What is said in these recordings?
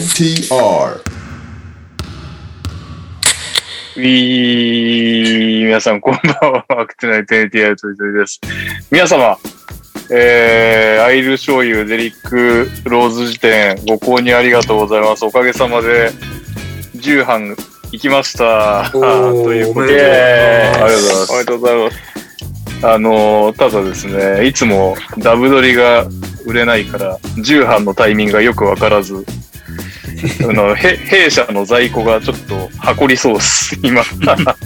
NTR ウィー、皆さんこんばんは。アクテナイト NTR とりです。皆様、えー、アイル醤油デリックローズ辞典ご購入ありがとうございます。おかげさまで10版行きました。ということでありがとうございます。おめでとうございます。あの、ただですね、いつもダブドリが売れないから、重版のタイミングがよくわからず、あの、へ弊社の在庫がちょっと箱りそうです、今。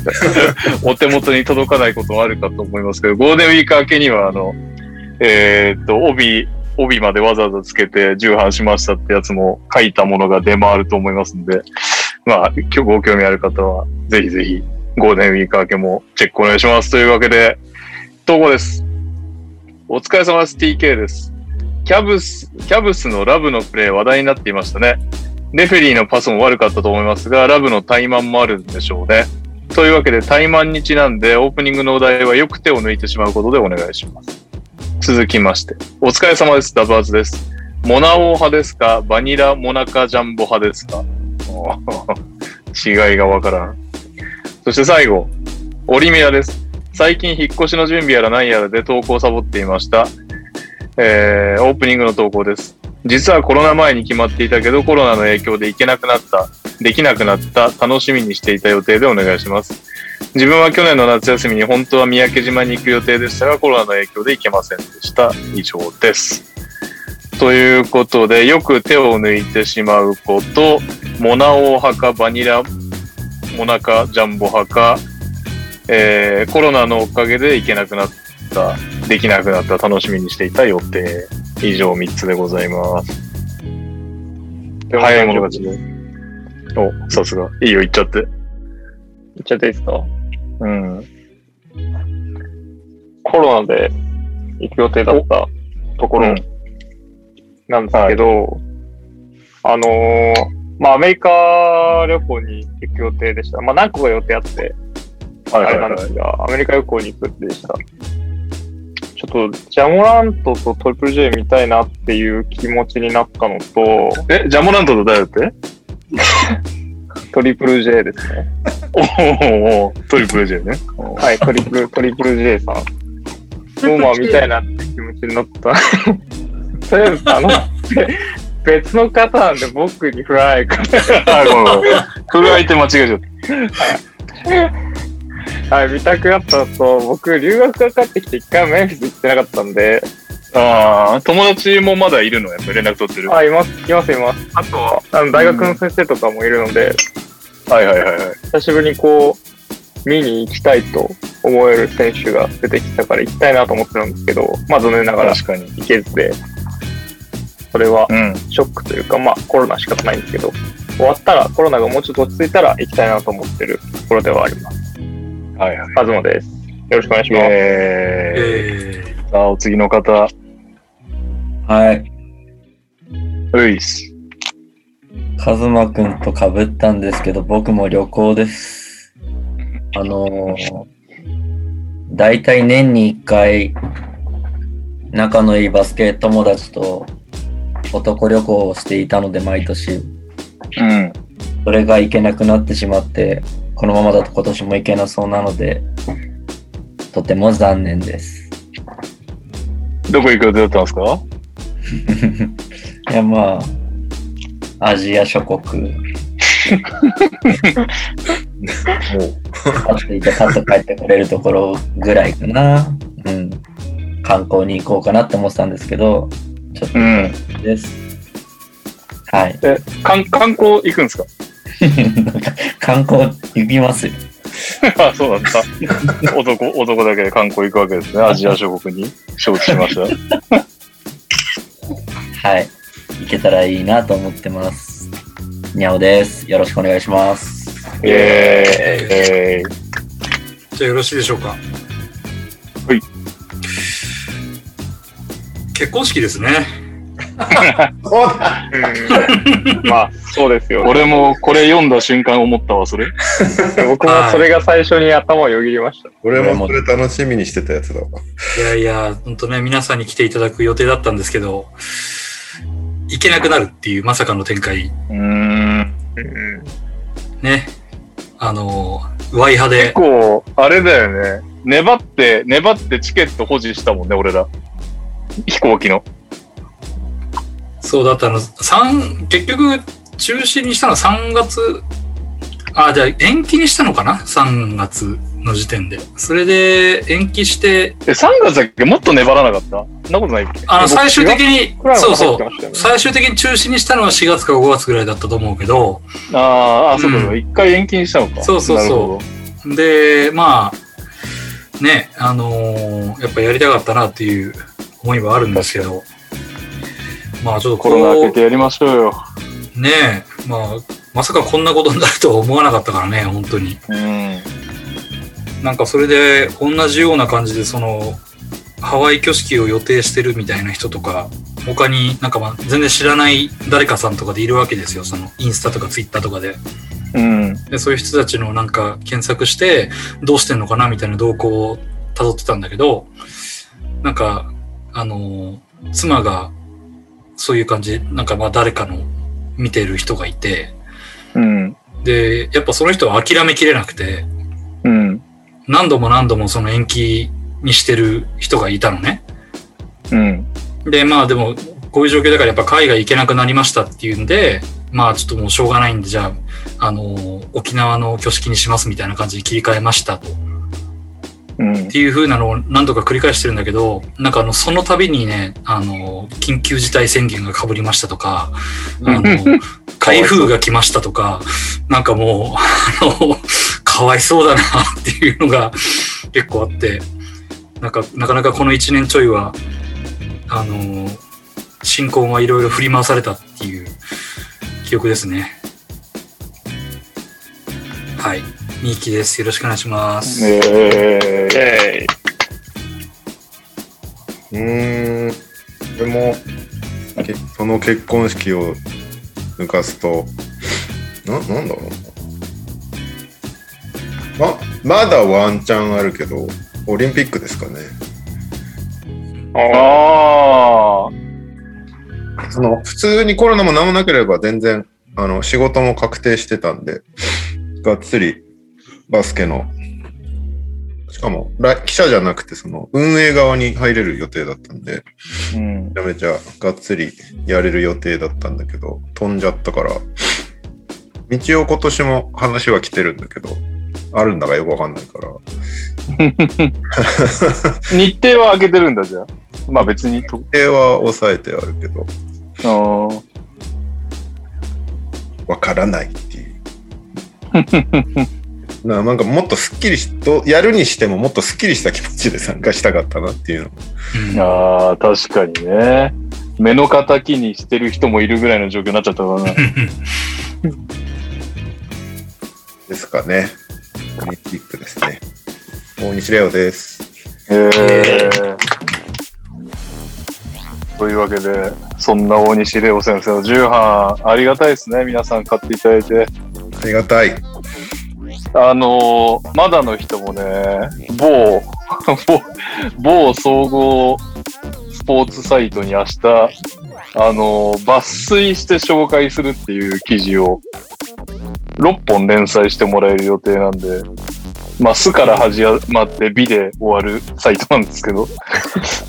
お手元に届かないこともあるかと思いますけど、ゴールデンウィーク明けには、あの、えーっと、帯、帯までわざわざつけて重版しましたってやつも書いたものが出回ると思いますんで、まあ、今日ご興味ある方は、ぜひぜひ、ゴールデンウィーク明けもチェックお願いします。というわけで、東郷です。お疲れ様です。TK です。キャブス、キャブスのラブのプレー話題になっていましたね。レフェリーのパスも悪かったと思いますが、ラブの怠慢もあるんでしょうね。というわけで、怠慢にちなんで、オープニングのお題はよく手を抜いてしまうことでお願いします。続きまして、お疲れ様です。ダブアツです。モナオ派ですか？バニラモナカジャンボ派ですか？違いがわからん。そして最後、オリミラです。最近引っ越しの準備やら何やらで投稿サボっていました。えー、オープニングの投稿です。実はコロナ前に決まっていたけどコロナの影響で行けなくなった、できなくなった、楽しみにしていた予定でお願いします。自分は去年の夏休みに本当は三宅島に行く予定でしたがコロナの影響で行けませんでした。以上です。ということで、よく手を抜いてしまうこと、モナオ派かバニラモナカジャンボ派か、えーコロナのおかげで行けなくなった、できなくなった、楽しみにしていた予定。以上3つでございます。早い者勝ちで。お、さすが。いいよ、行っちゃって。言っちゃっていいですか？うん。コロナで行く予定だったところうんなんですけど、あのーまあアメリカ旅行に行く予定でした。まあ何個か予定あって、はいはいはいあれなんです。が、アメリカ旅行に行くってでした。と、ジャモラントとトリプル J 見たいなっていう気持ちになったのと、え、ジャモラントと誰だって？トリプル J ですね。おおおトリプル J ね。はい、トリプル、トリプル J さん。もうまあ見たいなって気持ちになった。とりあえず、あの、べ別の方なんで僕に振らないから。あ、ごめんごめん。振る相手間違えちゃった。はい、見たくなったのと、僕、留学がかかってきて一回もメンフィス行ってなかったんで、ああ、友達もまだいるの？やっぱ連絡取ってる？はあ、います、います、います。あとは、あの大学の先生とかもいるので、いはいはいはい。久しぶりにこう、見に行きたいと思える選手が出てきたから行きたいなと思ってるんですけど、まあ残念ながら確かに。行けずで、それはうん。ショックというか、まあコロナ仕方ないんですけど、終わったら、コロナがもうちょっと落ち着いたら行きたいなと思ってるところではあります。はいはい。カズマです。よろしくお願いします。ええー、さあ、お次の方。はい。ういっす。カズマくんと被ったんですけど、僕も旅行です。あのー、だいたい年に一回、仲のいいバスケ友達と男旅行をしていたので、毎年。うん。それが行けなくなってしまって、このままだと今年も行けなそうなので、とても残念です。どこ行く予定だったんですか？いや、まあ、アジア諸国。会っていて、パッと帰ってくれるところぐらいかな。うん。観光に行こうかなって思ってたんですけど、ちょっとうん。です。はい。え、観観光行くんですか？なんか観光行きますよ。あ、そうなんだ。男、男だけで観光行くわけですね。アジア諸国に。承知しました。はい。行けたらいいなと思ってます。にゃおです。よろしくお願いします。イェーイ。えーー、じゃあよろしいでしょうか。はい。結婚式ですね。そうだうんまあ、そうですよ。俺もこれ読んだ瞬間思ったわ、それ。僕もそれが最初に頭をよぎりました。俺もそれ楽しみにしてたやつだわ。いやいや、本当ね、皆さんに来ていただく予定だったんですけど、行けなくなるっていうまさかの展開。うーん。ね。あの、ワイ派で結。構、あれだよね。粘って、粘ってチケット保持したもんね、俺ら。飛行機の。そうだったの。三結局、中止にしたのは3月、あ、じゃあ延期にしたのかな ?3 月の時点で。それで延期して、え、3月だっけ？もっと粘らなかった？そんなことないっけ？あの、最終的にそうそう。最終的に中止にしたのは4月か5月ぐらいだったと思うけど、あーあ、そうかそうか、う一回延期にしたのか。そうそうそう。で、まあ、ね、あのーやっぱやりたかったなっていう思いはあるんですけど、まあちょっとコロナ明こけてやりましょうよ。う、ね、まあ、まさかこんなことになるとは思わなかったからね、本当に。うん。なんかそれで同じような感じでそのハワイ挙式を予定してるみたいな人とか他になんかまあ全然知らない誰かさんとかでいるわけですよそのインスタとかツイッターとかでうん。でそういう人たちのなんか検索してどうしてんのかなみたいな動向を辿ってたんだけどなんかあの妻がそういう感じなんかまあ誰かの見てる人がいてうん。でやっぱその人は諦めきれなくてうん。何度も何度もその延期にしてる人がいたのね。うん。で、まあでも、こういう状況だからやっぱ海外行けなくなりましたっていうんで、まあちょっともうしょうがないんで、じゃあ、あの、沖縄の挙式にしますみたいな感じに切り替えましたと。っうん。ていう風なのを何度か繰り返してるんだけど、なんかあの、その度にね、あの、緊急事態宣言が被りましたとか、あの、台風が来ましたとか、なんかもう、あの、かわいそうだなっていうのが結構あって、なんか、なかなかこの1年ちょいは、あの、新婚はいろいろ振り回されたっていう記憶ですね。はい。みーきです。よろしくお願いします。えー、えうーん。でも、けその結婚式を抜かすと、な、なんだろうな。ま、まだワンチャンあるけど、オリンピックですかね。ああ。その、普通にコロナも何もなければ全然、あの、仕事も確定してたんで、がっつりバスケの、しかも、ら記者じゃなくて、その、運営側に入れる予定だったんで、うん。めちゃめちゃがっつりやれる予定だったんだけど、飛んじゃったから、一応今年も話は来てるんだけど、あるんだかよくわかんないから、日程は開けてるんだじゃあ。まあ別にと。日程は抑えてあるけど、わからないっていう。ななんかもっとすっきりしと、やるにしてももっとすっきりした気持ちで参加したかったなっていうの。うんああ、確かにね。目の敵にしてる人もいるぐらいの状況になっちゃったからな。ですかね。オリンピックですね。大西レオです。へえ。というわけで、そんな大西レオ先生の重版、ありがたいですね。皆さん買っていただいて。ありがたい。あのーまだの人もね、某、某、総合スポーツサイトに明日、あのー抜粋して紹介するっていう記事を6本連載してもらえる予定なんで、まあ、すから始まって美で終わるサイトなんですけど、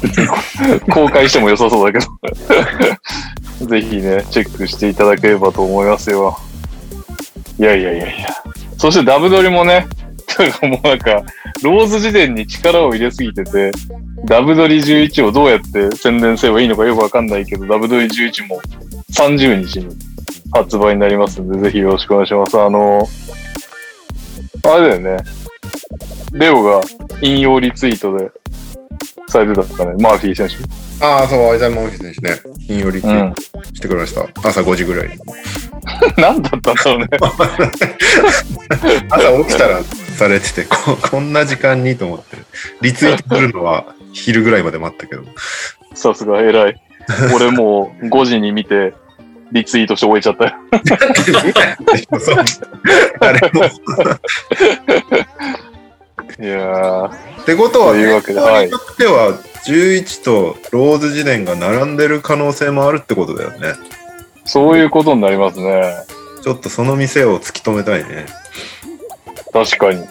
公開しても良さそうだけど、ぜひね、チェックしていただければと思いますよ。いやいやいやいや。そしてダブドリもね、なんかもうなんか、ローズ時点に力を入れすぎてて、ダブドリ11をどうやって宣伝すればいいのかよくわかんないけど、ダブドリ11も30日に発売になりますんで、ぜひよろしくお願いします。あの、あれだよね。レオが引用リツイートでされてたかね、マーフィー選手。ああ、そう、アイザンマンフィ選手ね。引用リツイートしてくれました。朝5時ぐらいに。何だったんだろうね。朝起きたらされててこ、こんな時間にと思って、リツイートするのは昼ぐらいまで待ったけど。さすが偉い。俺もう5時に見て、リツイートして終えちゃったよ。誰も。いやー。ってことは、というわけで学校によっては11とローズ自伝が並んでる可能性もあるってことだよね。そういうことになりますね。ちょっとその店を突き止めたいね。確かに。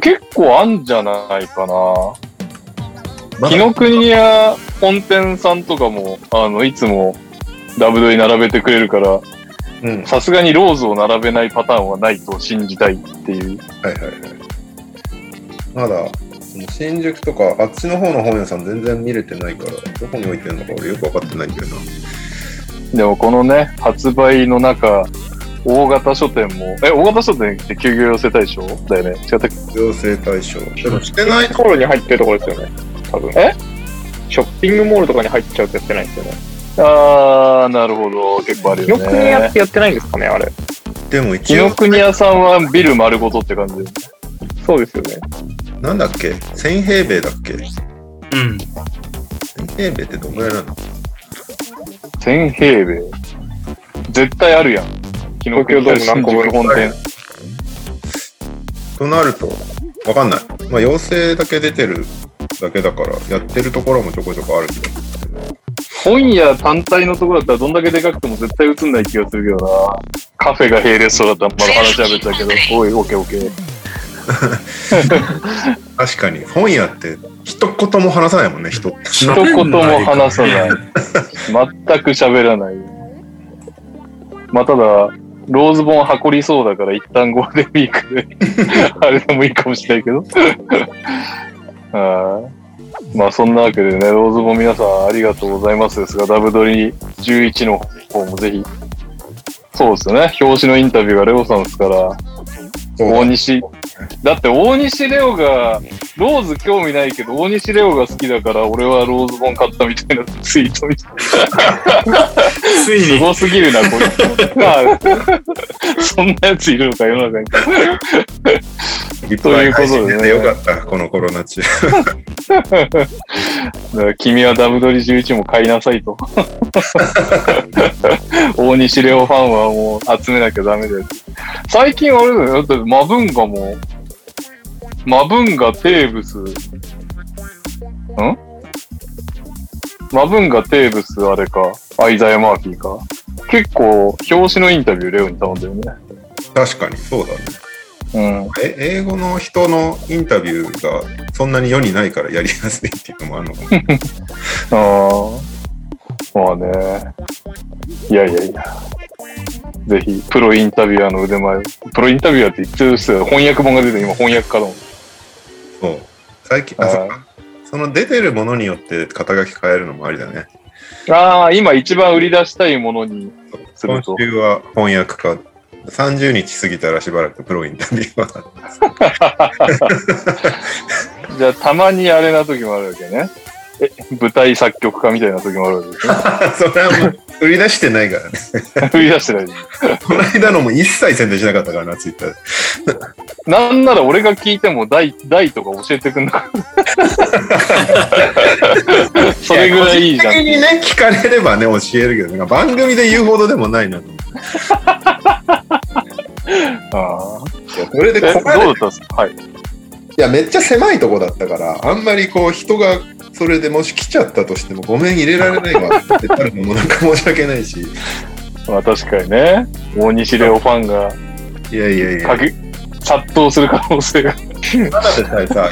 結構あんじゃないかな。紀ノ国屋本店さんとかも、あの、いつもダブドリ並べてくれるから、うん。さすがにローズを並べないパターンはないと信じたいっていう。はいはいはい。まだ、新宿とか、あっちの方の本屋さん全然見れてないから、どこに置いてるのか俺よく分かってないんだよな。でもこのね、発売の中、大型書店も、え、大型書店って休業要請対象だよね？違ったっけ？行政対象。でもしてないところに入ってるところですよね。多分。え？ショッピングモールとかに入っちゃうとやってないですよね。あー、なるほど。結構あるよ紀ノ国屋っね。てやってないんですかね、あれ。でも紀ノ一応、国屋さんはビル丸ごとって感じで。そうですよね。なんだっけ ?1000 平米だっけ？うん。?1000 平米ってどんぐらいなの1000平米。絶対あるやん。紀ノ国屋新宿本店。となると、わかんない。まあ、要請だけ出てるだけだから、やってるところもちょこちょこあるけど。本屋単体のところだったらどんだけでかくても絶対映んない気がするけどな。カフェが並列そうだったらまだ話は別だけど。おい、オッケーオッケー。確かに、本屋って一言も話さないもんね、人。一言も話さない。全く喋らない。まあ、ただ、ローズ本箱りそうだから一旦ゴールデンウィークで あれでもいいかもしれないけど。はいまあそんなわけでね、ローズ本皆さんありがとうございますですが、ダブドリ11の方もぜひ、そうですよね、表紙のインタビューがレオさんですから、大西、だって大西レオが、ローズ興味ないけど、大西レオが好きだから、俺はローズ本買ったみたいなツイート見て、すついに、ごすぎるな、こいつ。まあ、そんなやついるのか、世の中に。いっぱい配信出てよかった、このコロナ中。君はダブドリ11も買いなさいと。大西レオファンはもう集めなきゃダメだよ。最近あれだよ。だってマブンガも、マブンガテーブス、ん？マブンガテーブスあれか、アイザヤ・マーフィーか？結構、表紙のインタビューレオに頼んだよね。確かに、そうだね。うん。え英語の人のインタビューがそんなに世にないからやりやすいっていうのもあるのかな。ああ。まあね。いやいやいや。ぜひ、プロインタビュアーの腕前を。プロインタビュアーって言ってる人は翻訳本が出て今翻訳家だもん。そう。最近、あ、その出てるものによって肩書き変えるのもありだね。ああ、今一番売り出したいものにす今ると。週は翻訳家。30日過ぎたらしばらくプロインタビューは。じゃあ、たまにあれな時もあるわけね。え、舞台作曲家みたいな時もあるわけですね。それはもう売り出してないからね。売り出してない。この間のも一切宣伝しなかったからな、ツイッターで。なんなら俺が聞いても台、台とか教えてくんなかった。それぐらいいいじゃん。個人的にね、聞かれればね、教えるけど、なんか番組で言うほどでもないなと思って。あそれでーえ、どうだったんですか？はい。いや、めっちゃ狭いとこだったから、あんまりこう、人がそれでもし来ちゃったとしても、ごめん入れられないわって言ったのもなんか申し訳ないし、まあ確かにね、大西レオファンがいやいやいや、殺到する可能性が。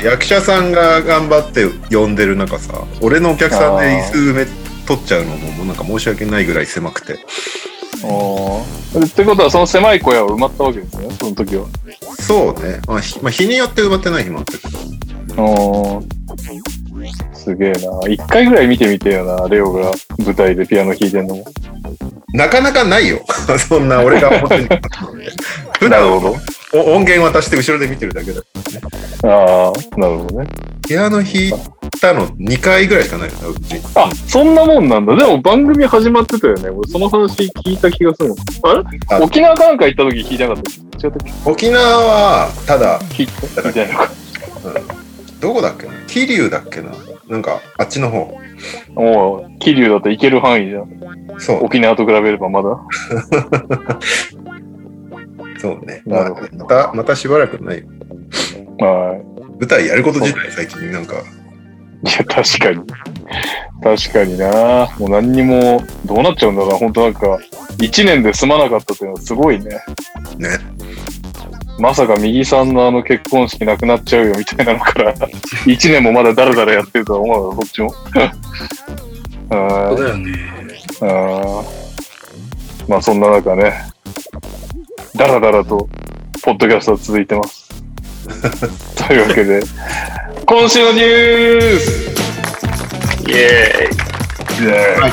役者さんが頑張って呼んでる中さ、俺のお客さんで椅子埋め取っちゃうのも、もうなんか申し訳ないぐらい狭くて。ってことは、その狭い小屋は埋まったわけですね、その時は。そうね。まあ、日によって埋まってない日もあったけど。すげえな。一回ぐらい見てみてよな、レオが舞台でピアノ弾いてんのも。なかなかないよ。そんな俺が表に。普なる段ほお音源渡して後ろで見てるだけだ。ど。ああ、なるほどね。ピアノ弾いたの2回ぐらいしかないよな、うち。あ、そんなもんなんだ。でも番組始まってたよね。俺その話聞いた気がする。あれ？あ沖縄かなんか行った時聞いてなかった違ったっけ？沖縄は、ただ、聞いたみたいなのか。どこだっけな？桐生だっけな？なんか、あっちの方。おう、桐生だと行ける範囲じゃん。そう、沖縄と比べればまだ。そうね。まあなるほどまた、またしばらくないよ。は舞台やること自体最近なんか、いや、確かに。確かにな。もう何にも、どうなっちゃうんだろうな。本当なんか、1年で済まなかったっていうのはすごいね。ね。まさか右さんのあの結婚式なくなっちゃうよみたいなのから、1年もまだだらだらやってるとは思うよ、こっちも。あそうだよね。あーまあそんな中ね、だらだらと、ポッドキャストは続いてます。というわけで、今週のニュースイエーイイエーイ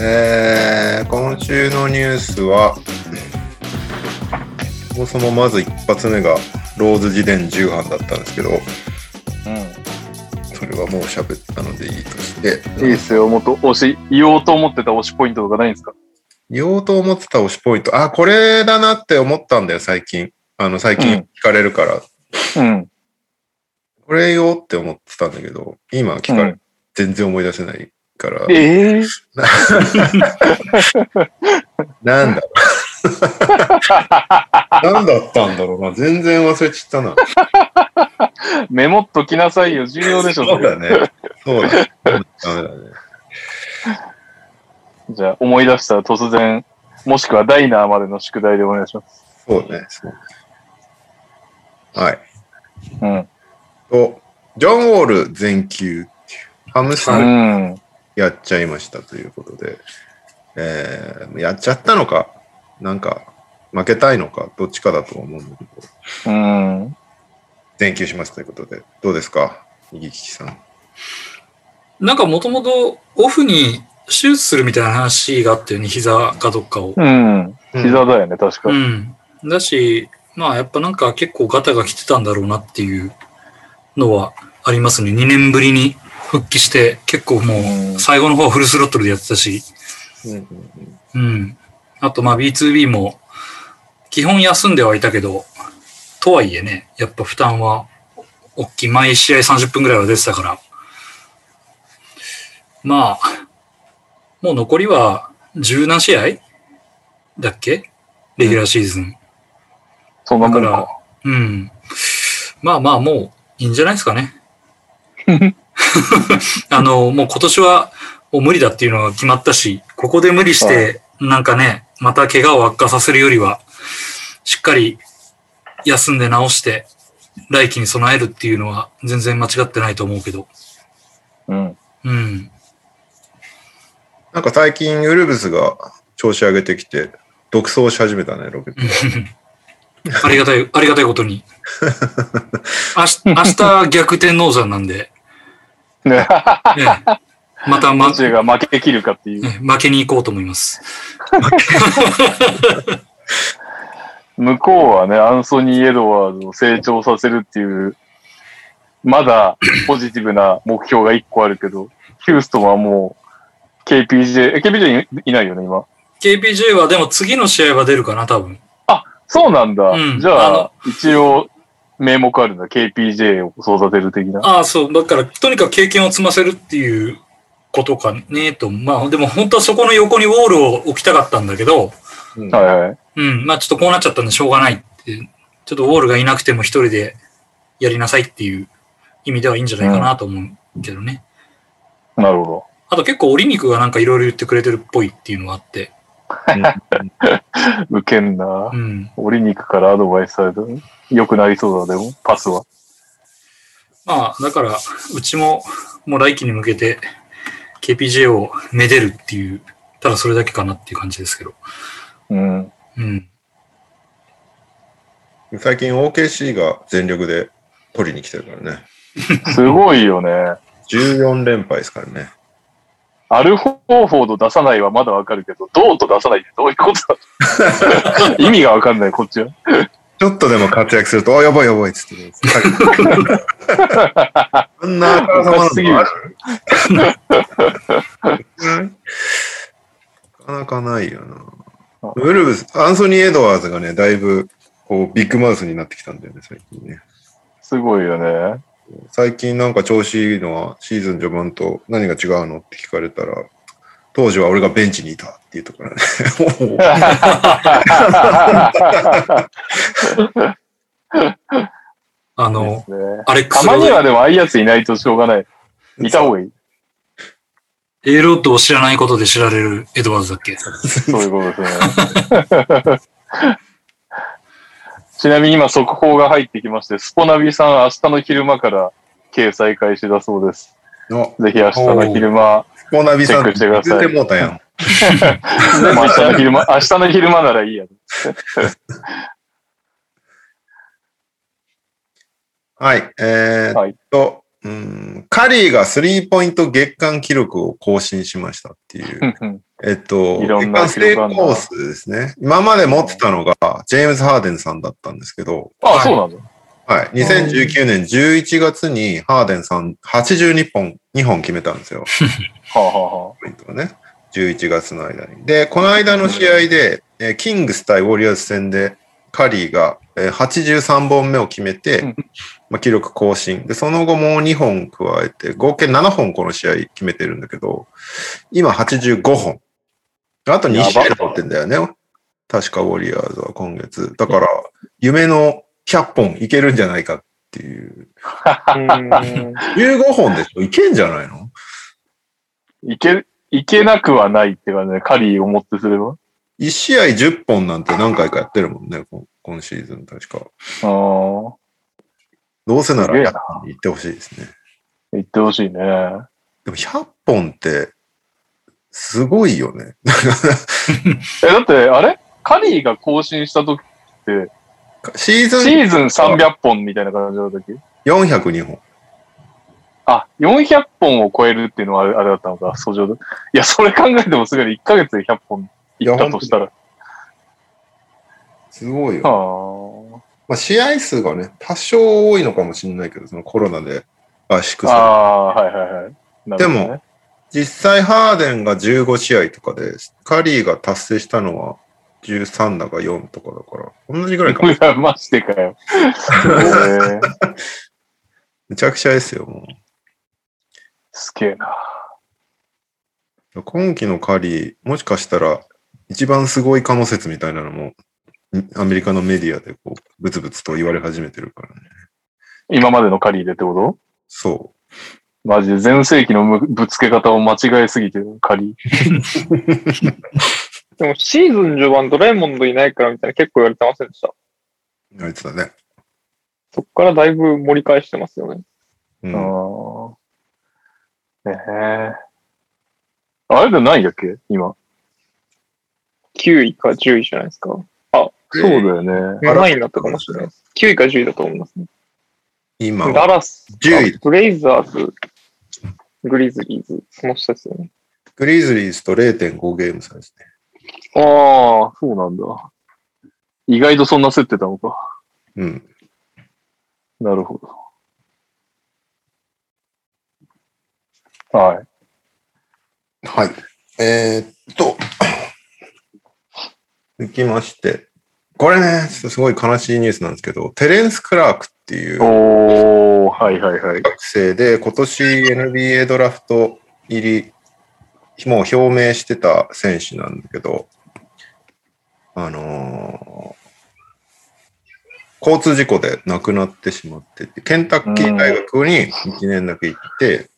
えー、今週のニュースは、そもそもまず一発目がローズ自伝重版だったんですけど、それはもう喋ったのでいいとして、うん。いいっすよ、もっと推し、言おうと思ってた推しポイントとかないんですか？言おうと思ってた推しポイント、あ、これだなって思ったんだよ、最近。あの、最近聞かれるから、うん。これ言おうって思ってたんだけど、今聞かれ、うん。全然思い出せないから、ええ なんだろう。なんだったんだろうな。全然忘れちったな。メモっときなさいよ、重要でしょ、そうだね。そうだ。ダメだね。じゃあ、思い出したら突然、もしくはダイナーまでの宿題でお願いします。そうね。そうはい。うん。と、ジョン・ウォール全休っていう、ハムスタうーん。やっちゃいましたということで、えー、やっちゃったのか、なんか、負けたいのか、どっちかだと思うんだけど、うん。全休しますということで、どうですか？右利きさん。なんかもともとオフに手術するみたいな話があったよね、膝かどっかを。うん。膝だよね、確か。うん。だし、まあやっぱなんか結構ガタが来てたんだろうなっていうのはありますね。2年ぶりに復帰して結構もうんう最後の方はフルスロットルでやってたし、うんうん。あとまあ B2B も基本休んではいたけど、とはいえね、やっぱ負担は大きい。毎試合30分ぐらいは出てたから。まあ、もう残りは十何試合だっけ？レギュラーシーズン。そんなもんだかうん。まあまあもういいんじゃないですかね。あの、もう今年はもう無理だっていうのが決まったし、ここで無理して、なんかね、また怪我を悪化させるよりは、しっかり休んで治して、来季に備えるっていうのは全然間違ってないと思うけど。うん。うん。なんか最近、ウルブスが調子上げてきて、独走し始めたね、ロケット。ありがたい、ありがたいことに。明日、明日逆転ノーザンなんで、ね、ね、また、まマ、ジが負け切るかっていう。ね負けに行こうと思います。向こうはね、アンソニー・エドワーズを成長させるっていう、まだポジティブな目標が一個あるけど、ヒューストンはもう、KPJ、え KPJ いいないよね、今。KPJ はでも次の試合は出るかな、多分。そうなんだ。うんじゃああの、一応、名目あるんだ。KPJ を育てる的な。ああ、そう。だから、とにかく経験を積ませるっていうことかね、と。まあ、でも本当はそこの横にウォールを置きたかったんだけど、うんはいはい。うん、まあちょっとこうなっちゃったんでしょうがないって。ちょっとウォールがいなくても一人でやりなさいっていう意味ではいいんじゃないかなと思うけどね。なるほあと結構、折り肉がなんかいろいろ言ってくれてるっぽいっていうのがあって。ど。ウケんなう。ん。折り肉からアドバイスされた。良くなりそうだ、でも、パスは。まあ、だから、うちも、もう来季に向けて、KPJ をめでるっていう、ただそれだけかなっていう感じですけど。うん。うん。最近 OKC が全力で取りに来てるからね。すごいよね。14連敗ですからね。アルフォーフォード出さないはまだわかるけど、ドーと出さないってどういうことだ 意味がわかんない、こっちは。ちょっとでも活躍すると、あ、やばいやばいっつってね。あんなあからさまなのあるなかなかないよな。ウルブス、アンソニー・エドワーズがね、だいぶこうビッグマウスになってきたんだよね、最近ね。すごいよね。最近なんか調子いいのはシーズン序盤と何が違うのって聞かれたら、当時は俺がベンチにいたって言うとからね。あの、ねアレックス・たまにはロでもああいうやついないとしょうがない。いた方がいい。A ロッドを知らないことで知られるエドワーズだっけ？そういうことですね。ちなみに今速報が入ってきまして、スポナビさん明日の昼間から掲載開始だそうです。の、ぜひ明日の昼間、コーナビさん、チェックしてください言うてもうたやん。明日の昼間、明日の昼間ならいいや。はい。えーはいっと、うん、カリーがスリーポイント月間記録を更新しましたっていう。えっと、いろんな月間成功数ですね。今まで持ってたのが、ジェームズ・ハーデンさんだったんですけど、あ、そうなんだ。はい。2019年11月にハーデンさん82本、2本決めたんですよ。はあ、はあはポイントがね。11月の間に。で、この間の試合で、えーキングス対ウォリアーズ戦で、カリーがえー83本目を決めて、うんまあ、記録更新。で、その後もう2本加えて、合計7本この試合決めてるんだけど、今85本。あと2試合取ってんだよね。確かウォリアーズは今月。だから、夢の100本いけるんじゃないかっていう。15本でしょ？いけんじゃないの？いけ、いけなくはないって感じで、カリーをもってすれば？1試合10本なんて何回かやってるもんね、こ今シーズン確か。ああ、どうせならすげえな100本に行ってほしいですね。言ってほしいね。でも100本って、すごいよね。え、だって、あれ？カリーが更新した時って、シーズンシーズン300本みたいな感じだったっけ402本。あ、400本を超えるっていうのはあれあれだったのか、訴状で。いや、それ考えてもすぐに1ヶ月で100本いったとしたら。すごいよ。あまあ、試合数がね、多少多いのかもしれないけど、そのコロナで圧縮あ、されて。ああ、はいはいはい。ねでも、実際ハーデンが15試合とかで、カリーが達成したのは13だか4とかだから、同じぐらいかも。いや、マジでかよ。めちゃくちゃですよ、もすげえな。う。今季のカリー、もしかしたら、一番すごい可能説みたいなのも、んアメリカのメディアでこう、ブツブツと言われ始めてるからね。今までのカリーでってこと？そマジで全盛期のむぶつけ方を間違えすぎてる、カリー。でもシーズン序盤ドラえもんドいないからみたいな結構言われてませんでした。う。あいつだね。そっからだいぶ盛り返してますよね。うん。ああ。ねえ。あれで何位だっけ？今。9位か10位じゃないですか。そうだよね。7位になったかもしれないです。9位か10位だと思いますね。今はダラス、10位。ブレイザーズ、グリズリーズ、その下ですよね。グリズリーズと0.5ゲーム差ですね。ああ、そうなんだ。意外とそんな競ってたのか。うん。なるほど。はい。はい。えーっと、続きまして、これね、すごい悲しいニュースなんですけど、テレンス・クラークっていうおー、はいはいはい。学生で、今年 NBA ドラフト入り、もう表明してた選手なんだけど、あのー交通事故で亡くなってしまってて、ケンタッキー大学に1年だけ行って、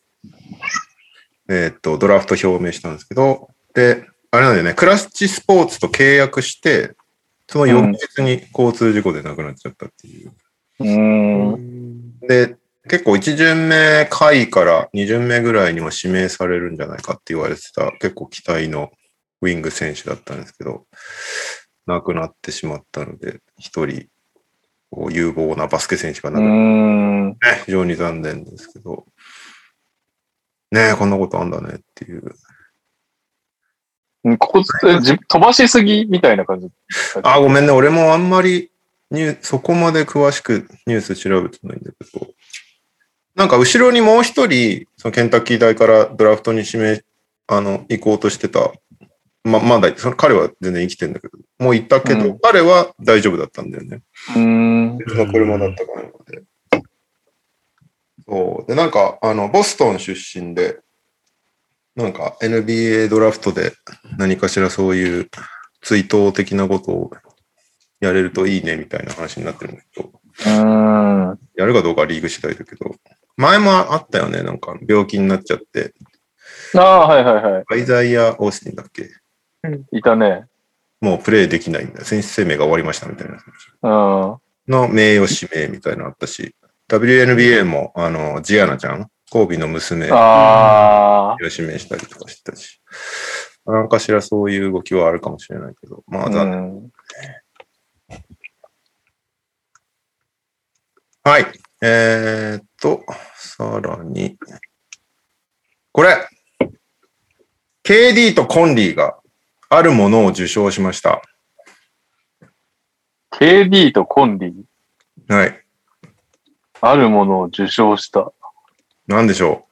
えーっと、ドラフト表明したんですけど、で、あれなんだよね、クラッチスポーツと契約して、その翌日に交通事故で亡くなっちゃったっていう。うーん。で、結構1巡目下位から2巡目ぐらいには指名されるんじゃないかって言われてた結構期待のウィング選手だったんですけど、亡くなってしまったので、一人、有望なバスケ選手がう亡くなっーん。て、非常に残念ですけど、ねえ、こんなことあんだねっていう。ここえじ飛ばしすぎみたいな感じ。あ、ごめんね、俺もあんまりニューそこまで詳しくニュース調べてないんだけど、なんか後ろにもう一人、そのケンタッキー大からドラフトに指名、あの、行こうとしてた、ま、まだ、その彼は全然生きてんだけど、もう行ったけど、うん彼は大丈夫だったんだよね。うーん。別の車だったかなんかで。そう。で、なんか、あの、ボストン出身で、なんか NBA ドラフトで何かしらそういう追悼的なことをやれるといいねみたいな話になってるんだけど、うーん。やるかどうかはリーグ次第だけど、前もあったよね。なんか病気になっちゃって。ああ、はいはいはい。アイザイア・オースティンだっけ？いたね。もうプレイできないんだ。選手生命が終わりましたみたいな。うん。の名誉指名みたいなのあったし、WNBA も、あの、ジアナちゃん、コービーの娘を。指名したりとかしてたし、なんかしらそういう動きはあるかもしれないけど、まあ残念。うんはい。えー、っと、さらに、これ !KD とコンリーがあるものを受賞しました。KD とコンリー、はい。あるものを受賞した。なんでしょ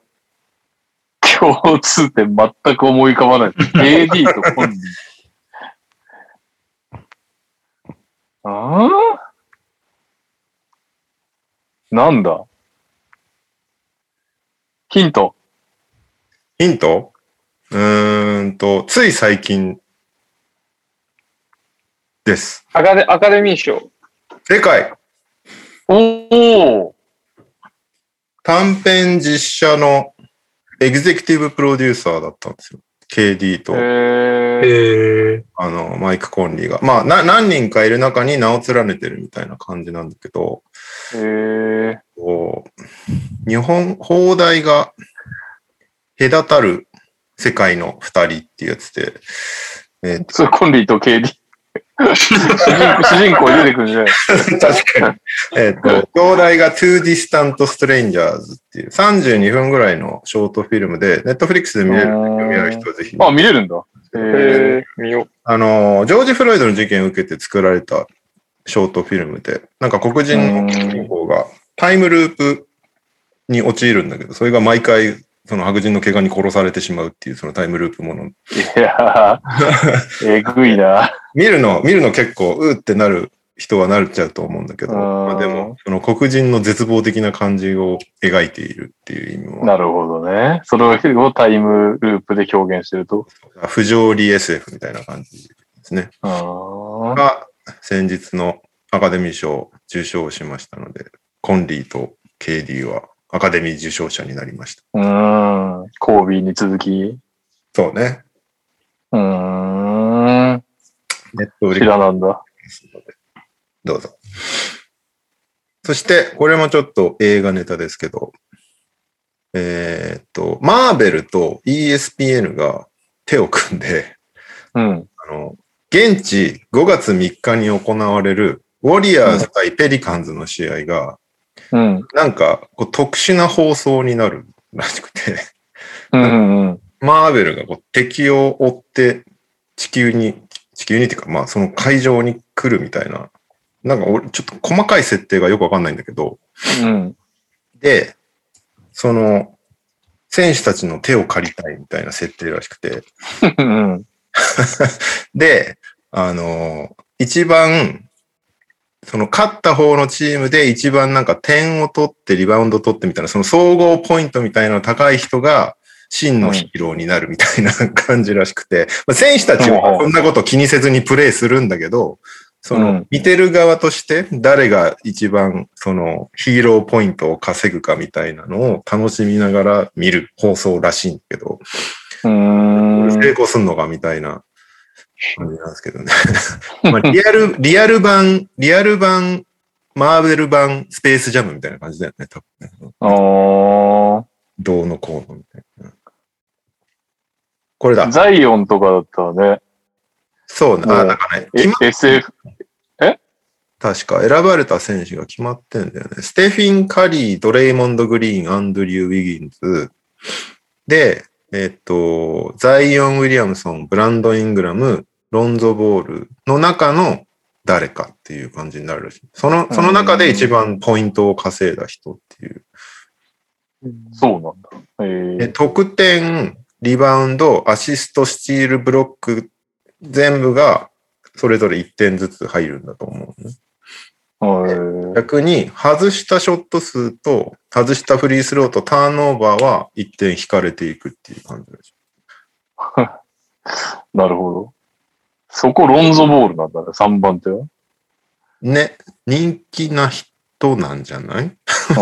共通点全く思い浮かばない。KD とコンリー。ああなんだ？ヒント。うヒント？うーんと、つい最近です。アカデアカデミー賞。正解おお短編実写のエグゼクティブプロデューサーだったんですよ。KD と、へえ。えー、あの、マイク・コンリーが。まあ、な、何人かいる中に名を連ねてるみたいな感じなんだけど、へえ。こう日本、放題が隔たる世界の二人っていうやつで、えーコンリーと KD。主人公出てくるんじゃない確かに。えっと、兄弟が Two Distant Strangers っていう32分ぐらいのショートフィルムで、ネットフリックスで見れるので興味ある人はぜひ。あ、見れるんだ。へえ。へえ、見よあの、ジョージ・フロイドの事件を受けて作られたショートフィルムで、なんか黒人の主人公がタイムループに陥るんだけど、それが毎回、その白人の怪我に殺されてしまうっていう、そのタイムループもの。いやー、えぐいな。見るの、見るの結構、うーってなる人はなっちゃうと思うんだけど、うんまあ、でも、その黒人の絶望的な感じを描いているっていう意味も、なるほどね。それをタイムループで表現してると。不条理 SF みたいな感じですね。が、先日のアカデミー賞受賞しましたので、コンリーと KD はアカデミー受賞者になりました。うーん。コービーに続き。そうね。うーん。ネット売り知らなんだ。どうぞ。そして、これもちょっと映画ネタですけど、えーっと、マーベルと ESPN が手を組んで、うん。あの、現地5月3日に行われるウォリアーズ対ペリカンズの試合が、うん。なんかこう特殊な放送になるらしくて、うん。マーベルがこう敵を追って地球に、地球にっていうか、まあその会場に来るみたいな、なんか俺ちょっと細かい設定がよくわかんないんだけど、うん。で、その選手たちの手を借りたいみたいな設定らしくて、うん。で、あの、一番、その勝った方のチームで一番なんか点を取ってリバウンド取ってみたいな、その総合ポイントみたいなの高い人が真のヒーローになるみたいな感じらしくて、まあ選手たちはそんなこと気にせずにプレーするんだけど、そうのん見てる側として誰が一番そのヒーローポイントを稼ぐかみたいなのを楽しみながら見る放送らしいんだけど。成功すんのかみたいな感じなんですけどね。まあ、リアル、リアル版、リアル版、マーベル版、スペースジャムみたいな感じだよね、多分ね。どうのこうのみたいな。これだ。ザイオンとかだったらね、そうね。あ、うんなんかね、え決ま SF、確か選ばれた選手が決まってんだよね。ステフィン・カリー、ドレイモンド・グリーン、アンドリュー・ウィギンズ。で、えっと、ザイオン・ウィリアムソン、ブランド・イングラム、ロンゾ・ボールの中の誰かっていう感じになるらしい。その、その中で一番ポイントを稼いだ人っていう。そうなんだ。えでー、得点、リバウンド、アシスト、スチール、ブロック、全部がそれぞれ1点ずつ入るんだと思うね。えー逆に、外したショット数と、外したフリースローとターンオーバーは1点引かれていくっていう感じです。なるほど。そこロンゾボールなんだね、3番手は。ね、人気な人なんじゃない？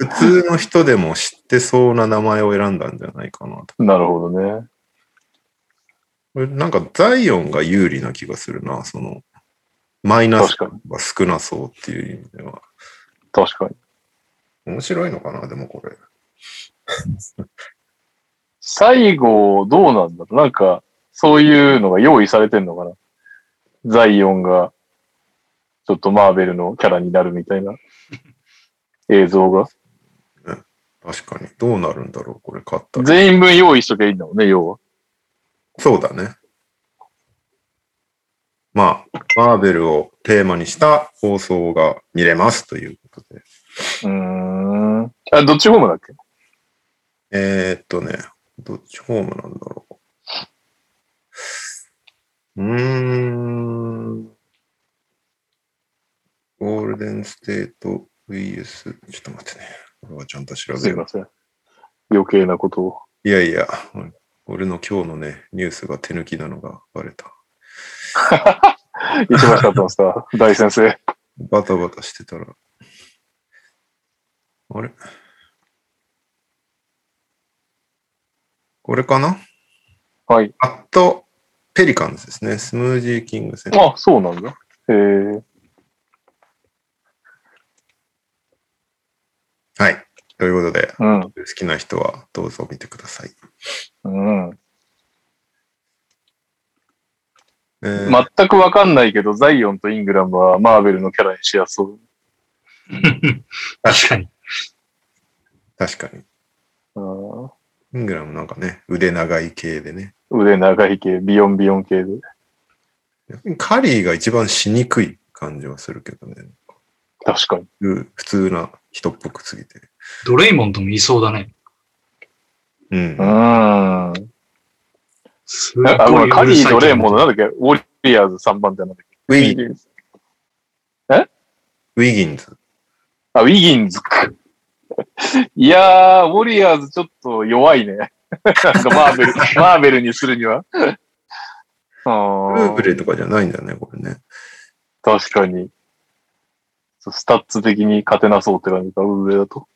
普通の人でも知ってそうな名前を選んだんじゃないかなと。なるほどね。これなんかザイオンが有利な気がするな、その、マイナスが少なそうっていう意味では。確かに。面白いのかな、でもこれ。最後、どうなんだろうなんか、そういうのが用意されてんのかなザイオンが、ちょっとマーベルのキャラになるみたいな映像が。確かに。どうなるんだろう、これ買ったら。全員分用意しときゃいいんだもんね、要は。そうだね。まあ、マーベルをテーマにした放送が見れますということで。うーん。あ、どっちホームだっけ？えー、っとね、どっちホームなんだろう。うーん。ゴールデンステート VS、ちょっと待ってね。これはちゃんと調べるすいま。せん。余計なことを。いやいや、俺の今日のね、ニュースが手抜きなのがバレた。忙しかったんですか？大先生。バタバタしてたら。あれ？これかな？はい。アットペリカンズですね。スムージーキング戦。あ、そうなんだ。へえ。はい。ということで、うん。好きな人はどうぞ見てください。うん。えー全くわかんないけど、ザイオンとイングラムはマーベルのキャラにしやすそう。確かに。確かに。うんイングラムなんかね、腕長い系でね。腕長い系、ビヨンビヨン系で。カリーが一番しにくい感じはするけどね。確かに。普通な人っぽくすぎて。ドレイモンドもいそうだね。うんう。ん。すあ、ごめん、カリー、ドレーモンド、の。なんだっけ？ウォリアーズ3番ってなんだっけ？ウィギンウィギンズ。あ、ウィギンズか。いやー、ウォリアーズちょっと弱いね。なんかマーベル、マーベルにするには。あルーブーレとかじゃないんだよね、これね。確かに。そうスタッツ的に勝てなそうって感じか、ウーブレだと。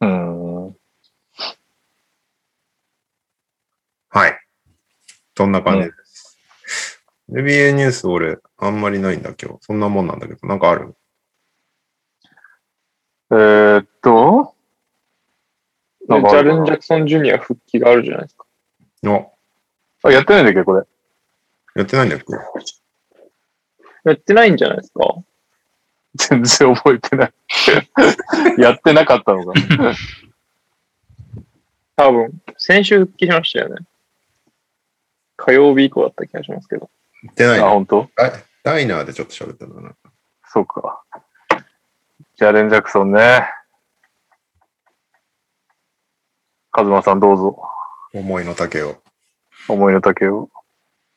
うーん。はい。そんな感じです？NBA ニュース俺、あんまりないんだ今日。そんなもんなんだけど、なんかある？えー、っと、ジャレン・ジャクソン・ジュニア復帰があるじゃないですか。あ、あ、やってないんだっけ、これ？やってないんだっけ？やってないんじゃないですか？全然覚えてない。やってなかったのか。多分、先週復帰しましたよね。火曜日以降だった気がしますけど。あ、やってないね本当？ダイダイナーでちょっと喋ったんだな。そうか。ジャレン・ジャクソンね。カズマさんどうぞ。思いの丈を。思いの丈を。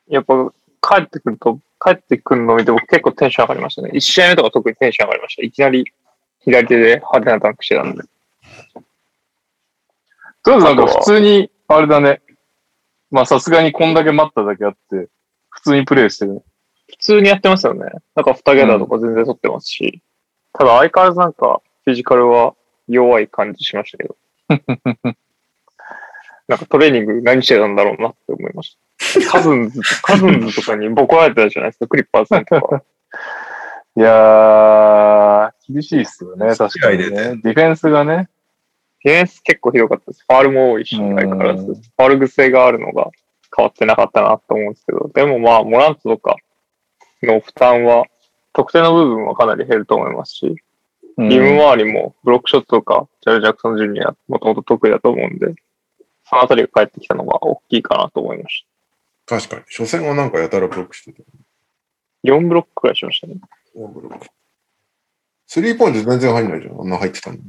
やっぱ帰ってくると、帰ってくるのを見て僕結構テンション上がりましたね。1試合目とか特にテンション上がりました。いきなり左手で派手なダンクしてたんで。とりあえずなんか普通に、あれだね。まあさすがにこんだけ待っただけあって、普通にプレイしてるね。普通にやってますよね。なんか2ゲーダーとか全然取ってますし。ただ相変わらずなんかフィジカルは弱い感じしましたけど。なんかトレーニング何してたんだろうなって思いました。カズンズ、カズンズとかにボコられてたじゃないですか、クリッパーズさんとか。いやー、厳しいっすよね、確かにね。ディフェンスがね。ディフェンス結構ひどかったです。ファールも多いし、うん相変わらず。ファール癖があるのが変わってなかったなと思うんですけど、でもまあ、モラントとかの負担は、得点の部分はかなり減ると思いますし、うんリム周りもブロックショットとか、ジャル・ジャクソン・ジュニア、もともと得意だと思うんで、そのあたりが帰ってきたのが大きいかなと思いまし確かに。初戦はなんかやたらブロックしてた。た。4ブロックくらいしましたね。ブロック。スリーポイント全然入んないじゃん。あんな入ってたのに。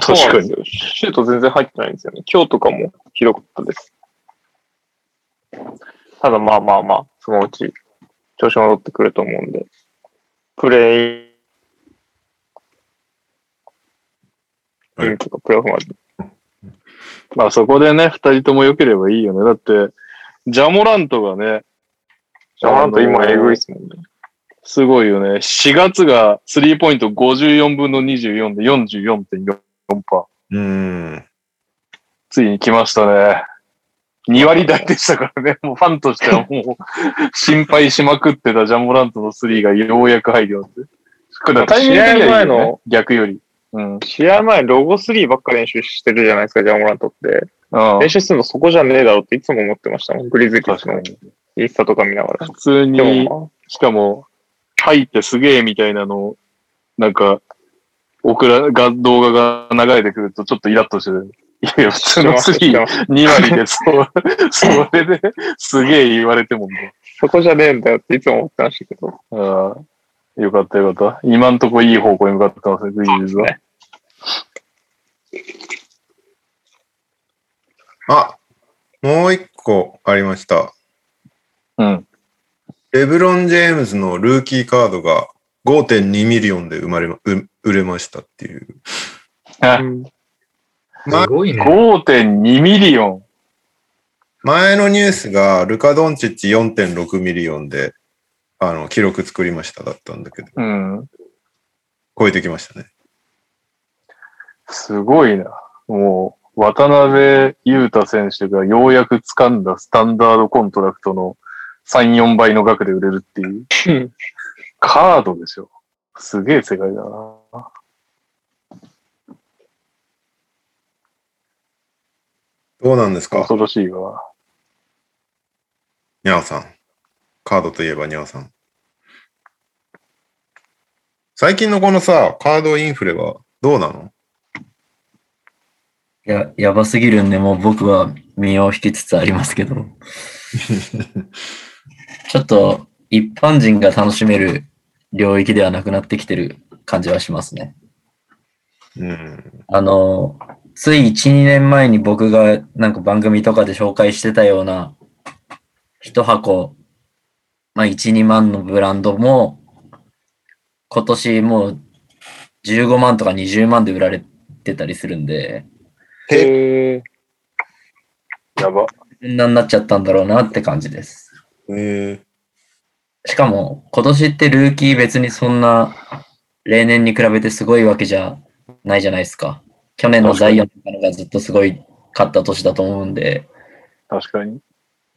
確かに。シュート全然入ってないんですよね。今日とかもひどかったです。ただまあまあまあ、そのうち調子戻ってくると思うんで、プレイはいンとかプレーオフまで。まあそこでね、二人とも良ければいいよね。だって、ジャモラントがね、ジャマラント今エグいっすもんね。すごいよね。4月がスリーポイント54分の24で44.4%。うん。ついに来ましたね。2割台でしたからね。もうファンとしてはもう心配しまくってたジャンモラントのスリーがようやく入るようになって。これタイミング的にはいいよ試合前ねの逆より。うん。試合前、ロゴ3ばっか練習してるじゃないですか、ジャンモラントって。うん練習するのそこじゃねえだろうっていつも思ってましたもん。グリズリーズの。インスタとか見ながら。普通でに、もしかも、入ってすげえみたいなのを、なんか、送ら、が、動画が流れてくるとちょっとイラッとしてる。いやいや、普通のスリーまあ、2割で、そう、それですげえ言われてもね。そこじゃねえんだよっていつも思ってましたけど。ああ、よかったよかった。今んとこいい方向に向かってますね、グリーンズは。あ、もう一個ありました。うん。レブロン・ジェームズのルーキーカードが5.2ミリオンで生まれま、う売れましたっていう。あすごいね。5.2ミリオン。前のニュースがルカ・ドンチッチ4.6ミリオンで、あの、記録作りましただったんだけど、うん。超えてきましたね。すごいな。もう、渡辺裕太選手がようやく掴んだスタンダードコントラクトの3、4倍の額で売れるっていう。うんカードですよ。すげえ世界だな。どうなんですか？恐ろしいわ。ニャオさん。カードといえばニャオさん。最近のこのさ、カードインフレはどうなの？いや、やばすぎるんで、もう僕は身を引きつつありますけど。ちょっと一般人が楽しめる領域ではなくなってきてる感じはしますね。うん。あの、つい1、2年前に僕がなんか番組とかで紹介してたような一箱、まあ1、2万のブランドも今年もう15万とか20万で売られてたりするんで、へーやば。こんなになっちゃったんだろうなって感じです。えしかも今年ってルーキー別にそんな例年に比べてすごいわけじゃないじゃないですか。去年のザイオンとかのがずっとすごい勝った年だと思うんで、確かに。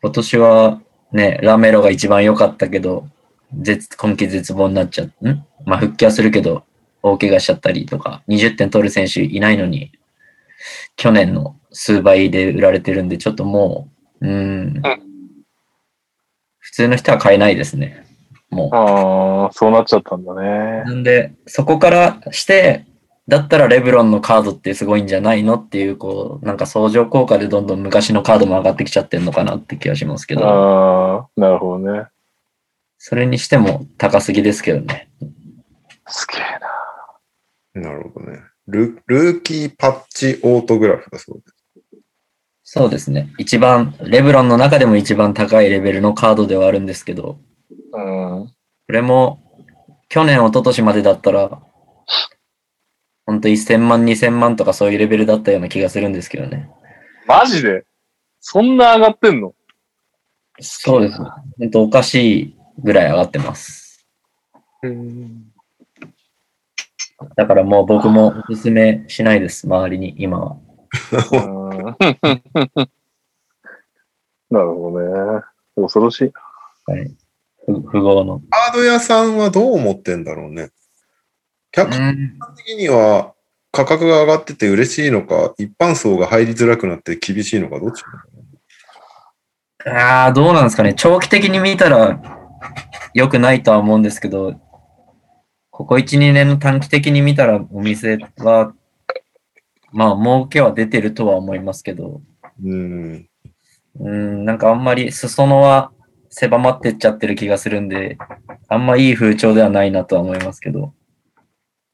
今年はね、ラメロが一番良かったけど、絶今季絶望になっちゃっん？まあ復帰はするけど、大怪我しちゃったりとか、20点取る選手いないのに、去年の数倍で売られてるんで、ちょっともう、うーん、普通の人は買えないですね。もう。ああ、そうなっちゃったんだね。なんで、そこからして、だったらレブロンのカードってすごいんじゃないのっていう、こう、なんか相乗効果でどんどん昔のカードも上がってきちゃってるのかなって気がしますけど、ああ、なるほどね。それにしても高すぎですけどね。すげえな。ー、なるほどね。ルルーキーパッチオートグラフだそうです。そうですね。一番、レブロンの中でも一番高いレベルのカードではあるんですけど、うん。これも、去年、一昨年までだったら、ほんと1000万、2000万とかそういうレベルだったような気がするんですけどね。マジで？そんな上がってんの？そうです。ほんとおかしいぐらい上がってます。うんだからもう僕もおすすめしないです、周りに、今は。う んなるほどね。恐ろしい。はい。不不合の。カード屋さんはどう思ってんだろうね。客観的には価格が上がってて嬉しいのか、一般層が入りづらくなって厳しいのか、どっちああ、どうなんですかね。長期的に見たら良くないとは思うんですけど、ここ1、2年の短期的に見たらお店は、まあ、儲けは出てるとは思いますけど、うん。うん、なんかあんまり裾野は狭まってっちゃってる気がするんで、あんまいい風潮ではないなとは思いますけど、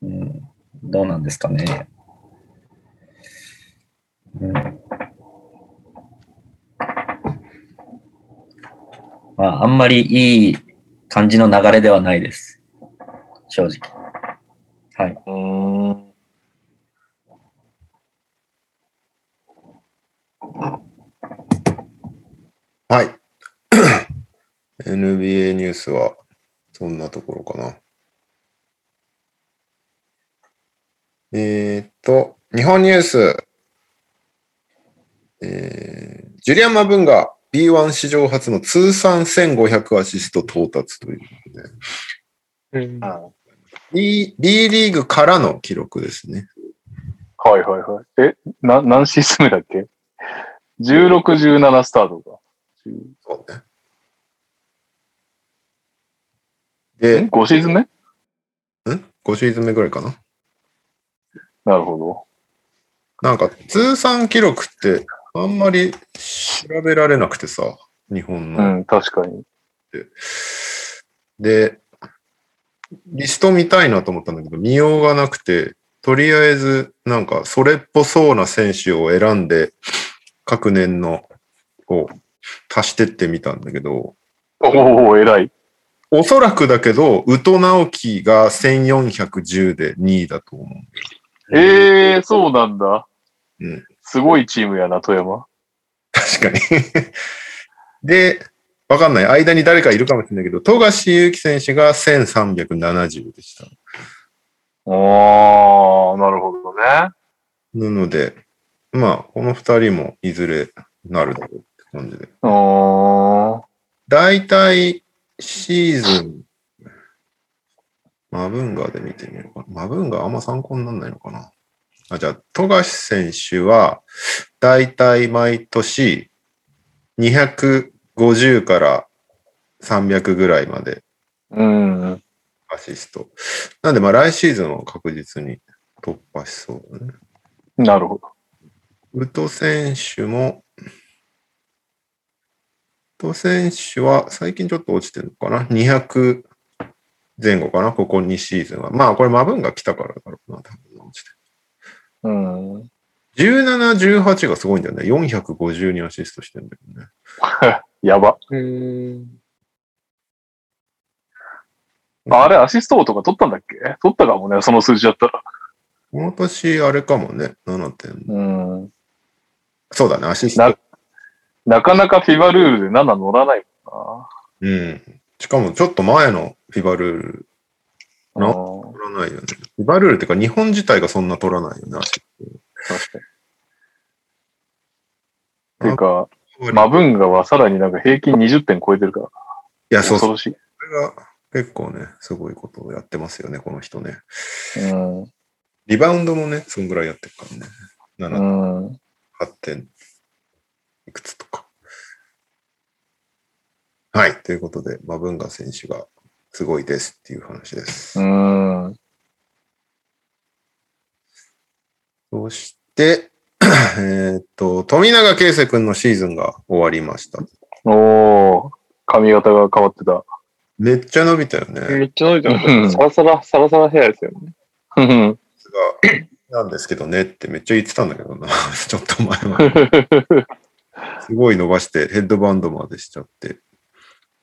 うん、どうなんですかね。うん、まあ、あんまりいい感じの流れではないです。正直。はい。うん。はい。NBA ニュースはそんなところかな。えーっと、日本ニュース。えージュリアン・マブンが B1 史上初の通算1500アシスト到達ということで、うん。B, B リーグからの記録ですね。はいはいはい。え、な、何シーズン目だっけ ?16、17スタートか。そうね。えで、?5 シーズン目？ん ?5 シーズン目ぐらいかな。なるほなんか通算記録ってあんまり調べられなくてさ、日本ど。うの。ん、確かに。で、リスト見たいなと思ったんだけど、見ようがなくて、とりあえずなんかそれっぽそうな選手を選んで、各年のを足してってみたんだけど、おお偉い。おそらくだけど、宇都直樹が1410で2位だと思う。ええー、そうなんだ。うんすごいチームやな、富山。確かに。で、わかんない。間に誰かいるかもしれないけど、富樫勇樹選手が1370でした。ああ、なるほどね。なので、まあ、この二人もいずれなるだろうって感じで。あー大体、シーズン、マブンガーで見てみようかな。マブンガーあんま参考にならないのかな。あ、じゃあ、富樫選手は、大体毎年、250から300ぐらいまでうん。アシスト。なんで、まあ来シーズンは確実に突破しそうだね。なるほど。宇都選手も、宇都選手は最近ちょっと落ちてるのかな ?200 前後かな？ここ2シーズンは。まあこれマブンが来たからだろうな、多分落ちてうん。る。17、18がすごいんだよね。452アシストしてるんだけどね。やば。うん。ああれ、アシスト王とか取ったんだっけ？取ったかもね、その数字だったら。この年あれかもね。7点。うん。そうだね、アシスなト。なかなかフィバルールで7乗らないもうん。しかもちょっと前のフィバルールんな。なうん取らないよね。フィバルールってか日本自体がそんな取らないよね、アシス確かに。ていうか、ト。マブンガはさらになんか平均20点超えてるから。いや、そうそう。恐ろしい。これが結構ね、すごいことをやってますよね、この人ね。うん。リバウンドもね、そんぐらいやってるからね。7、うん。8点いくつとか。はい。ということで、マブンガ選手がすごいですっていう話です。うん。そして、えーっと、富永啓生君のシーズンが終わりました。おー、髪型が変わってた。めっちゃ伸びたよね。めっちゃ伸びてまうんす。サラサラ、サラサラヘアですよね。うんがなんですけどねってめっちゃ言ってたんだけどな。ちょっと前は。すごい伸ばしてヘッドバンドまでしちゃって。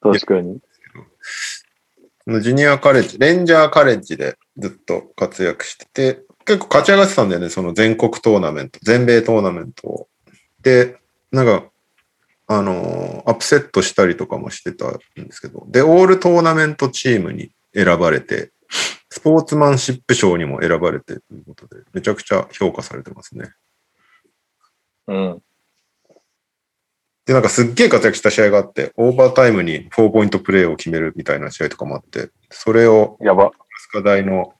確かに。ジュニアカレッジ、レンジャーカレッジでずっと活躍してて、結構勝ち上がってたんだよね、その全国トーナメント、全米トーナメントを。で、なんか、あのーアップセットしたりとかもしてたんですけど、で、オールトーナメントチームに選ばれて、スポーツマンシップ賞にも選ばれてということで、めちゃくちゃ評価されてますね。うん。で、なんかすっげえ活躍した試合があって、オーバータイムに4ポイントプレーを決めるみたいな試合とかもあって、それをやば。スカ大の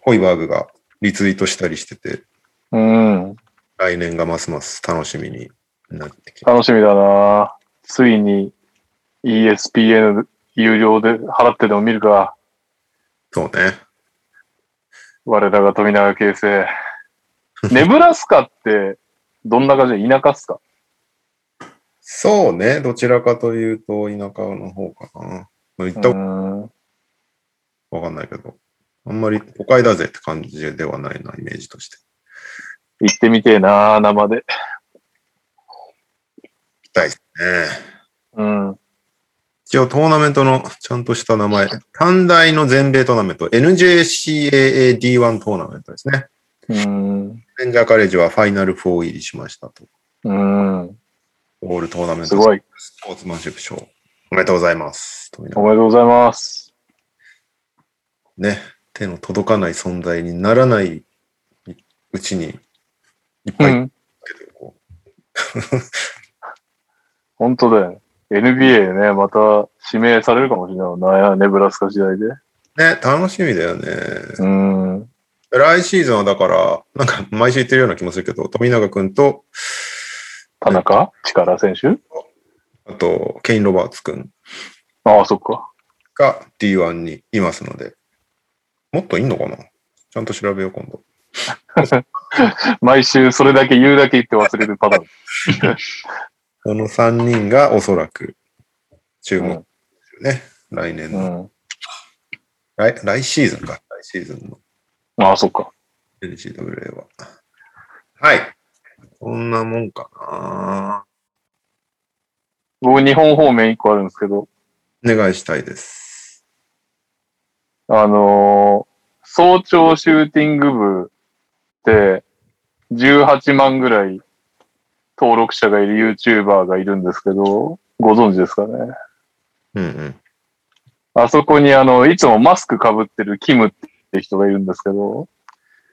ホイバーグがリツイートしたりしてて、うん。来年がますます楽しみになってきま楽しみだなついに ESPN 有料で払ってでも見るか。す。そうね。我らが富永啓生。ネブラスカってどんな感じ？で田舎っすか？そうね。どちらかというと田舎の方かな。まあ、行ったわかんないけど、あんまり都会だぜって感じではないな、イメージとして。行ってみてえな生で。行きたいですね。うん。一応トーナメントのちゃんとした名前、短大の全米トーナメント、NJCAA-D1 トーナメントですね。うん。レンジャーカレッジはファイナル4入りしましたと。うん。オールトーナメントすごい。スポーツマンシップ賞。おめでとうございます。おめでとうございます。ね、手の届かない存在にならないうちにいっぱいいるけど、こ 本当だよね。NBA ね、また指名されるかもしれないな、ネブラスカ時代で。うね、楽しみだよね。うん。来シーズンはだから、なんか毎週言ってるような気もするけど、富永君と、田中？力選手？あと、ケイン・ロバーツ君ああ、そっか。が D1 にいますので、もっといんのかな？ちゃんと調べよう、今度。毎週それだけ言うだけ言って忘れるパターン。この3人がおそらく注目ですよね。来年の、うん。来。来シーズンか。来シーズンのああ、そっか。NCWA は。はい。そんなもんかな。僕、日本方面一個あるんですけど、お願いしたいです。あのー早朝シューティング部って、18万ぐらい登録者がいる YouTuber がいるんですけど、ご存知ですかね？うんうん。あそこにあの、いつもマスク被ってるキムって人がいるんですけど、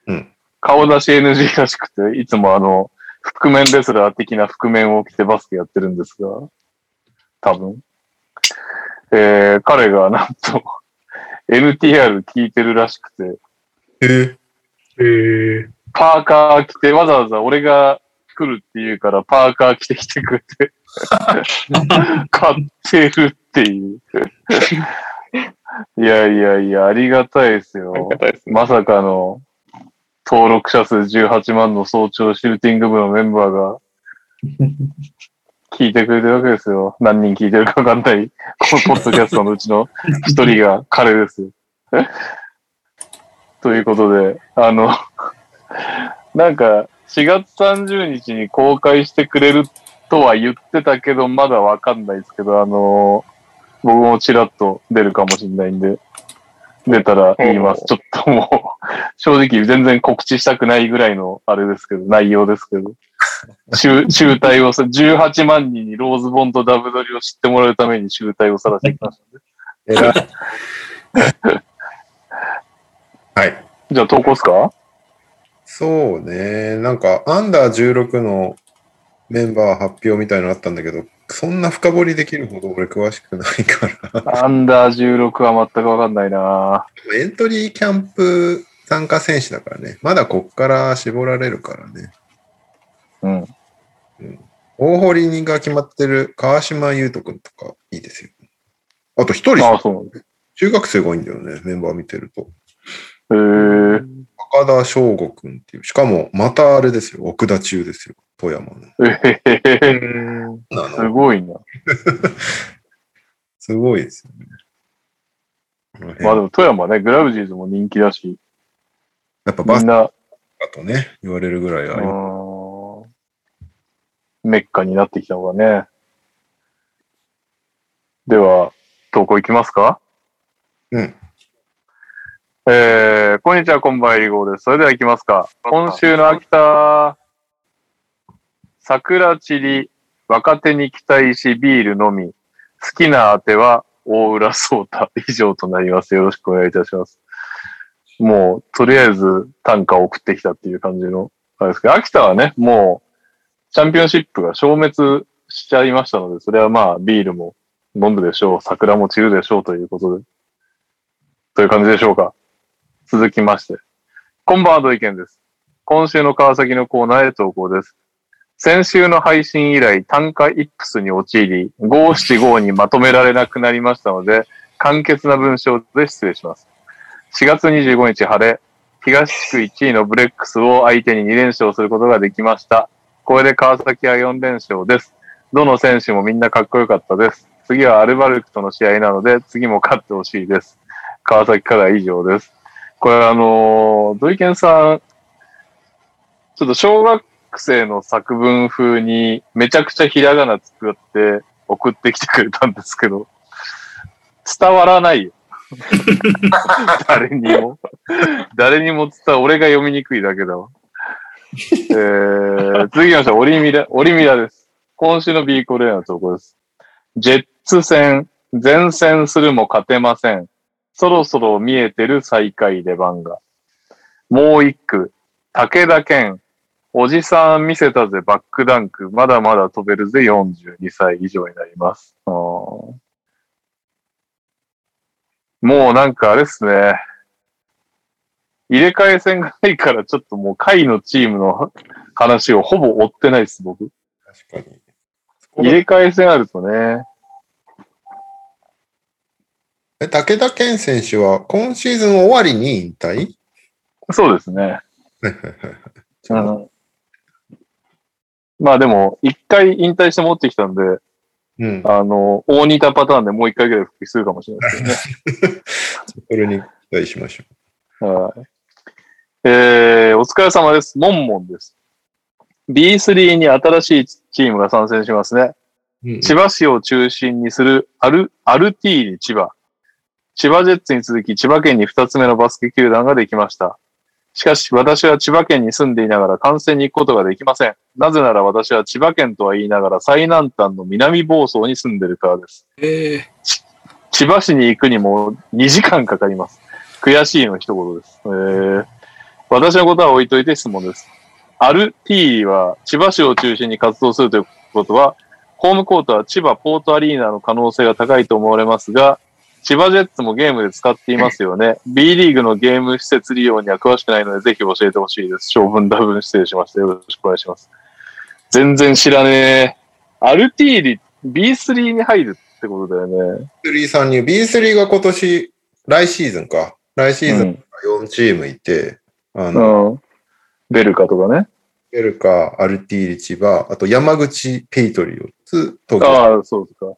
うん顔出し NG らしくて、いつもあの、覆面レスラー的な覆面を着てバスケやってるんですが、多分。えー、彼がなんと、NTR 聞いてるらしくて、えー、えー、パーカー着て、わざわざ俺が来るって言うから、パーカー着てきてくれて、買ってるっていう。いやいやいや、ありがたいですよ。ありがたいですね。まさかの、登録者数18万の早朝シューティング部のメンバーが、聞いてくれてるわけですよ。何人聞いてるかわかんない、こ のポッドキャストのうちの一人が彼ですよ。ということで、あの、なんか、4月30日に公開してくれるとは言ってたけど、まだわかんないですけど、あの、僕もちらっと出るかもしれないんで、出たら言います。ちょっともう、正直全然告知したくないぐらいのあれですけど、内容ですけど。集集大をさ、18万人にローズボンとダブドリを知ってもらうために集大をさらしてきましたんで。えらい。はい。じゃあ投稿っすか？そうね。なんか、アンダー16のメンバー発表みたいなのあったんだけど、そんな深掘りできるほど俺詳しくないから。アンダー16は全くわかんないなエントリーキャンプ参加選手だからね。まだこっから絞られるからね。うん。大堀が決まってる川島優斗くんとかいいですよ。あと一人ああ、そう。中学生が多いんだよね。メンバー見てると。へえ高田翔吾くんっていう。しかも、またあれですよ。奥田中ですよ。富山の。えへへへなすごいな。すごいですよね。まあでも富山ね、グラブジーズも人気だし、やっぱバスみんな、ケだとね、言われるぐらいあります。うんメッカになってきたのがね。では、投稿いきますか？うん。えー、こんにちは、こんばんは、りごです。それでは行きますか。今週の秋田、桜散り、若手に期待しビールのみ、好きなあては大浦聡太以上となります。よろしくお願いいたします。もう、とりあえず短歌を送ってきたっていう感じの、あれですけど、秋田はね、もう、チャンピオンシップが消滅しちゃいましたので、それはまあ、ビールも飲むでしょう、桜も散るでしょうということで、という感じでしょうか。続きまして。こんばんは、土井健です。今週の川崎のコーナーへ投稿です。先週の配信以来、単価イップスに陥り、五七五にまとめられなくなりましたので、簡潔な文章で失礼します。4月25日晴れ、東地区1位のブレックスを相手に2連勝することができました。これで川崎は4連勝です。どの選手もみんなかっこよかったです。次はアルバルクとの試合なので、次も勝ってほしいです。川崎からは以上です。これあのー、土井健さん、ちょっと小学生の作文風にめちゃくちゃひらがな作って送ってきてくれたんですけど、伝わらないよ。誰にも。誰にも伝わ、俺が読みにくいだけだわ。えー、次行きましょう。オリミラ、オリミラです。今週の B コレーの投稿です。ジェッツ戦、前線するも勝てません。そろそろ見えてる最下位出番が。もう一句、武田健、おじさん見せたぜバックダンク、まだまだ飛べるぜ42歳以上になります。もうなんかあれっすね。入れ替え戦がないからちょっともう下位のチームの話をほぼ追ってないです、僕。確かに。入れ替え戦あるとね。え、武田健選手は今シーズン終わりに引退？そうですね。はいはいはいうんまあでも、一回引退して持ってきたんで、うん。あの、大似たパターンでもう一回ぐらい復帰するかもしれないですね。それに期待しましょはい。えー、お疲れ様です。モンモンです。B3 に新しいチームが参戦しますね。う。うん千葉市を中心にするアル、アルティーリ千葉。千葉ジェッツに続き千葉県に2つ目のバスケ球団ができました。しかし私は千葉県に住んでいながら観戦に行くことができません。なぜなら私は千葉県とは言いながら最南端の南房総に住んでるからです。ええ千葉市に行くにも2時間かかります。悔しいの一言です。えー、私のことは置いといて質問です。アルティーは千葉市を中心に活動するということは、ホームコートは千葉ポートアリーナの可能性が高いと思われますが、千葉ジェッツもゲームで使っていますよね。B リーグのゲーム施設利用には詳しくないので、ぜひ教えてほしいです。長文多文失礼しました。よろしくお願いします。全然知らねえ。アルティーリ、B3 に入るってことだよね。B3 参入。B3 が今年、来シーズンか。来シーズン4チームいて、あの、うん。ベルカとかね。ベルカ、アルティーリ、千葉、あと山口ペイトリオッツ、東京。ああ、そうですか。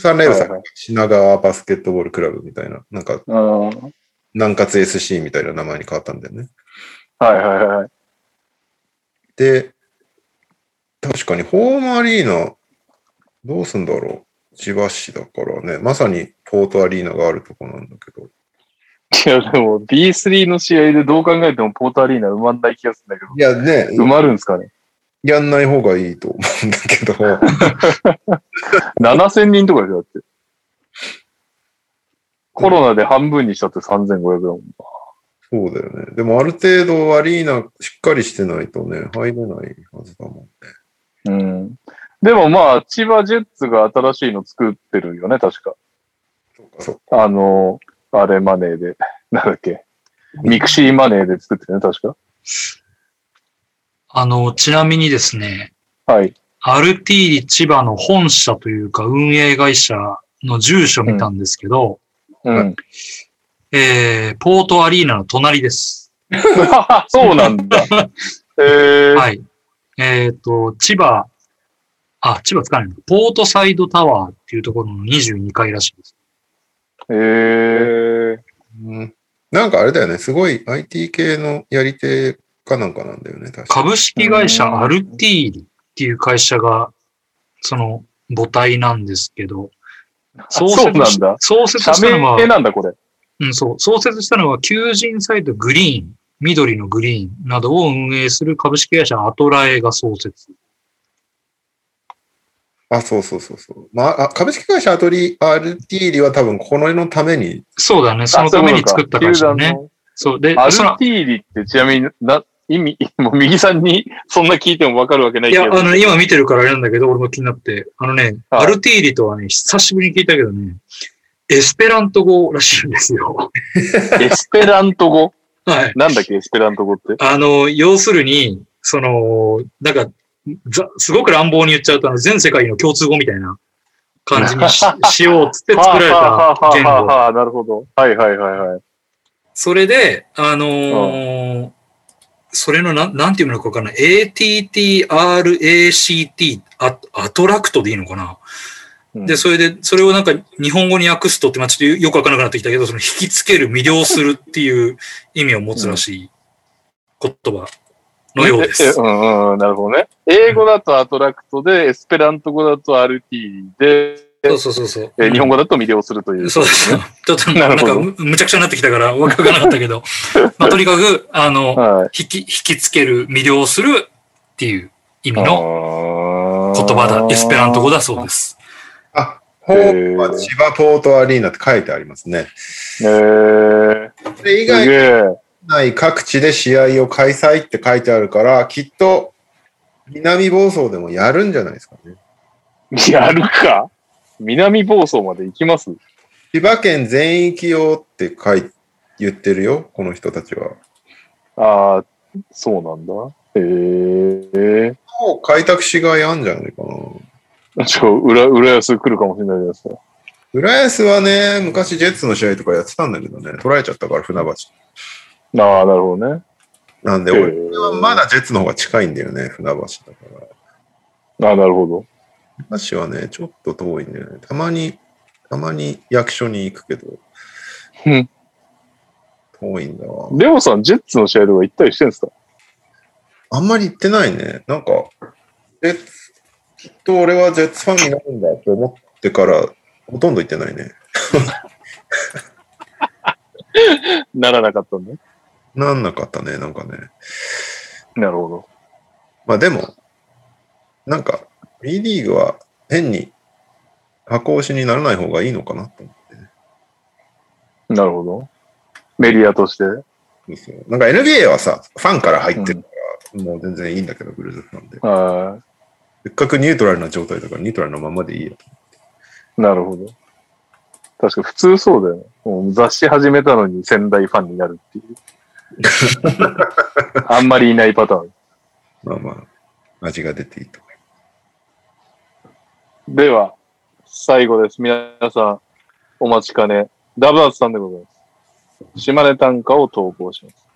サンライブさん、はいはい品川バスケットボールクラブみたいな、なんか、南葛 SC みたいな名前に変わったんだよね。はいはい。で、確かにホームアリーナ、どうすんだろう。千葉市だからね、まさにポートアリーナがあるとこなんだけど。いや、でも B3 の試合でどう考えてもポートアリーナ埋まんない気がするんだけど。いやね、埋まるんですかね？やんない方がいいと思うんだけど、?7000 人とかでしょだって。コロナで半分にしたって3500だもん。そうだよね。でもある程度アリーナしっかりしてないとね、入れないはずだもんね。うん。でもまあ、千葉ジェッツが新しいの作ってるよね、確か。そうか、そうか。あの、あれマネーで。なんだっけ。ミクシーマネーで作ってるね、確か。あの、ちなみにですね、はい。アルティーリ千葉の本社というか運営会社の住所見たんですけど、うん。えー、ポートアリーナの隣です。そうなんだ。えー、はい。えっ、と、千葉、あ、千葉使わないのポートサイドタワーっていうところの22階らしいです。えー、うん、なんかあれだよね、すごい IT 系のやり手かなんかなんだよね、確か株式会社アルティーリっていう会社が、その母体なんですけど、創そう設しなんだ。創設社したのは名、なんだ、これ。うん、そう、創設したのは求人サイトグリーン、緑のグリーンなどを運営する株式会社アトラエが創設。あ、そうそうそうそう。まあ、あ株式会社アトリ、アルティーリは多分この絵のために、そうだね、そのために作った会社ね。そう、で、アルティーリってちなみにな、意味、もう右さんに そんな聞いてもわかるわけないいや、けど。あの、今見てるからあれなんだけど、俺も気になって、あのね、はいアルティーリとはね、久しぶりに聞いたけどね、エスペラント語らしいんですよ。エスペラント語？はい。なんだっけ、エスペラント語って？あの、要するに、その、なんか、ざすごく乱暴に言っちゃうと、全世界の共通語みたいな感じにし しようっつって作られはた言語。なるほど。はいはいはいはい。それで、あのーそれのなん、なんていうのかわかんない。ATTRACT、アアトラクトでいいのかな、うんで、それで、それをなんか日本語に訳すとって、まあちょっとよくわからなくなってきたけど、その引きつける、魅了するっていう意味を持つらしい言葉のようでええす。うんうん、なるほどね。英語だと attract で、エスペラント語だと altiri で、そうそうそうそう。え日本語だと魅了するという。そうです。ちょっとなるほどなんかむむちゃくちゃになってきたからわからなかったけど、まあとにかく、あの、はい。引き、引きつける、魅了するっていう意味のの言葉だ、エスペラント語だそうです。あ、ホープは千葉ポートアリーナって書いてありますね。えー、それ以す外。ない各地で試合を開催って書いてあるから、きっと南房総でもやるんじゃないですかね。やるか？南房総まで行きます？千葉県全域よって書い言ってるよ、この人たちは。ああ、そうなんだ。へえ。もう開拓しがいあんじゃないかな。ちょ、裏、裏安来るかもしれないですね。浦安はね、昔ジェッツの試合とかやってたんだけどね、取られちゃったから、船橋。ああ、なるほどね。なんで、俺はまだジェッツの方が近いんだよね、船橋だから。ああ、なるほど。船橋はね、ちょっと遠いんだよね。たまに、たまに役所に行くけどうん、遠いんだわ。レオさん、ジェッツの試合とか行ったりしてんですか？あんまり行ってないね。なんか、ジェッツ、きっと俺はジェッツファンになるんだって思ってから、ほとんど行ってないね。ならなかったんだ。なんなかったね、なんかね。なるほど。まあでも、なんか、B リーグは変に箱押しにならない方がいいのかなと思ってね。なるほど。メディアとして。なんか NBA はさ、ファンから入ってるから、もう全然いいんだけど、ブルーズファンで。はせっかくニュートラルな状態だから、ニュートラルなままでいいよ。い。なるほど。確か普通そうだよね。もう雑誌始めたのに仙台ファンになるっていう。あんまりいないパターン。まあまあ、味が出ていいと思います。では、最後です。皆さん、お待ちかね。ダブアツさんでございます。島根短歌を投稿します。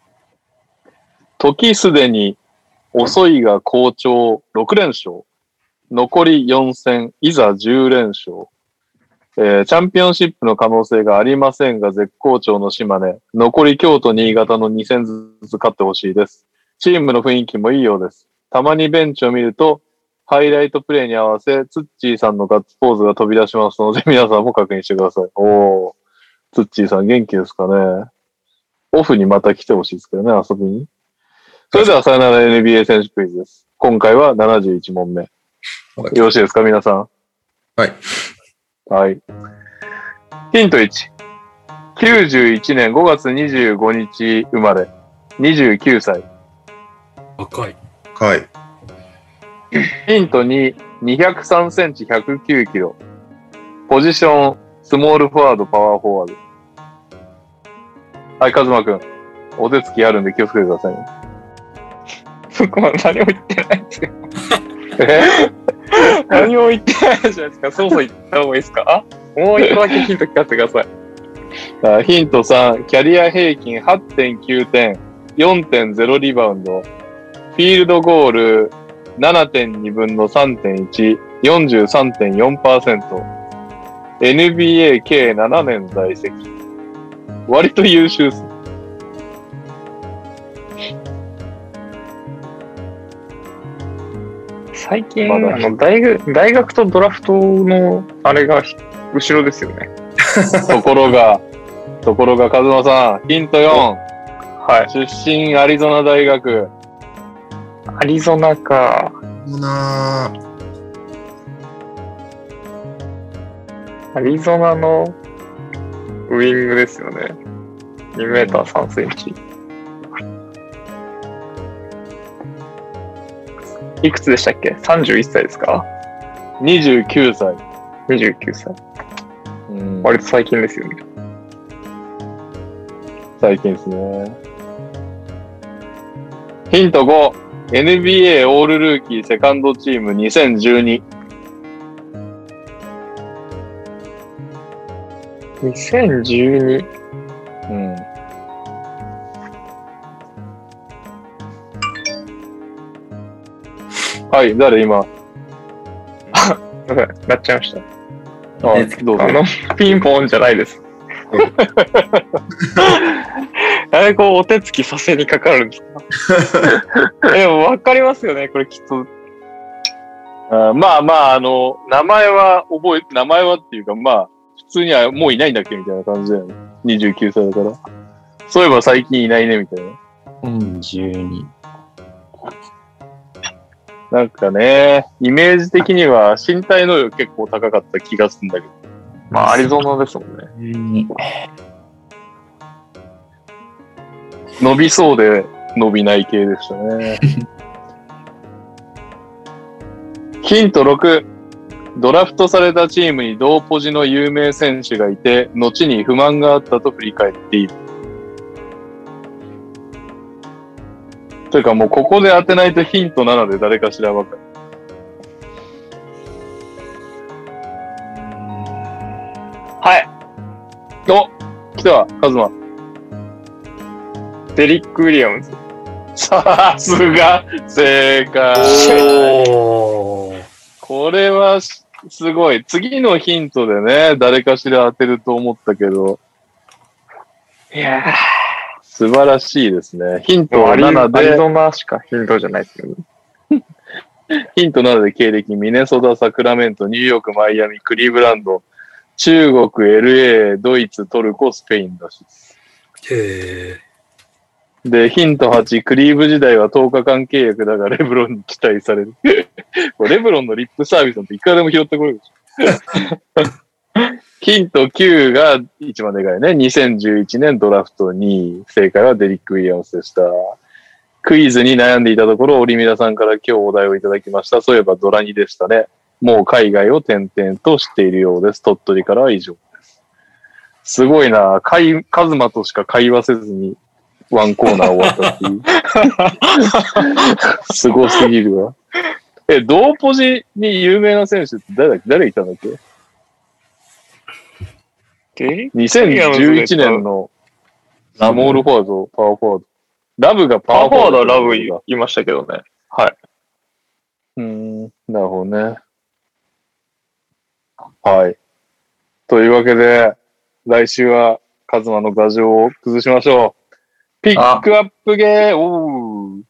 時すでに遅いが好調6連勝。残り4戦、いざ10連勝。えーチャンピオンシップの可能性がありませんが、絶好調の島根。残り京都、新潟の2戦ずつ勝ってほしいです。チームの雰囲気もいいようです。たまにベンチを見ると、ハイライトプレイに合わせ、ツッチーさんのガッツポーズが飛び出しますので、皆さんも確認してください。おー、ツッチーさん元気ですかねオフにまた来てほしいですけどね、遊びに。それでは、さよなら NBA 選手クイズです。今回は71問目。よろしいですか、皆さん。はい。はい。ヒント1。91年5月25日生まれ。29歳。若い。はい。ヒント2、203センチ109キロ。ポジション、スモールフォワード、パワーフォワード。はい、カズマくん。お手つきあるんで気をつけてくださいね。僕は何も言ってないんですよ。え？何も言ってないじゃないですか？そうそう言った方がいいですか？あ？もう一個だけヒント聞かせてください。あヒント3、キャリア平均8.9点、4.0リバウンド。フィールドゴール7.2分の3.1、43.4%。NBA 計7年在籍。割と優秀っす。最近、まだあの大学、大学とドラフトのあれがひ後ろですよね。ところが、ところが、カズマさん、ヒント4。はい。出身アリゾナ大学。アリゾナか。アリゾナのウイングですよね。2メーター3センチ。いくつでしたっけ ?31 歳ですか？29歳。?29 歳。うん割と最近ですよね。最近ですね。ヒント5。NBA オールルーキーセカンドチーム2012。2012。はい、誰今？なっちゃいました。あでどうぞあ。の、ピンポンじゃないです。あれ、こう、お手つきさせにかかるんですか？でも、わかりますよね、これきっと。あまあまあ、あの、名前は覚え、名前はっていうか、まあ、普通にはもういないんだっけみたいな感じだよね。29歳だから。そういえば最近いないね、みたいな。うん、12。なんかね、イメージ的には身体能力結構高かった気がするんだけど。まあ、アリゾナですもんね。に伸びそうで伸びない系でしたね。ヒント6。ドラフトされたチームに同ポジの有名選手がいて、後に不満があったと振り返っている。というかもうここで当てないとヒント7で誰かしらわかる。はい。お来たわ、カズマ。デリック・ウィリアムズ。さすが、正解。これはすごい。次のヒントでね、誰かしら当てると思ったけど、いやー素晴らしいですね。ヒンー、トもうアリ7で、アリゾナしかヒントじゃないです ヒント7で経歴、ミネソタ、サクラメント、ニューヨーク、マイアミ、クリーブランド、中国、LA、ドイツ、トルコ、スペインらしいです。へ で、ヒント8、クリーブ時代は10日間契約だが、レブロンに 期待される。レブロンのリップサービスなんていくらでも拾ってこれるでしょ。ヒント9が一番でかいね。2011年ドラフト2位。正解はデリック・ウィリアムスでした。クイズに悩んでいたところ、オリミラさんから今日お題をいただきました。そういえばドラニでしたね。もう海外を転々としているようです。鳥取からは以上です。すごいな。カイカズマとしか会話せずにワンコーナー終わったっていう。すごすぎるわ。え、同ポジに有名な選手って誰だっけ？誰いたんだっけ？?2011 年のスモールフォワード、パワーフォワード。ラブがパパワーフォワードワード。はラブいいましたけどね。はい。うーん、なるほどね。はい。というわけで、来週はカズマの牙城を崩しましょう。ピックアップゲー、おー。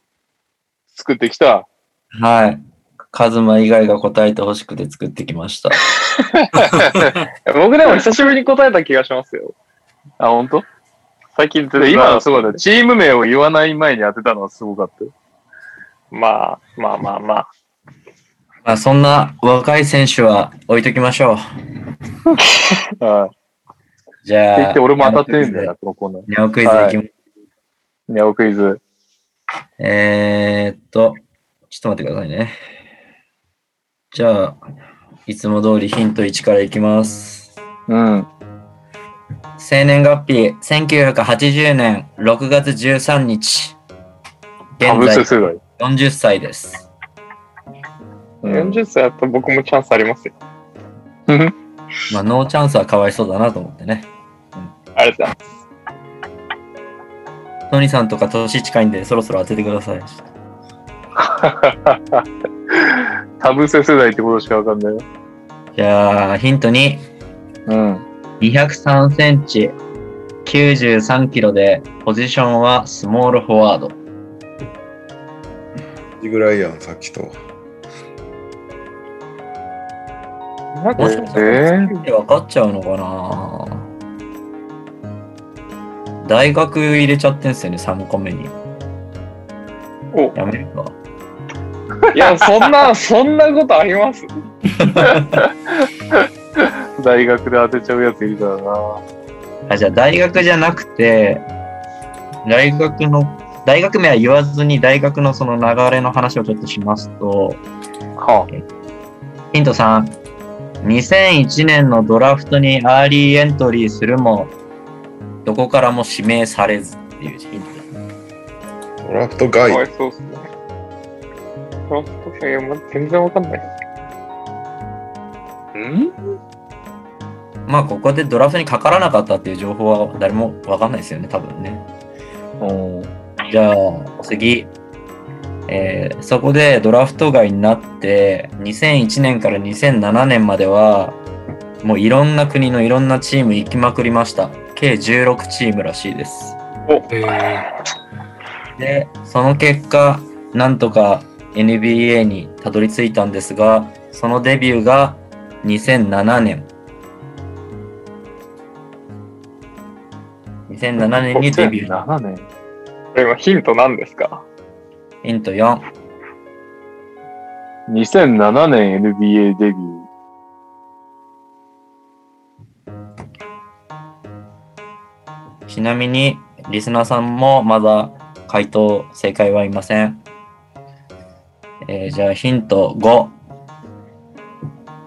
作ってきた。はい。カズマ以外が答えてほしくて作ってきました。僕でも久しぶりに答えた気がしますよ。あ、本当？最近ずっ今のすごいね。チーム名を言わない前に当てたのはすごかったよ。まあ、まあまあまあ。まあ、そんな若い選手は置いときましょう。はい。じゃあ、って言って俺も当たってるんだよ、このコーナー。ニャオクイズいきます。ニャオクイズ。えーっと、ちょっと待ってくださいね。じゃあ、いつも通りヒント1からいきます。うん。生年月日、1980年6月13日。現在ス世代。40歳です。うん。40歳だと僕もチャンスありますよ。まあ、ノーチャンスはかわいそうだなと思ってね。ありがとうございます。トニーさんとか年近いんで、そろそろ当ててください。タブセ世代ってことしかわかんないよ。じゃあ、ヒント2。うん。203センチ、93キロで、ポジションはスモールフォワード。同じぐらいやん、さっきと。もしかしたえら、で分かっちゃうのかな大学入れちゃってんすよね、3個目に。おやめるか。いや、そんな、そんなことあります？大学で当てちゃうやついるからな。あ、じゃあ大学じゃなくて、大学の、大学名は言わずに大学のその流れの話をちょっとしますと、はヒント3。2001年のドラフトにアーリーエントリーするも、どこからも指名されずっていうヒント。ドラフトかわ外。いそうっすね。ドラフトいやもう全然わかんない。んまあ、ここでドラフトにかからなかったっていう情報は誰もわかんないですよね、多分ね。うん。じゃあ、次。えーそこでドラフト外になって、2001年から2007年までは、もういろんな国のいろんなチーム行きまくりました。計16チームらしいです。えで、その結果、なんとか NBA にたどり着いたんですが、そのデビューが2007年。2007年にデビュー。2007年これはヒント何ですか？ヒント4。2007年 NBA デビュー。ちなみに、リスナーさんもまだ回答正解はいません。えーじゃあヒント5。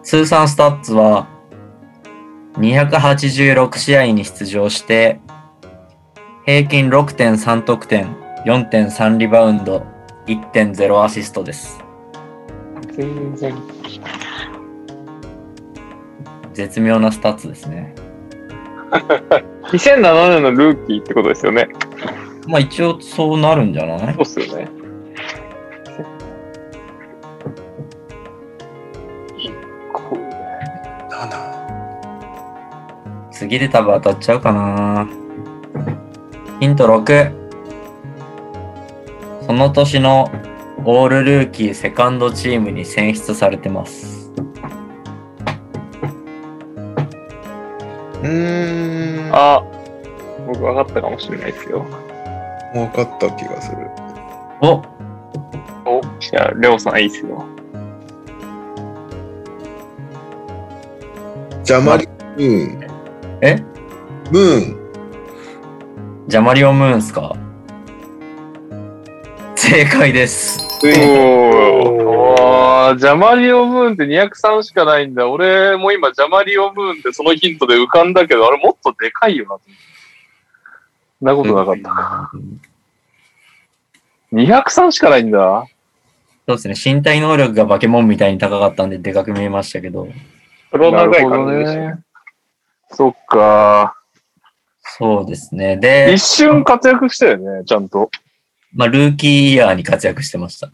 通算スタッツは286試合に出場して、平均6.3得点、4.3リバウンド、1.0アシストです。全然。絶妙なスタッツですね。2007年のルーキーってことですよね。まあ一応そうなるんじゃない？そうっすよね。次で多分当たっちゃうかな。ヒント6。その年のオールルーキーセカンドチームに選出されてます。うーん。あ、僕分かったかもしれないですよ。分かった気がする。おお、じゃあ、レオさんいいっすよ。ジャマリムーン。え？ムーン。ジャマリオムーンっすか？正解です。おー、ジャマリオムーンって203しかないんだ。俺も今ジャマリオムーンってそのヒントで浮かんだけど、あれもっとでかいよなと思って。そんなことなかったか。203しかないんだ。そうですね。身体能力がバケモンみたいに高かったんででかく見えましたけど。プロ長いなるほど感じでしたね。ね。そっか。そうですね。で一、瞬活躍したよね、ちゃんと。まあ、ルーキーイヤーに活躍してました。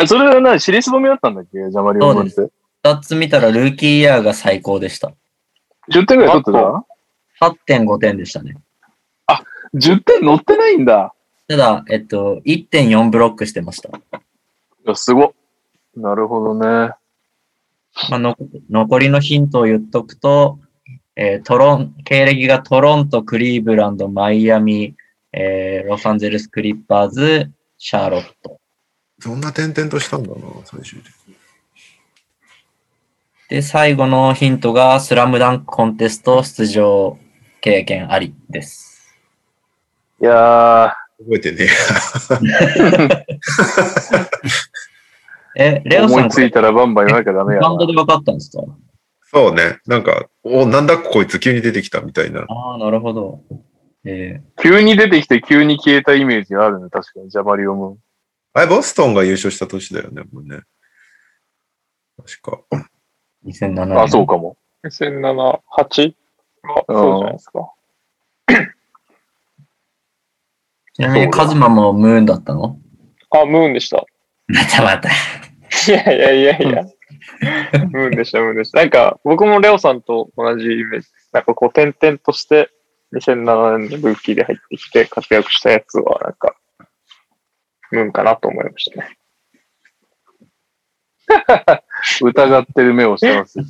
えそれは何シリーズ止めだったんだっけジャマリオンって。二つ見たらルーキーイヤーが最高でした。10点ぐらい取ってた？8.5点でしたね。?10 点乗ってないんだ。ただ、えっと、1.4ブロックしてました。いや、すごっ。なるほどね。まあ、の残りのヒントを言っとくと、えートロン、経歴がトロント、クリーブランド、マイアミ、えーロサンゼルス・クリッパーズ、シャーロット。そんな点々としたんだな、最終的に。で、最後のヒントが、スラムダンクコンテスト出場経験ありです。いや覚えてね え、ー、レオさん、思いついたらバンバン言わなきゃダメやなバンドで分かったんですか？そうね。なんか、おなんだこいつ急に出てきたみたいな。ああ、なるほど。え急に出てきて急に消えたイメージがあるね、確かに、ジャマリオム。あれ、ボストンが優勝した年だよね、もうね。確か。ー、2007年。あ、そうかも。2007、8? あ、そうじゃないですか。ちなみにカズマもムーンだったの？あ、ムーンでした。またまた。いやいやいやいや。ムーンでした、ムーンでした。なんか、僕もレオさんと同じイメージです。なんかこう、点々として、2007年のルーキーで入ってきて活躍したやつは、なんか、ムーンかなと思いましたね。疑ってる目をしてます。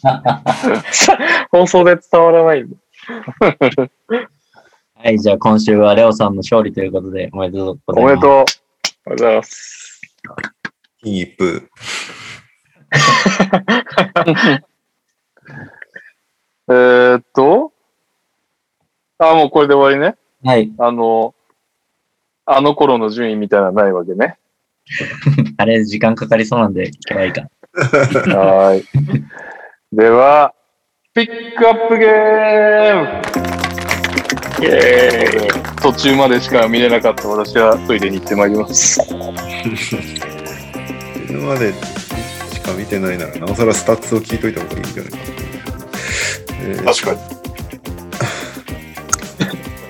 放送で伝わらないんで。はい、じゃあ今週はレオさんの勝利ということで、おめでとうございます。おめでとう。ありがとうございます。金一封。えーっと、あ、もうこれで終わりね。はい。あの、あの頃の順位みたいなのないわけね。あれ、時間かかりそうなんで、今日はいいか。はーい。では、ピックアップゲームイェーイ。途中までしか見れなかった私はトイレに行ってまいります。今までしか見てないなら、なおさらスタッツを聞いといた方がいいんじゃないかな。えー確かに。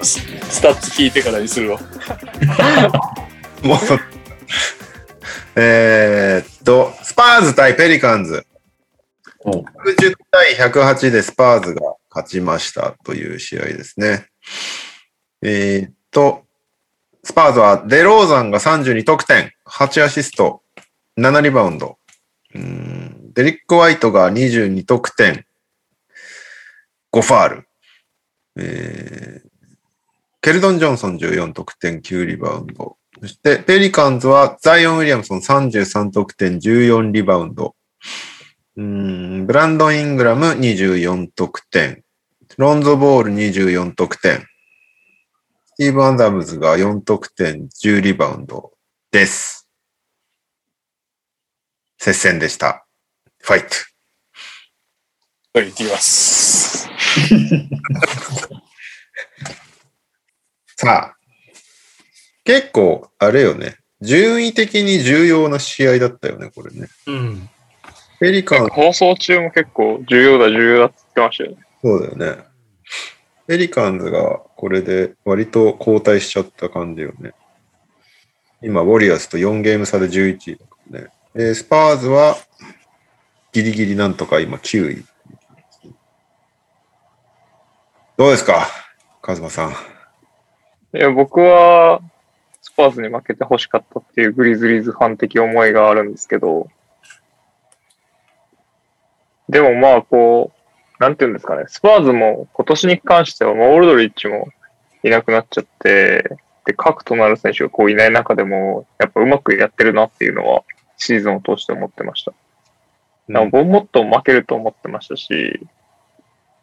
スタッツ聞いてからにするわ。もう、えーっと、スパーズ対ペリカンズ。お110対108でスパーズが勝ちましたという試合ですね。えーっと、スパーズはデローザンが32得点、8アシスト、7リバウンド。うんデリック・ホワイトが22得点、5ファール。えーケルドン・ジョンソン14得点、9リバウンド。そして、ペリカンズはザイオン・ウィリアムソン33得点、14リバウンド。うんブランドン・イングラム24得点。ロンゾ・ボール24得点。スティーブ・アンダムズが4得点、10リバウンドです。接戦でした。ファイト。はい、いきます。さあ、結構、あれよね。順位的に重要な試合だったよね、これね。うん。ペリカン、放送中も結構重要だ、重要だって言ってましたよね。そうだよね。ペリカンズがこれで割と後退しちゃった感じよね。今、ウォリアーズと4ゲーム差で11位だからね。で、スパーズはギリギリなんとか今9位。どうですかカズマさん。いや、僕は、スパーズに負けて欲しかったっていうグリズリーズファン的思いがあるんですけど、でもまあ、こう、なんていうんですかね、スパーズも今年に関しては、まあオールドリッチもいなくなっちゃって、で、核となる選手がこういない中でも、やっぱうまくやってるなっていうのは、シーズンを通して思ってました。なんか僕もっと負けると思ってましたし、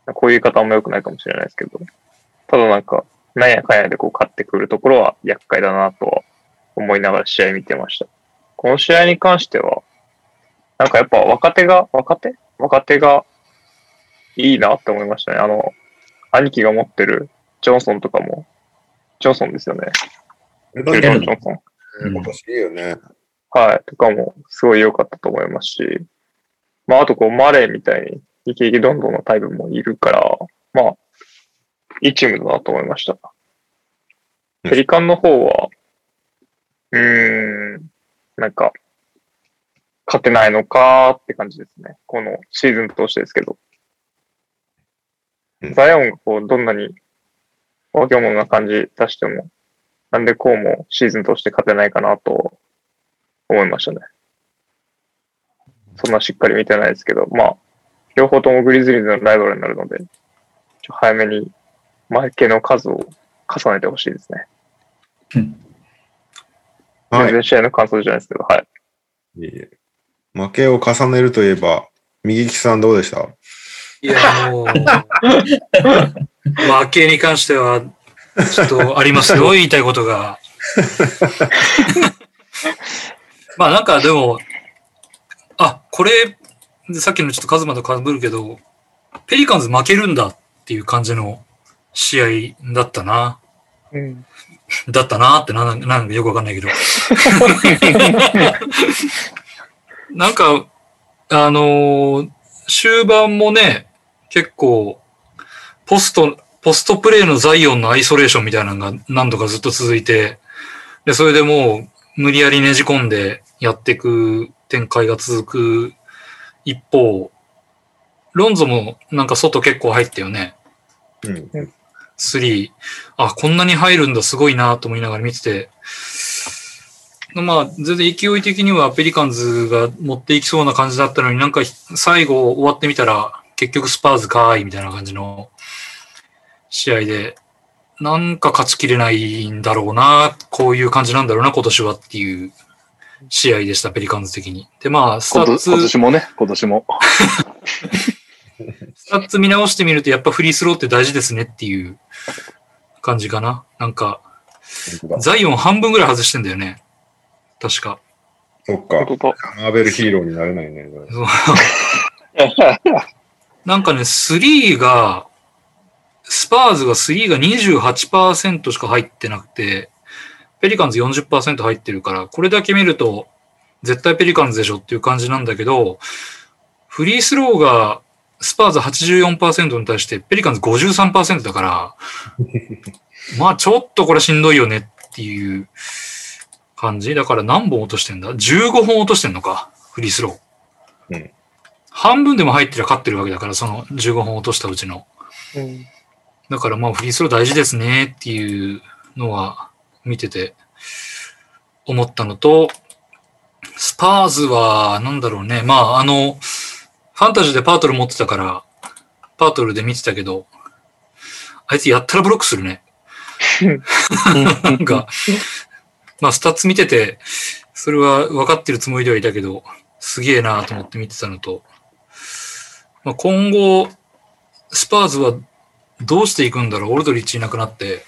こういう言い方あんま良くないかもしれないですけど、ただなんか、なんやかんやでこう勝ってくるところは厄介だなとは思いながら試合見てました。この試合に関しては、なんかやっぱ若手が、若手？若手がいいなって思いましたね。あの、兄貴が持ってるジョンソンとかも、ジョンソンですよね。ジョンソン。今年いいよね。はい。とかもすごい良かったと思いますし、まああとこうマレーみたいにイケイケどんどんのタイプもいるから、まあ、いいチームだなと思いました。うんペリカンの方は、うーん、なんか、勝てないのかって感じですね。このシーズン通してですけど。うんザイオンがこう、どんなにわけものな感じ出しても、なんでこうもシーズン通して勝てないかなと思いましたね。そんなしっかり見てないですけど、まあ、両方ともグリズリーズのライバルになるので、ちょ早めに負けの数を重ねてほしいですね。はい全。然試合の感想じゃないですけど、はい。いえいえ負けを重ねるといえば、右利きさんどうでした？いや、もう、負けに関しては、ちょっとありますよ、言いたいことが。まあなんかでも、あ、これ、さっきのちょっとカズマと被るけど、ペリカンズ負けるんだっていう感じの試合だったな。うん。だったなってなんなんかよくわかんないけど。なんか、あのー終盤もね、結構、ポスト、ポストプレイのザイオンのアイソレーションみたいなのが何度かずっと続いて、で、それでもう無理やりねじ込んでやっていく展開が続く一方、ロンゾもなんか外結構入ったよね。うん。3。あ、こんなに入るんだ、すごいなと思いながら見てて。まあ、全然勢い的にはペリカンズが持っていきそうな感じだったのになんか最後終わってみたら結局スパーズかーいみたいな感じの試合で、なんか勝ちきれないんだろうな、こういう感じなんだろうな、今年はっていう試合でした、ペリカンズ的に。で、まあ、スタ今ッツ、年今年もね、今年も。スタッツ見直してみるとやっぱフリースローって大事ですねっていう感じかな。なんか、ザイオン半分ぐらい外してんだよね。確か。そっか。マーベルヒーローになれないね。なんかね、3が、スパーズが3が28%しか入ってなくて、ペリカンズ40%入ってるから、これだけ見ると、絶対ペリカンズでしょっていう感じなんだけど、フリースローがスパーズ84%に対してペリカンズ53%だから、まあちょっとこれしんどいよねっていう感じ。だから何本落としてんだ ?15 本落としてんのか、フリースロー。うん半分でも入ってりゃ勝ってるわけだから、その15本落としたうちの。うん。だからまあフリースロー大事ですねっていうのは見てて思ったのと、スパーズはなんだろうね。まああの、ファンタジーでパートル持ってたから、パートルで見てたけど、あいつやったらブロックするね。なんか、まあスタッツ見てて、それは分かってるつもりではいたけど、すげえなと思って見てたのと、まあ、今後、スパーズはどうしていくんだろう。オルドリッチいなくなって、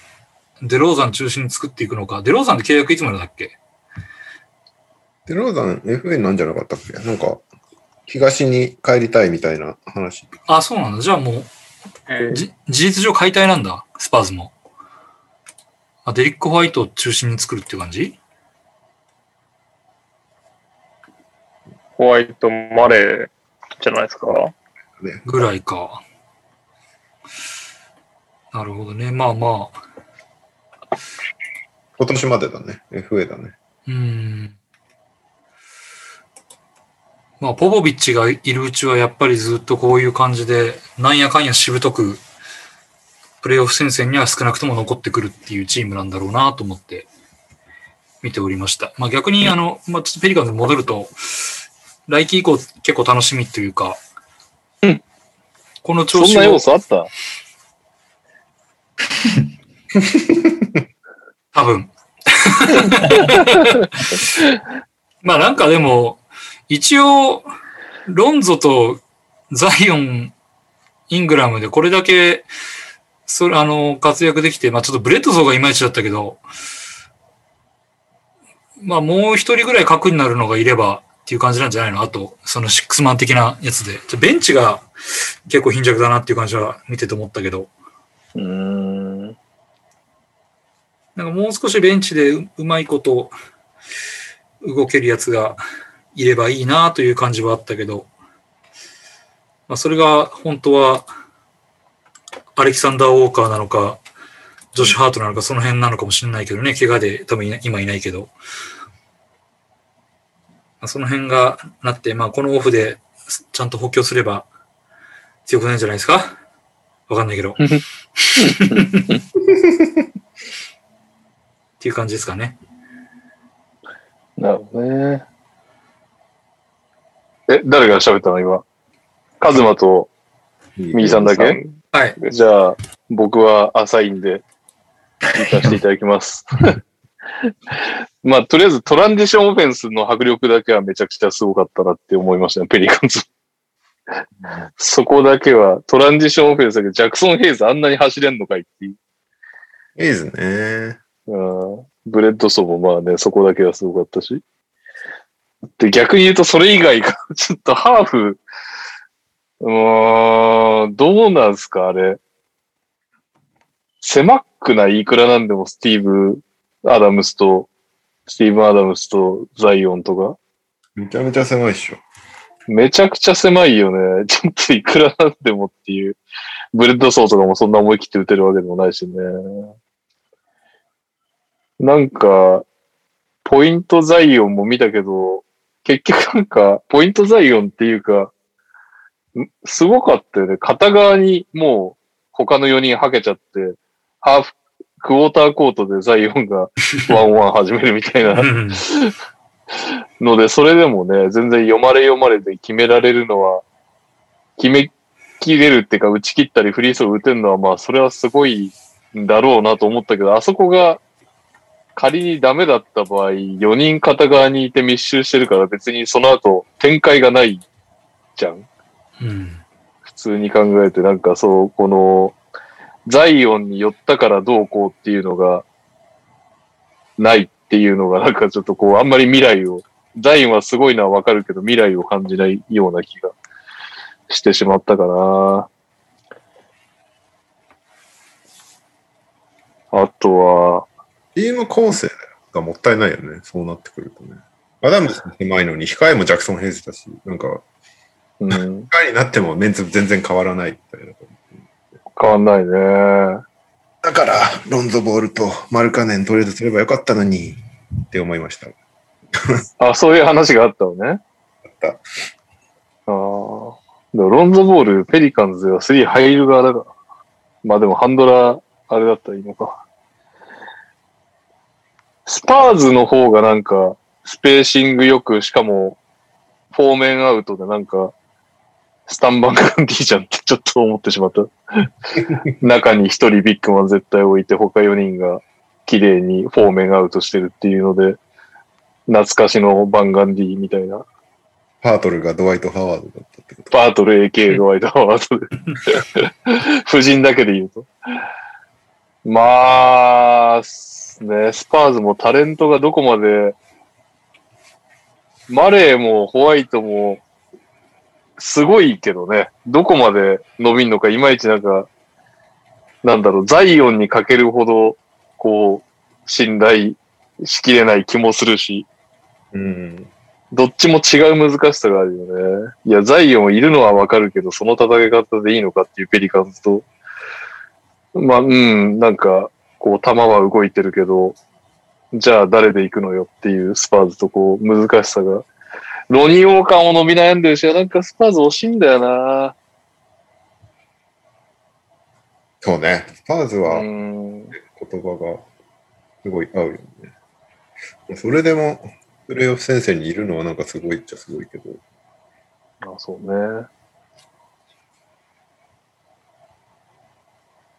デローザン中心に作っていくのか。デローザンって契約いつまでだっけ？デローザン FA なんじゃなかったっけ？なんか、東に帰りたいみたいな話。あ、そうなんだ。じゃあもう、えーじ事実上解体なんだ。スパーズも。あ、デリック・ホワイトを中心に作るっていう感じ？ホワイト、マレーじゃないですか？ね、ぐらいか。なるほどね。まあまあ。今年までだね。FA だね。うーん。まあ、ポポビッチがいるうちはやっぱりずっとこういう感じで、なんやかんやしぶとく、プレイオフ戦線には少なくとも残ってくるっていうチームなんだろうなと思って見ておりました。まあ逆にあの、まあちょっとペリカンズに戻ると、来季以降結構楽しみというか、うんこの調子をそんな要素あった？多分。まあなんかでも、一応、ロンゾとザイオン、イングラムでこれだけ、それ、あの、活躍できて、まあちょっとブレッドソーがいまいちだったけど、まあもう一人ぐらい核になるのがいればっていう感じなんじゃないの？あと、そのシックスマン的なやつで。ベンチが結構貧弱だなっていう感じは見てて思ったけど。うん。なんかもう少しベンチでうまいこと動けるやつがいればいいなという感じはあったけど、まあ、それが本当はアレキサンダー・ウォーカーなのか、ジョシュ・ハートなのか、その辺なのかもしれないけどね、怪我で多分今いないけど、まあ、その辺がなって、まあ、このオフでちゃんと補強すれば強くないんじゃないですか？わかんないけど。っていう感じですかね。なるほどね。え、誰が喋ったの今？カズマと右さんだけ？はい。じゃあ、僕は浅いんで、行かせていただきます。まあ、とりあえずトランジションオフェンスの迫力だけはめちゃくちゃすごかったなって思いましたね、ペリカンズ。そこだけは、トランジションオフェンスだけど、ジャクソン・ヘイズあんなに走れんのかいっていう。ヘイズね。うんブレッドソーもまあね、そこだけはすごかったし。で、逆に言うとそれ以外が、ちょっとハーフ、うーん、どうなんすか、あれ。狭くない？いくらなんでもスティーブ・アダムスと、スティーブン・アダムスとザイオンとか。めちゃめちゃ狭いっしょ。めちゃくちゃ狭いよね。ちょっといくらなんでもっていう。ブレッドソーとかもそんな思い切って打てるわけでもないしね。なんか、ポイントザイオンも見たけど、結局なんか、ポイントザイオンっていうか、んすごかったよね。片側にもう他の4人はけちゃって、ハーフ、クォーターコートでザイオンが ワンオンワン始めるみたいなうんので、それでもね、全然読まれ読まれで決められるのは、決めきれるっていうか、打ち切ったりフリースロー打てるのは、まあ、それはすごいんだろうなと思ったけど、あそこが仮にダメだった場合、4人片側にいて密集してるから別にその後展開がないじゃん。うん。普通に考えて、なんかそう、この、ザイオンに寄ったからどうこうっていうのが、ないっていうのが、なんかちょっとこう、あんまり未来を、ザイオンはすごいのはわかるけど、未来を感じないような気がしてしまったかな。あとは、チーム構成がもったいないよね。そうなってくるとね。アダムス狭いのに、控えもジャクソン・ヘイズだし、なんか、うん、控えになってもメンツ全然変わらないみたいな。変わんないね。だから、ロンゾボールとマルカネントレードすればよかったのに、って思いました。あ、そういう話があったのね。あった。ああ。ロンゾボール、ペリカンズでは3入る側だから。まあでもハンドラー、あれだったらいいのか。スパーズの方がなんか、スペーシングよく、しかも、フォーメンアウトでなんか、スタンバンガンディじゃんってちょっと思ってしまった。中に一人ビッグマン絶対置いて、他4人が綺麗にフォーメンアウトしてるっていうので、懐かしのバンガンディみたいな。パートルがドワイト・ハワードだったってこと。パートル AK ドワイトハワードで。夫人だけで言うと。まあ、すね、スパーズもタレントがどこまで、マレーもホワイトも、すごいけどね、どこまで伸びんのか、いまいちなんか、なんだろう、ザイオンにかけるほど、こう、信頼しきれない気もするし、うん。どっちも違う難しさがあるよね。いや、ザイオンいるのはわかるけど、その戦い方でいいのかっていうペリカンズと、まあ、うん、なんか、こう、球は動いてるけど、じゃあ誰で行くのよっていうスパーズとこう、難しさが。ロニー・ウォーカーも伸び悩んでるし、なんかスパーズ惜しいんだよな。そうね。スパーズはうん。言葉がすごい合うよね。それでも、プレイオフ先生にいるのはなんかすごいっちゃすごいけど。あそうね。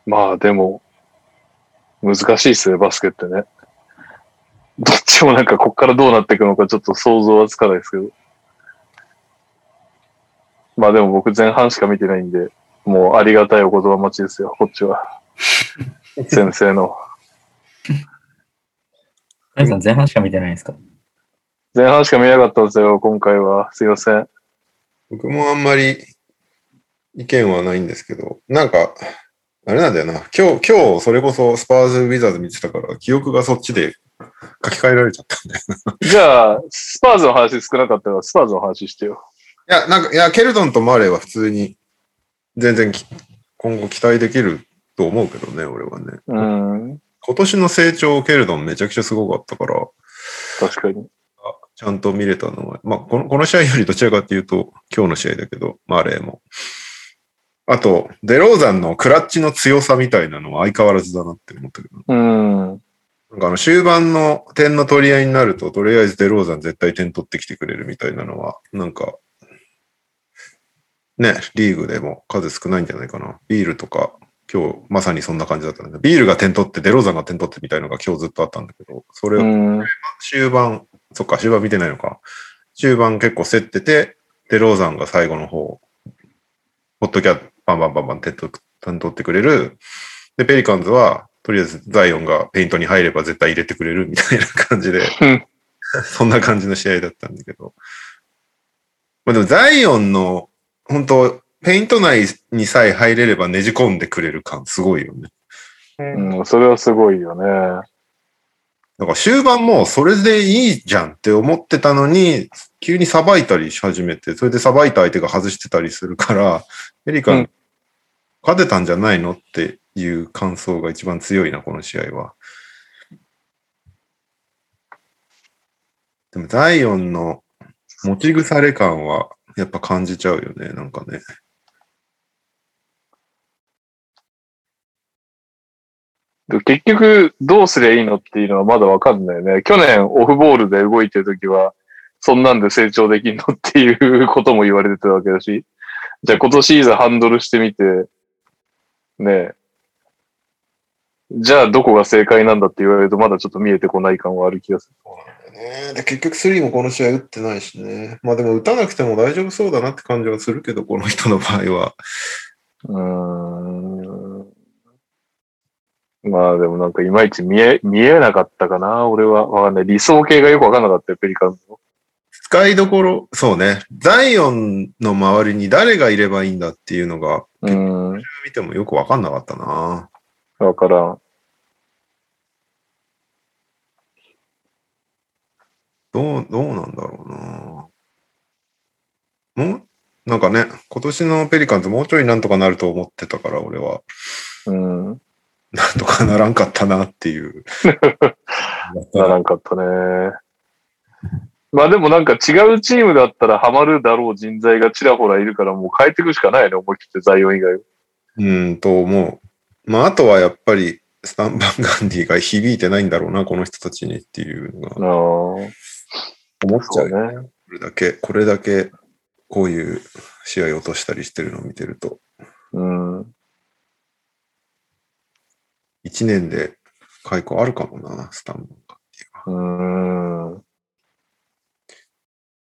まあでも、難しいっすね、バスケってね。どっちもなんかこっからどうなっていくのかちょっと想像はつかないですけど。まあでも僕前半しか見てないんで、もうありがたいお言葉待ちですよ、こっちは。先生の。谷さん前半しか見てないんですか？前半しか見なかったんですよ、今回は。すいません。僕もあんまり意見はないんですけど、なんか、あれなんだよな。今日、今日、それこそスパーズ・ウィザーズ見てたから、記憶がそっちで書き換えられちゃったんだよな。じゃあ、スパーズの話少なかったから、スパーズの話してよ。いや、なんか、いや、ケルドンとマーレーは普通に、全然き今後期待できると思うけどね、俺はね。うん。今年の成長、ケルドンめちゃくちゃすごかったから、確かに。ちゃんと見れたのは、まあ、このこの試合よりどちらかっていうと、今日の試合だけど、マーレーも。あと、デローザンのクラッチの強さみたいなのは相変わらずだなって思ったけど、うん。なんかあの終盤の点の取り合いになると、とりあえずデローザン絶対点取ってきてくれるみたいなのは、なんか、ね、リーグでも数少ないんじゃないかな。ビールとか、今日まさにそんな感じだったんで、ビールが点取って、デローザンが点取ってみたいなのが今日ずっとあったんだけど、それをうん。終盤、そっか、終盤見てないのか。終盤結構競ってて、デローザンが最後の方、ホットキャット、バンバンバンバン点取ってくれる。で、ペリカンズは、とりあえずザイオンがペイントに入れば絶対入れてくれるみたいな感じでうん、そんな感じの試合だったんだけど。まあでもザイオンの、本当ペイント内にさえ入れればねじ込んでくれる感すごいよね。うん、それはすごいよね。だから終盤もうそれでいいじゃんって思ってたのに、急にさばいたりし始めて、それでさばいた相手が外してたりするから、エリカンうん勝てたんじゃないのっていう感想が一番強いな、この試合は。でも、ザイオンの持ち腐れ感はやっぱ感じちゃうよね、なんかね。結局、どうすりゃいいのっていうのはまだわかんないよね。去年オフボールで動いてるときは、そんなんで成長できんのっていうことも言われてたわけだし、じゃあ今年いざハンドルしてみて、ねえ、じゃあどこが正解なんだって言われるとまだちょっと見えてこない感はある気がする。ねで結局スリーもこの試合打ってないしね。まあでも打たなくても大丈夫そうだなって感じはするけど、この人の場合は。うーん。まあでもなんかいまいち見え、見えなかったかな俺は。わかんない。理想形がよくわかんなかったよ、ペリカンズの。使いどころ、そうね。ザイオンの周りに誰がいればいいんだっていうのが、うーん。見てもよくわかんなかったな。わからん。どう、どうなんだろうな。もう、なんかね、今年のペリカンズもうちょいなんとかなると思ってたから、俺は。うん。なんとかならんかったなっていう。ならんかったね。まあでもなんか違うチームだったらハマるだろう人材がちらほらいるからもう変えていくしかないね、思い切ってザイオン以外は。うん、と思う。まあ、あとはやっぱり、スタンバンガンディが響いてないんだろうな、この人たちにっていうのがああ、思っちゃそうう。ね。これだけ、これだけ、こういう試合を落としたりしてるのを見てると、うん。1年で解雇あるかもな、スタンバンガンディは。うーん。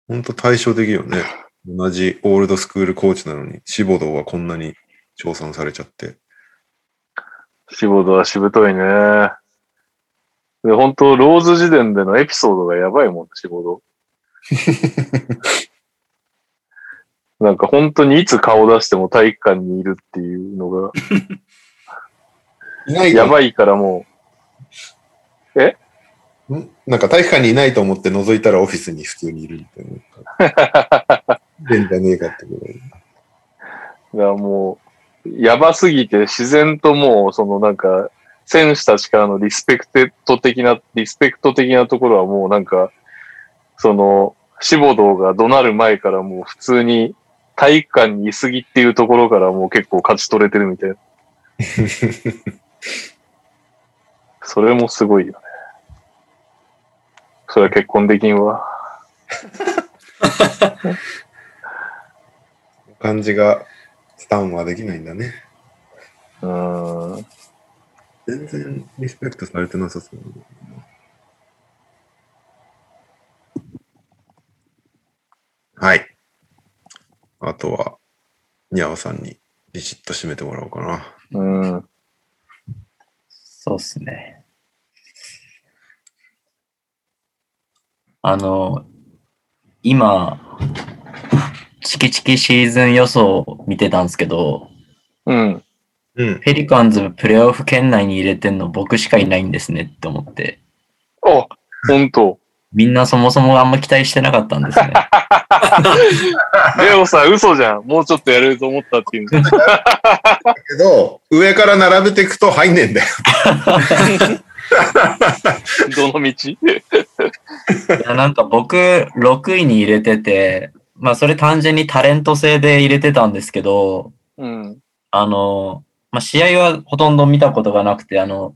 本当対照的よね。同じオールドスクールコーチなのに、志ボドはこんなに称賛されちゃって。仕事はしぶといね。で、本当ローズ時点でのエピソードがやばいもん、仕事。なんか本当にいつ顔出しても体育館にいるっていうのが、いないかやばいからもんなんか体育館にいないと思って覗いたらオフィスに普通にいるみたいな。変じゃねえかってぐらい。う、だからもう、やばすぎて自然ともう、そのなんか、選手たちからのリスペクト的な、リスペクト的なところはもうなんか、その、志望道が怒鳴る前からもう普通に体育館にいすぎっていうところからもう結構勝ち取れてるみたいな。それもすごいよね。それは結婚できんわ。感じがスタンはできないんだね。うーん。全然リスペクトされてなさそう。はい。あとは、ニャオさんにビシッと締めてもらおうかな。うん。そうっすね。あの、今、チキチキシーズン予想を見てたんですけど、うん。うん。ペリカンズプレーオフ圏内に入れてんの僕しかいないんですねって思って、あ、本当。みんなそもそもあんま期待してなかったんですね。レオさん、嘘じゃん。もうちょっとやれると思ったっていう。だけど、上から並べていくと入んねえんだよ。どの道？いやなんか僕6位に入れてて、まあそれ単純にタレント制で入れてたんですけど、うん。あの、まあ、試合はほとんど見たことがなくて、あの、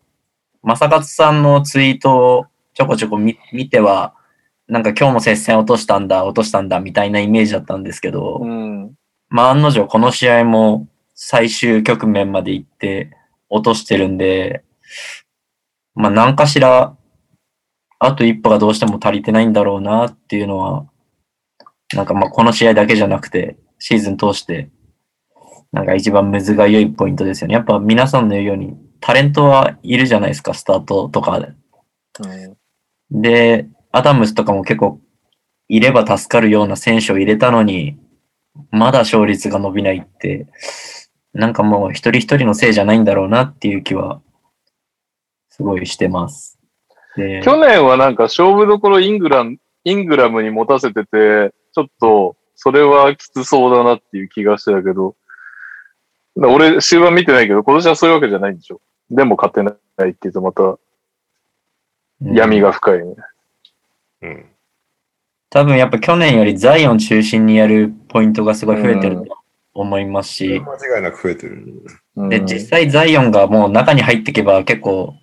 正勝さんのツイートをちょこちょこ見見ては、なんか今日も接戦落としたんだ、落としたんだ、みたいなイメージだったんですけど、うん。まあ案の定この試合も最終局面まで行って落としてるんで、まあ何かしら、あと一歩がどうしても足りてないんだろうなっていうのは、なんかまあこの試合だけじゃなくて、シーズン通して、なんか一番むずが良いポイントですよね。やっぱ皆さんの言うように、タレントはいるじゃないですか、スタートとかで。で、アダムスとかも結構いれば助かるような選手を入れたのに、まだ勝率が伸びないって、なんかもう一人一人のせいじゃないんだろうなっていう気は、すごいしてます。で、去年はなんか勝負どころイングラム、イングラムに持たせてて、ちょっと、それはきつそうだなっていう気がしてたけど、だ俺、終盤見てないけど、今年はそういうわけじゃないんでしょ。でも勝てないっていうとまた闇が深いね。うん。多分やっぱ去年よりザイオン中心にやるポイントがすごい増えてると思いますし、間違いなく増えてる。うんで、実際ザイオンがもう中に入っていけば結構、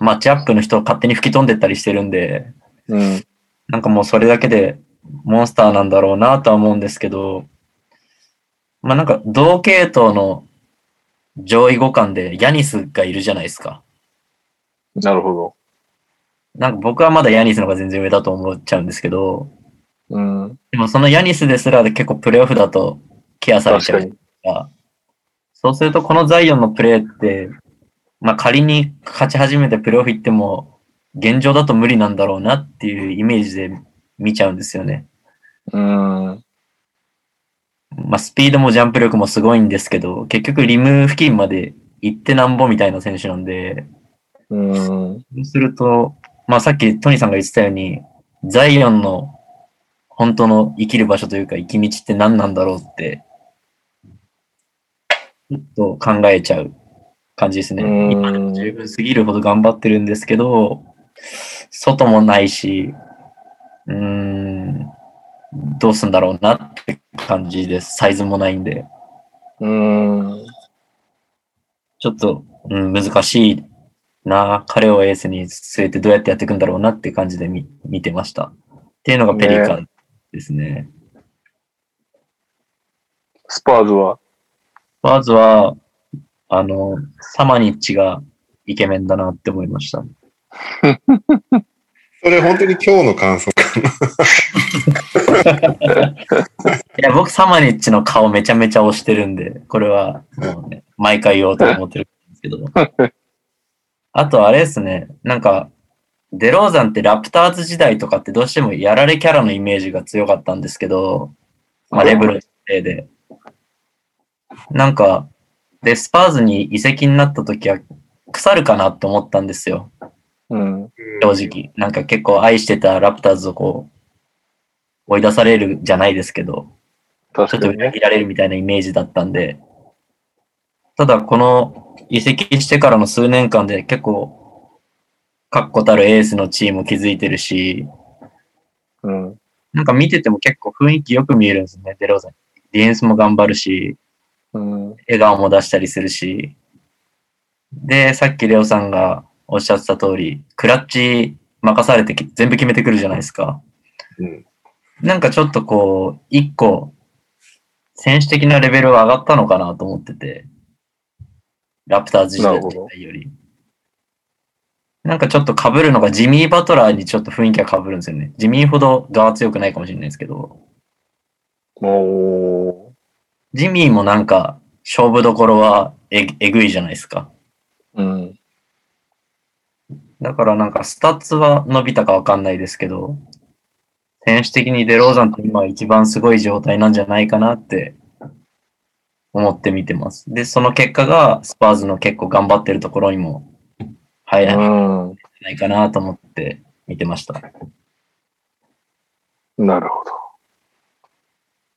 マッチアップの人を勝手に吹き飛んでったりしてるんで、うん。なんかもうそれだけでモンスターなんだろうなとは思うんですけど、まあなんか同系統の上位互換でヤニスがいるじゃないですか。なるほど。なんか僕はまだヤニスの方が全然上だと思っちゃうんですけど、うん。でもそのヤニスですら結構プレーオフだとケアされちゃう。から、そうするとこのザイオンのプレーって、まあ仮に勝ち始めてプレーオフ行っても、現状だと無理なんだろうなっていうイメージで見ちゃうんですよね。うん。まあスピードもジャンプ力もすごいんですけど、結局リム付近まで行ってなんぼみたいな選手なんで、うん。そうすると、まあさっきトニーさんが言ってたように、ザイオンの本当の生きる場所というか生き道って何なんだろうって、ちょっと考えちゃう感じですね。うん今でも十分すぎるほど頑張ってるんですけど、外もないし、うーん、どうすんだろうなって感じです。サイズもないんで。うん。ちょっと、うん、難しいな。彼をエースに据えてどうやってやっていくんだろうなって感じで見見てました。っていうのがペリカンですね。スパーズは？まずは、あの、サマニッチがイケメンだなって思いました。それ本当に今日の感想か いや、僕サマニッチの顔めちゃめちゃ推してるんで、これはもう、ね、毎回言おうと思ってるんですけど。あとあれですね、なんか、デローザンってラプターズ時代とかってどうしてもやられキャラのイメージが強かったんですけど、まあ、レブロンで。なんか、で、スパーズに移籍になった時は腐るかなと思ったんですよ。うん。正直。なんか結構愛してたラプターズをこう、追い出されるじゃないですけど、ちょっと。裏切られるみたいなイメージだったんで、ただこの移籍してからの数年間で結構、確固たるエースのチームを築いてるし、うん。なんか見てても結構雰囲気よく見えるんですね、デローザン。ディフェンスも頑張るし、うん。笑顔も出したりするし、で、さっきレオさんがおっしゃってた通り、クラッチ任されてき全部決めてくるじゃないですか。うんなんかちょっとこう、一個、選手的なレベルは上がったのかなと思ってて、ラプターズ時代より。なんかちょっと被るのがジミー・バトラーにちょっと雰囲気が被るんですよね。ジミーほど我強くないかもしれないですけど、おジミーもなんか勝負どころはええぐいじゃないですか。ー。うん。だからなんかスタッツは伸びたかわかんないですけど、選手的にデローザンって今一番すごい状態なんじゃないかなって思って見てます。で、その結果がスパーズの結構頑張ってるところにも入らうん。ないかなと思って見てました。なるほど。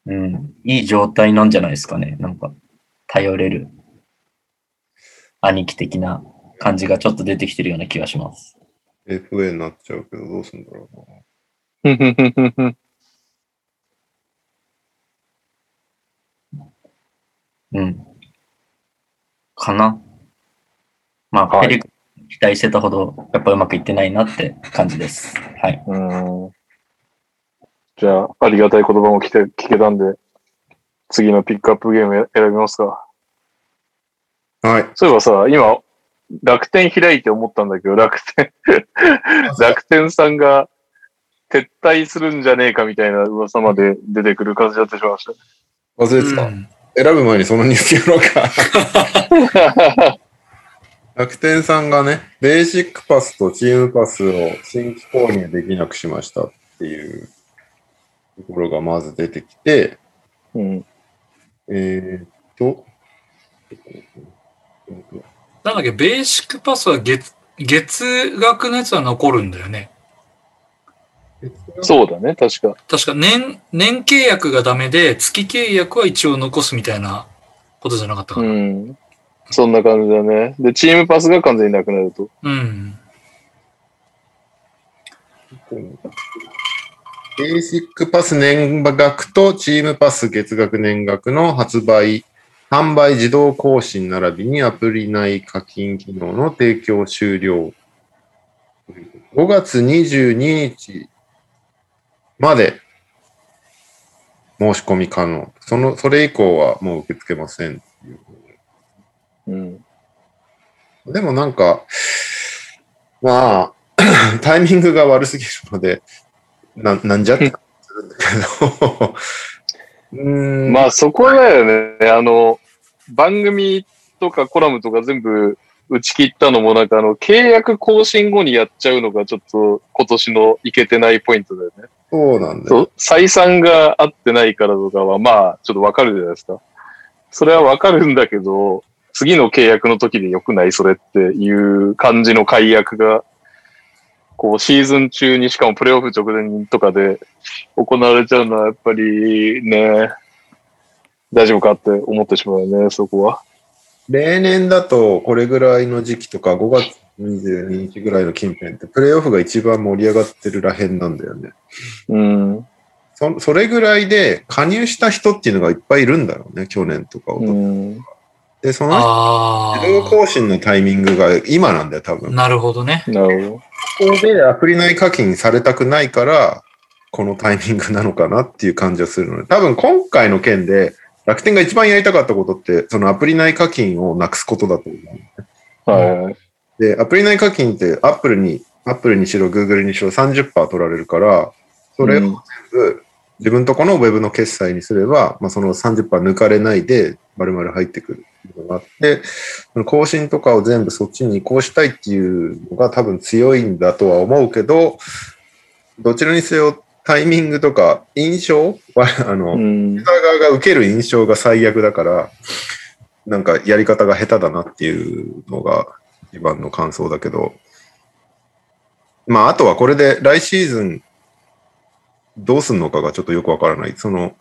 うん。いい状態なんじゃないですかね。なんか、頼れる兄貴的な感じがちょっと出てきてるような気がします。FA になっちゃうけど、どうすんだろうな。うん。かな。まあ、はいペリク期待してたほど、やっぱうまくいってないなって感じです。はい。うん。じゃあ、ありがたい言葉も聞け聞けたんで、次のピックアップゲーム選びますか。はい。そういえばさ、今、楽天開いて思ったんだけど、楽天、楽天さんが撤退するんじゃねえかみたいな噂まで出てくる感じになってしまいまし忘れてた。うん選ぶ前にそのニュースやろうか。た。楽天さんがね、ベーシックパスとチームパスを新規購入できなくしましたっていうところがまず出てきて、うん。えーっと、なんだっけ、ベーシックパスは月、月額のやつは残るんだよね。そうだね、確か。確か年、年契約がダメで、月契約は一応残すみたいなことじゃなかったかうな。ん。そんな感じだね。で、チームパスが完全になくなると。うん。ベーシックパス年額とチームパス月額年額の発売、販売自動更新並びにアプリ内課金機能の提供終了。5月22日まで申し込み可能。その、それ以降はもう受け付けませんっていう。うん。でもなんか、まあ、タイミングが悪すぎるので、ななんじゃって感じするんだけど、うーん、まあそこだよね。あの、番組とかコラムとか全部打ち切ったのもなんかあの、契約更新後にやっちゃうのがちょっと今年のいけてないポイントだよね。そうなんだよ。そう、採算が合ってないからとかはまあちょっとわかるじゃないですか。それはわかるんだけど、次の契約の時で良くないそれっていう感じの解約が、こうシーズン中にしかもプレイオフ直前とかで行われちゃうのはやっぱりね、大丈夫かって思ってしまうよね、そこは。例年だと、これぐらいの時期とか、5月22日ぐらいの近辺って、プレイオフが一番盛り上がってるらへんなんだよね。うん。そそれぐらいで、加入した人っていうのがいっぱいいるんだろうね、去年とか。うん。で、そのあ自動更新のタイミングが今なんだよ、多分あ、。なるほどね。なるほど。ここでアプリ内課金されたくないから、このタイミングなのかなっていう感じはするので、多分今回の件で楽天が一番やりたかったことって、そのアプリ内課金をなくすことだと思う。はいはい。で、アプリ内課金ってアップルに、アップルにしろ、グーグルにしろ30%取られるから、それを全部自分とこのウェブの決済にすれば、まあ、その30%抜かれないで、丸々入ってくる。のがあって、更新とかを全部そっちに移行したいっていうのが多分強いんだとは思うけど、どちらにせよタイミングとか印象？は、あの、うん。ユーザー側が受ける印象が最悪だから、なんかやり方が下手だなっていうのが一番の感想だけど、まあ、あとはこれで来シーズンどうすんのかがちょっとよくわからない。その、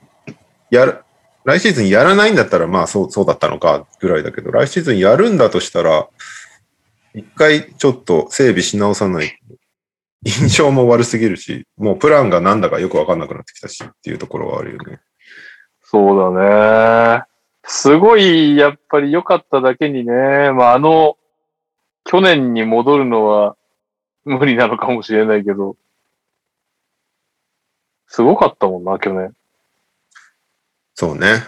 やる、来シーズンやらないんだったら、まあそう、そうだったのかぐらいだけど、来シーズンやるんだとしたら、一回ちょっと整備し直さない印象も悪すぎるし、もうプランがなんだかよくわかんなくなってきたしっていうところはあるよね。そうだね。すごい、やっぱり良かっただけにね、まあ、あの、去年に戻るのは無理なのかもしれないけど、すごかったもんな、去年。そうね。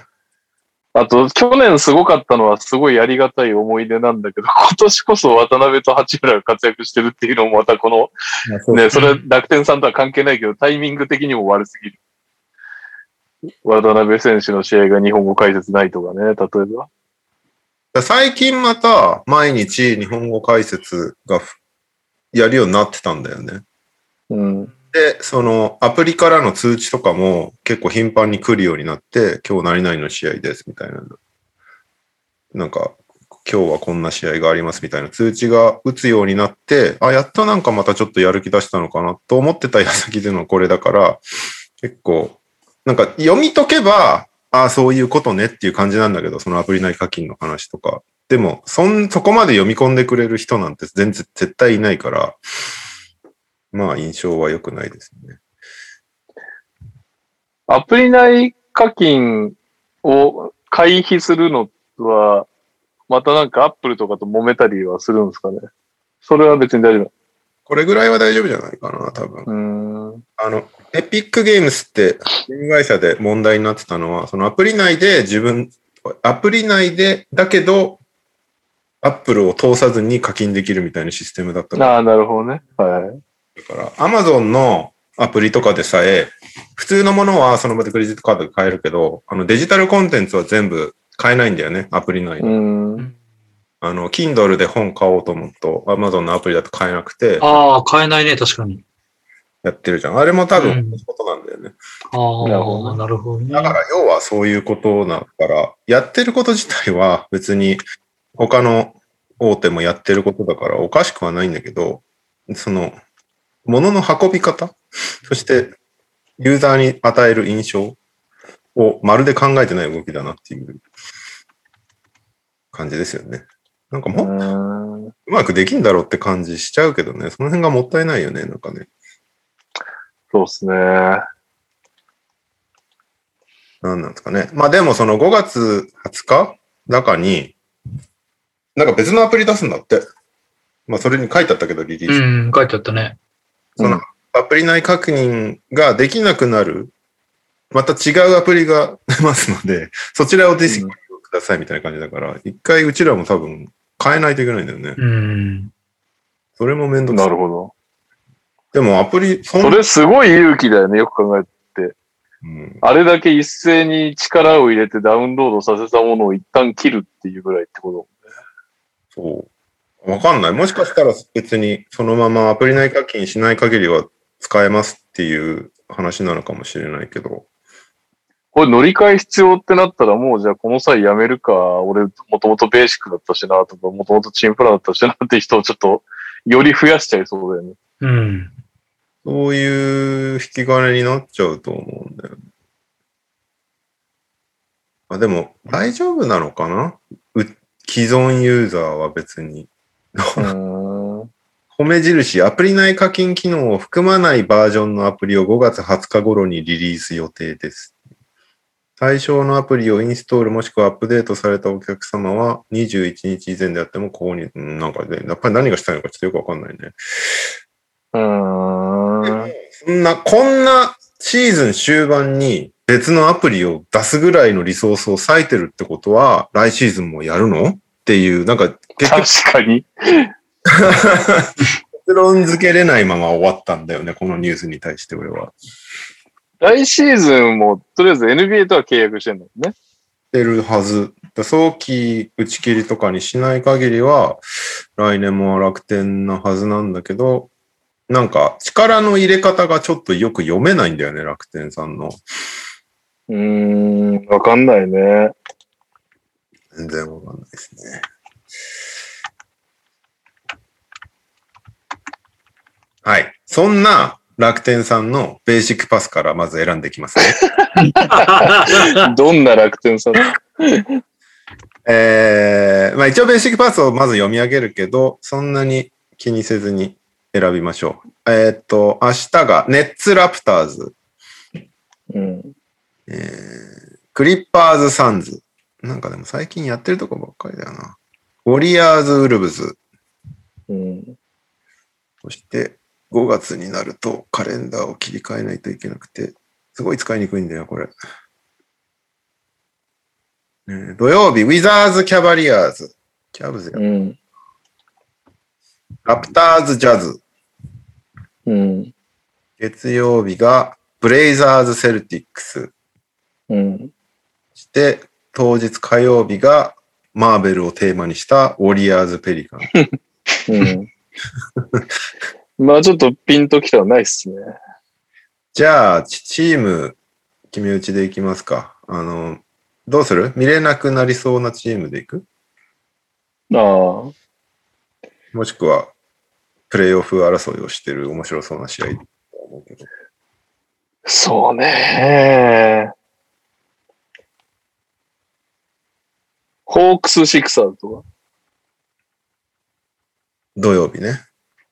あと、去年すごかったのはすごいありがたい思い出なんだけど、今年こそ渡辺と八村が活躍してるっていうのもまたこの、ね、それ楽天さんとは関係ないけど、タイミング的にも悪すぎる。渡辺選手の試合が日本語解説ないとかね、例えば。最近また毎日日本語解説がふやるようになってたんだよね。うん。で、そのアプリからの通知とかも結構頻繁に来るようになって、今日何々の試合ですみたいな。なんか、今日はこんな試合がありますみたいな通知が打つようになって、あ、やっとなんかまたちょっとやる気出したのかなと思ってた矢先でのこれだから、結構、なんか読み解けば、ああ、そういうことねっていう感じなんだけど、そのアプリ内課金の話とか。でも、そん、そこまで読み込んでくれる人なんて全然絶対いないから、まあ印象は良くないですね。アプリ内課金を回避するのは、またなんかアップルとかと揉めたりはするんですかね。それは別に大丈これぐらいは大丈夫じゃないかな、多分。夫。うん。あの、エピックゲームスって、ゲーム会社で問題になってたのは、そのアプリ内で自分、アプリ内で、だけど、アップルを通さずに課金できるみたいなシステムだったああ、なるほどね。はい。だから、アマゾンのアプリとかでさえ、普通のものはその場でクレジットカードで買えるけど、あのデジタルコンテンツは全部買えないんだよね、アプリ内で。うん。あの、Kindle で本買おうと思うと、Amazon のアプリだと買えなくて、ああ、買えないね、確かに。やってるじゃん。あれも多うん分、そういうことなんだよね。ああ、なるほどなるほどね。だから、要はそういうことだから、やってること自体は別に他の大手もやってることだからおかしくはないんだけど、その、物の運び方？そして、ユーザーに与える印象をまるで考えてない動きだなっていう感じですよね。なんかもっとうまくできんだろうって感じしちゃうけどね、その辺がもったいないよね、なんかね。そうですね。なんなんですかね。まあでもその5月20日中に、なんか別のアプリ出すんだって。まあそれに書いてあったけど、リリース。うん、書いてあったね。そのアプリ内確認ができなくなる、また違うアプリが 出ますので、そちらをぜひご利用くださいみたいな感じだから、一回うちらも多分変えないといけないんだよね。うん。それもめんどくさ。ないるほど。でもアプリ、そんそれすごい勇気だよね、よく考えて。うんあれだけ一斉に力を入れてダウンロードさせたものを一旦切るっていうぐらいってこそう。わかんない。もしかしたら別にそのままアプリ内課金しない限りは使えますっていう話なのかもしれないけど。と。これ乗り換え必要ってなったらもうじゃあこの際やめるか、俺もともとベーシックだったしなとか、もともとチンプラだったしなって人をちょっとより増やしちゃいそうだよね。うん。そういう引き金になっちゃうと思うんだよね。あでも、大丈夫なのかな？う既存ユーザーは別に。うん。米印、アプリ内課金機能を含まないバージョンのアプリを5月20日頃にリリース予定です。対象のアプリをインストールもしくはアップデートされたお客様は21日以前であっても購入、うんなんかね、やっぱり何がしたいのかちょっとよくわかんないね。うん。そんな、こんなシーズン終盤に別のアプリを出すぐらいのリソースを割いてるってことは、来シーズンもやるの？っていう、なんか結局確かに。結論付けれないまま終わったんだよね、このニュースに対して俺は。来シーズンもとりあえず NBA とは契約してんだもんね。してるはず。だ早期打ち切りとかにしない限りは、来年も楽天なはずなんだけど、なんか力の入れ方がちょっとよく読めないんだよね、楽天さんの。うーん、わかんないね。全然わかんないですね。はい。そんな楽天さんのベーシックパスからまず選んでいきますね。どんな楽天さん？えー、まあ一応ベーシックパスをまず読み上げるけど、そんなに気にせずに選びましょう。えーっと、明日がネッツラプターズ、うん。えー、クリッパーズサンズ。なんかでも最近やってるとこばっかりだよな。ウォリアーズウルブズ。うん。そして5月になるとカレンダーを切り替えないといけなくて、すごい使いにくいんだよ、これ。えー土曜日、ウィザーズ・キャバリアーズ。キャブズや。うん。ラプターズ・ジャズ。うん。月曜日がブレイザーズ・セルティックス。うん。そして当日火曜日がマーベルをテーマにしたウォリアーズ・ペリカン。うん。まあちょっとピンときたらないっすね。じゃあ、チチーム決め打ちでいきますか。あの、どうする？見れなくなりそうなチームでいく？ああ。もしくは、プレイオフ争いをしてる面白そうな試合。そうね。ホークス・シクサーズとか。土曜日ね。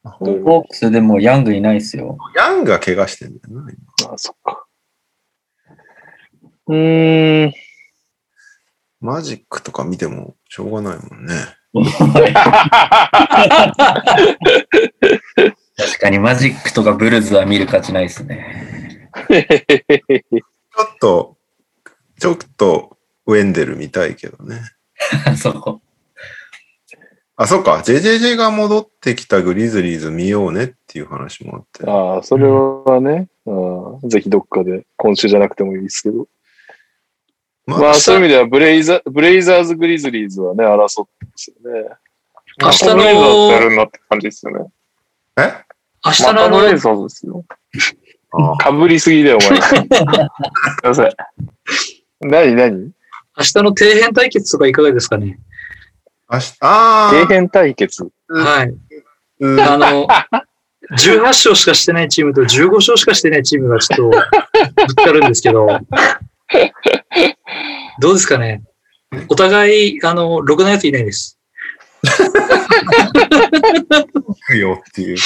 ホークスでもヤングいないですよ。ヤンが怪我してんだよな、今ああ、そっか。うーん。マジックとか見てもしょうがないもんね。確かにマジックとかブルズは見る価値ないですね。ちょっと、ちょっとウェンデル見たいけどね。そう。あ、そっか。JJJ が戻ってきたグリズリーズ見ようねっていう話もあって。ああ、それはね、ああぜひどっかで、今週じゃなくてもいいですけど。ままあそういう意味ではブレイザー、ブレイザーズ・グリズリーズはね、争ってますよね。明日ブレイザーズやの、るなって感じですよね。え？明日まのレイザーズですよ。あかぶりすぎだよ、お前。すいません。何何？明日の底辺対決とかいかがですかね？明日、あ底辺対決。はい。うんあの、18勝しかしてないチームと15勝しかしてないチームがちょっとぶつかるんですけど、どうですかね？お互い、あの、ろくなやついないです。行くよっていう。っ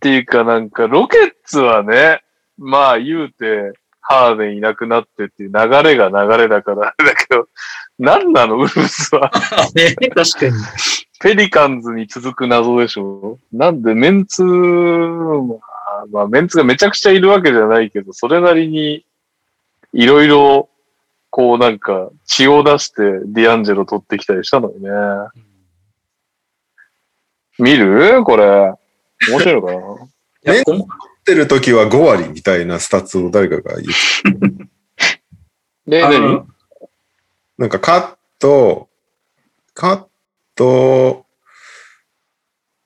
ていうかなんか、ロケッツはね、まあ言うて、ハーデンいなくなってっていう流れが流れだから、あ れだけど、何なの、ウルブスは。ね、確かに。ペリカンズに続く謎でしょ？なんで、メンツ、まあ、まあ、メンツがめちゃくちゃいるわけじゃないけど、それなりに、いろいろ、こうなんか、血を出してディアンジェロ取ってきたりしたのにね。見る？これ。面白いのかな？いや、ってる時は5割みたいなスタッツを誰かが言って、ね何？なんかカット、カット、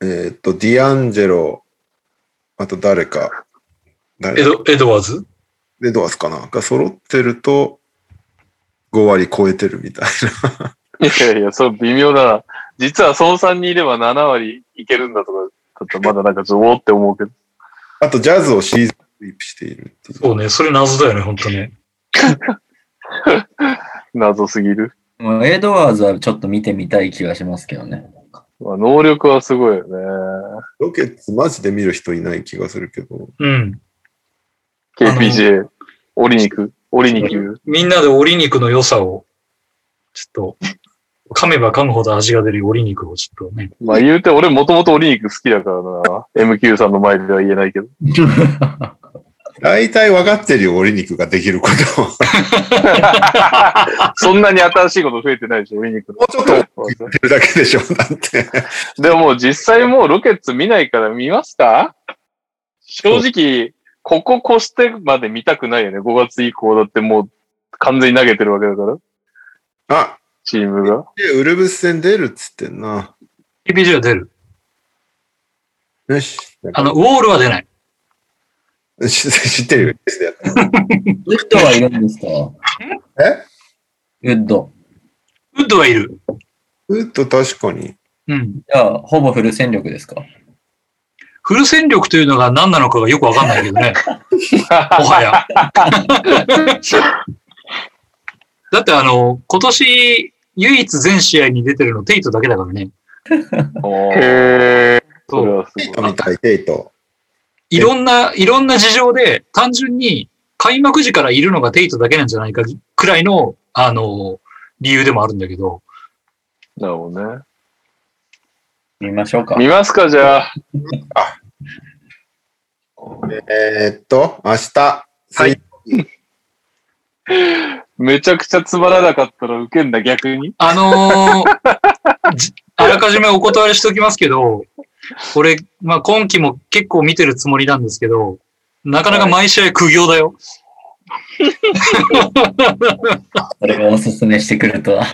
えっ、と、ディアンジェロ、あと誰か、誰エド、エドワーズ？エドワースかなが揃ってると、5割超えてるみたいな。いやいや、そう微妙だな。実はその3人いれば7割いけるんだとか、だったらまだなんかちょっとおーって思うけど。あと、ジャズをシーズンスイープしているっていう。そうね、それ謎だよね、本当ね。謎すぎる。もうエドワーズはちょっと見てみたい気がしますけどね。まあ、能力はすごいよね。ロケッツマジで見る人いない気がするけど。うん。KPJ、オリ肉、オリ肉。みんなで折り肉の良さを、ちょっと、噛めば噛むほど味が出る折り肉をちょっとね。まあ言うて、俺もともとオリ肉好きだからな。MQ さんの前では言えないけど。大体分かってるよ、折り肉ができることを。そんなに新しいこと増えてないでしょ、オリ肉の。もうちょっと言ってるだけでしょ、だって。でももう実際もうロケッツ見ないから見ますか？正直、ここ越してまで見たくないよね。5月以降だってもう完全に投げてるわけだから。あ、チームが？でウルブス戦出るっつってんな。PPG は出る。よし。あの、ウォールは出ない。知 知ってるよ。ウッドはいるんですか？え？ウッド。ウッドはいる。ウッド確かに。うん。じゃあ、ほぼフル戦力ですか？フル戦力というのが何なのかがよくわかんないけどね。もはや。だってあの、今年唯一全試合に出てるのテイトだけだからね。へそう。はすごい。みたい、テイト。いろんな、いろんな事情で単純に開幕時からいるのがテイトだけなんじゃないかくらいの、あの、理由でもあるんだけど。なるほどね。見ましょうか。見ますか、じゃあ。えーっと、明日、はいめちゃくちゃつまらなかったら受けんだ、逆に。あのー じあらかじめお断りしておきますけど、俺、まあ今期も結構見てるつもりなんですけど、なかなか毎試合苦行だよ。それをおすすめしてくるとは。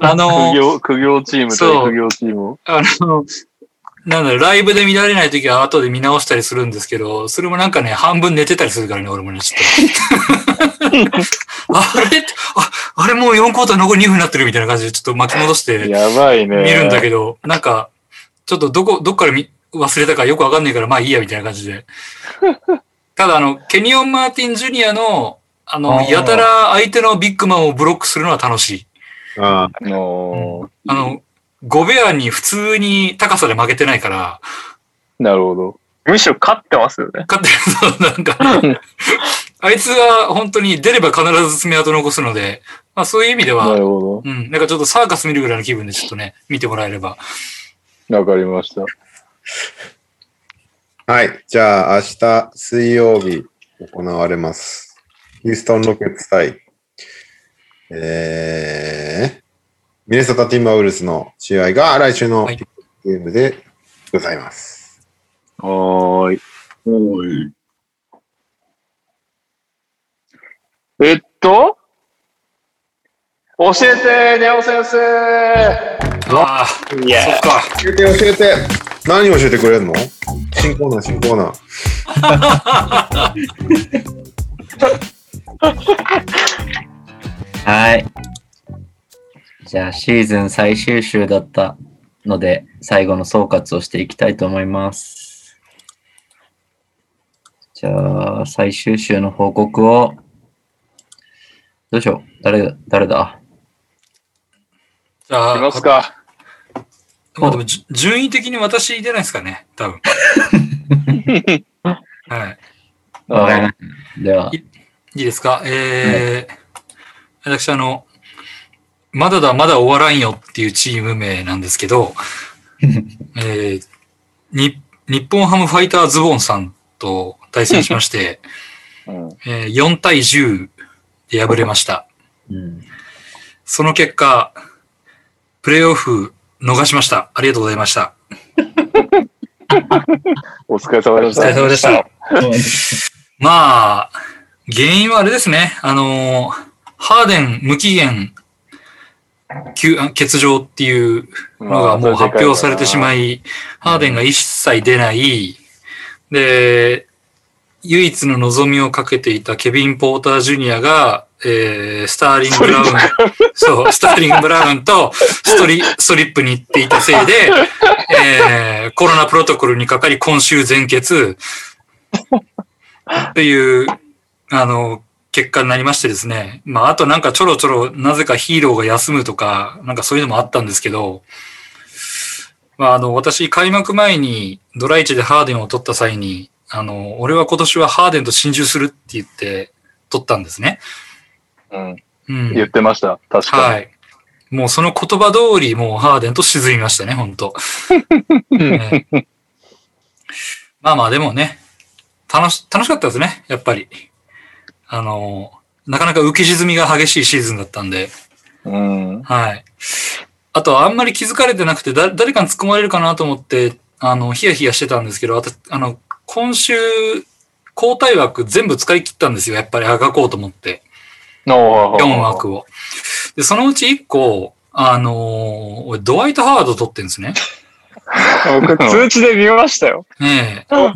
あのー苦行、苦行チーム苦行チームを。あの、なんだろう、ライブで見られないときは後で見直したりするんですけど、それもなんかね、半分寝てたりするからね、俺もね、ちょっと。あれ？あ、あれもう4クォーター残り2分になってるみたいな感じでちょっと巻き戻してやばいね。見るんだけど、なんか、ちょっとどこ、どっから見忘れたかよくわかんないから、まあいいや、みたいな感じで。ただ、あの、ケニオン・マーティン・ジュニアの、あの、やたら相手のビッグマンをブロックするのは楽しい。あおーあの、ゴベアに普通に高さで負けてないから、なるほど。むしろ勝ってますよね。勝ってると、なんか、あいつは本当に出れば必ず爪痕残すので、まあそういう意味でなは、るほうん、なんかちょっとサーカス見るぐらいの気分でちょっとね、見てもらえれば。ど。わかりました。はい。じゃあ、明日水曜日行われます。ヒューストンロケッツ対、えー、ミネソタ・ティンバーウルスの試合が来週のはいゲームでございます。はーい。えっと？教えて、ネオ先生ああ、いやそっか。教えて教えて何教えてくれるの？新コーナー、新コーナー。はい。じゃあ、シーズン最終週だったので、最後の総括をしていきたいと思います。じゃあ、最終週の報告を、どうしよう。誰だ、誰だ？じゃあ、いますか？まあでもじ順位的に私出ないですかね、多分。はい。わかりましたでは、いいですか？えー、私あの、まだだまだ終わらんよっていうチーム名なんですけど、えー、に、日本ハムファイターズボーンさんと対戦しまして、うんえー4対10で敗れました。うん、その結果、プレイオフ逃しました。ありがとうございました。お疲れ様でした。お疲れ様でした。まあ、原因はあれですね。あの、ハーデン無期限欠場っていうのがもう発表されてしまい。い、ハーデンが一切出ない。で、唯一の望みをかけていたケビン・ポーター・ジュニアが、えー、スターリング・ブラウン、そう、スターリング・ブラウンとストリストリップに行っていたせいで、えー、コロナプロトコルにかかり今週全欠、という、あの、結果になりましてですね。まあ、あとなんかちょろちょろ、なぜかヒーローが休むとか、なんかそういうのもあったんですけど、まあ、あの、私、開幕前にドライチでハーデンを取った際に、あの、俺は今年はハーデンと心中するって言って取ったんですね。うん。うん。言ってました。確かに。はい。もうその言葉通り、もうハーデンと沈みましたね、本当ねまあまあ、でもね、楽し、楽しかったですね、やっぱり。あの、なかなか浮き沈みが激しいシーズンだったんで、うん。はい。あと、あんまり気づかれてなくて、だ、誰かに突っ込まれるかなと思って、あの、ヒヤヒヤしてたんですけど、あと、あの、今週、交代枠全部使い切ったんですよ、やっぱりあがこうと思って。4 4枠を。で、そのうち1個、あのー俺、ドワイト・ハワード取ってるんですね。僕、通知で見ましたよ。ねえ。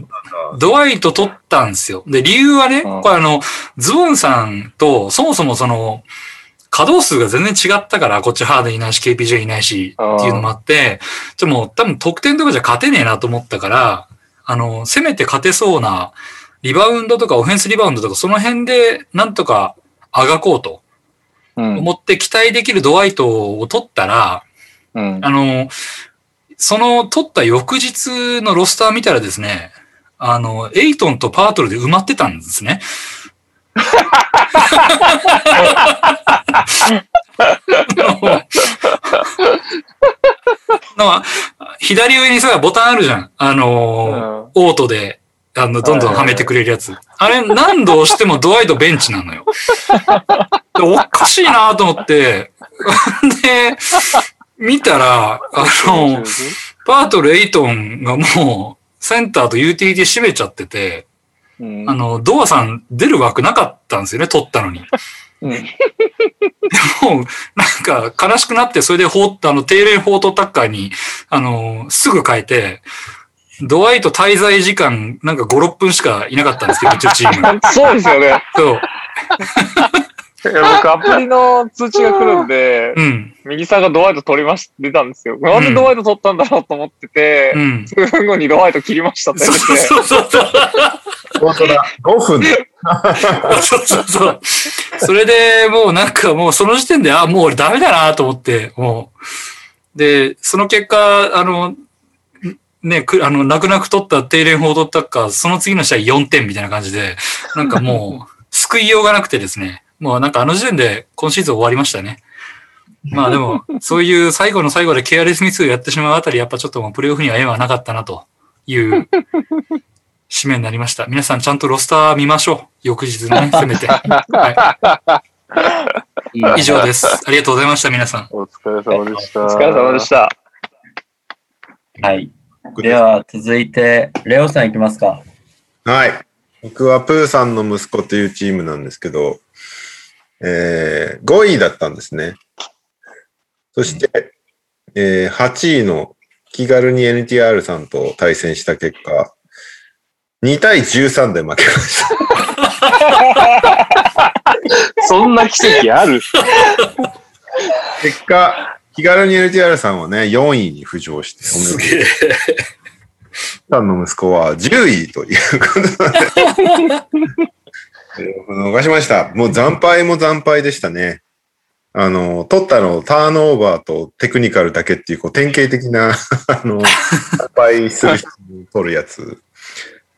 ドワイト取ったんですよ。で、理由はね、うんこれあの、ズボンさんと、そもそもその、稼働数が全然違ったから、こっちハードいないし、KPJ いないし、っていうのもあって、ちょ、もう多分得点とかじゃ勝てねえなと思ったから、あの、せめて勝てそうな、リバウンドとかオフェンスリバウンドとか、その辺で、なんとか、あがこうとうん。思って期待できるドワイトを取ったら、うん。あの、その取った翌日のロスター見たらですね、あの、エイトンとパートルで埋まってたんですね。の左上にさ、ボタンあるじゃん。あのーオートで、あの、どんどんはめてくれるやつ。あれ、何度押してもドワイトベンチなのよ。でおかしいなと思って、で、見たら、あの、パートル・エイトンがもう、センターとユーティリティ閉めちゃってて、うんあの、ドアさん出る枠なかったんですよね、取ったのに。うんでもう、なんか悲しくなって、それでフォーあの、定例フォートタッカーに、あの、すぐ変えて、ドワイト滞在時間、なんか5、6分しかいなかったんですけど、うちのチーム。そうですよね。そう。いや僕、アプリの通知が来るんで、うん。右さんがドワイト取りまし、出たんですよ。なんでドワイト取ったんだろうと思っててう、ん。数分後にドワイト切りましたってそう言って、そうそうそう。本当だ。5分で。そうそうそう。それでもうなんかもうその時点で、あ、もう俺ダメだなと思って、もう。で、その結果、あの、ね、くあの、泣く泣く取った定連法取ったか、その次の試合4点みたいな感じで、なんかもう、救いようがなくてですね、もうなんかあの時点で今シーズン終わりましたね。まあでも、そういう最後の最後でケアレスミスをやってしまうあたり、やっぱちょっともうプレイオフには縁はなかったなという 締めになりました。皆さんちゃんとロスター見ましょう。翌日ね、せめて。はい、以上です。ありがとうございました、皆さん。お疲れ様でした。お疲れ様でした。はい。では、続いて、レオさんいきますか。はい。僕はプーさんの息子というチームなんですけど、えー、5位だったんですね。そして、えー、8位の気軽に NTR さんと対戦した結果、2対13で負けました。そんな奇跡ある？結果、気軽に NTR さんはね、4位に浮上して、おめでとうげえ。さんの息子は10位ということで、えー逃しました。もう惨敗も惨敗でしたね。あの、取ったのターンオーバーとテクニカルだけっていう、こう、典型的な、あの、惨敗する人に取るやつ。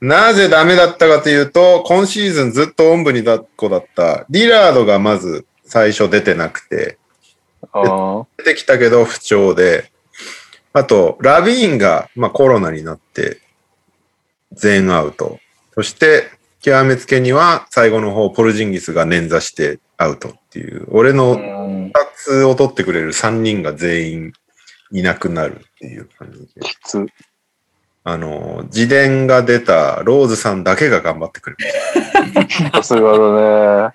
なぜダメだったかというと、今シーズンずっとおんぶに抱っこだった、リラードがまず最初出てなくて、あ出てきたけど不調で、あと、ラビーンが、まあ、コロナになって、全アウト。そして、極めつけには、最後の方、ポルジンギスが捻挫してアウトっていう、俺のん。2つを取ってくれる3人が全員いなくなるっていう感じで。きつ。あの、自伝が出たローズさんだけが頑張ってくれる。さ すがだね。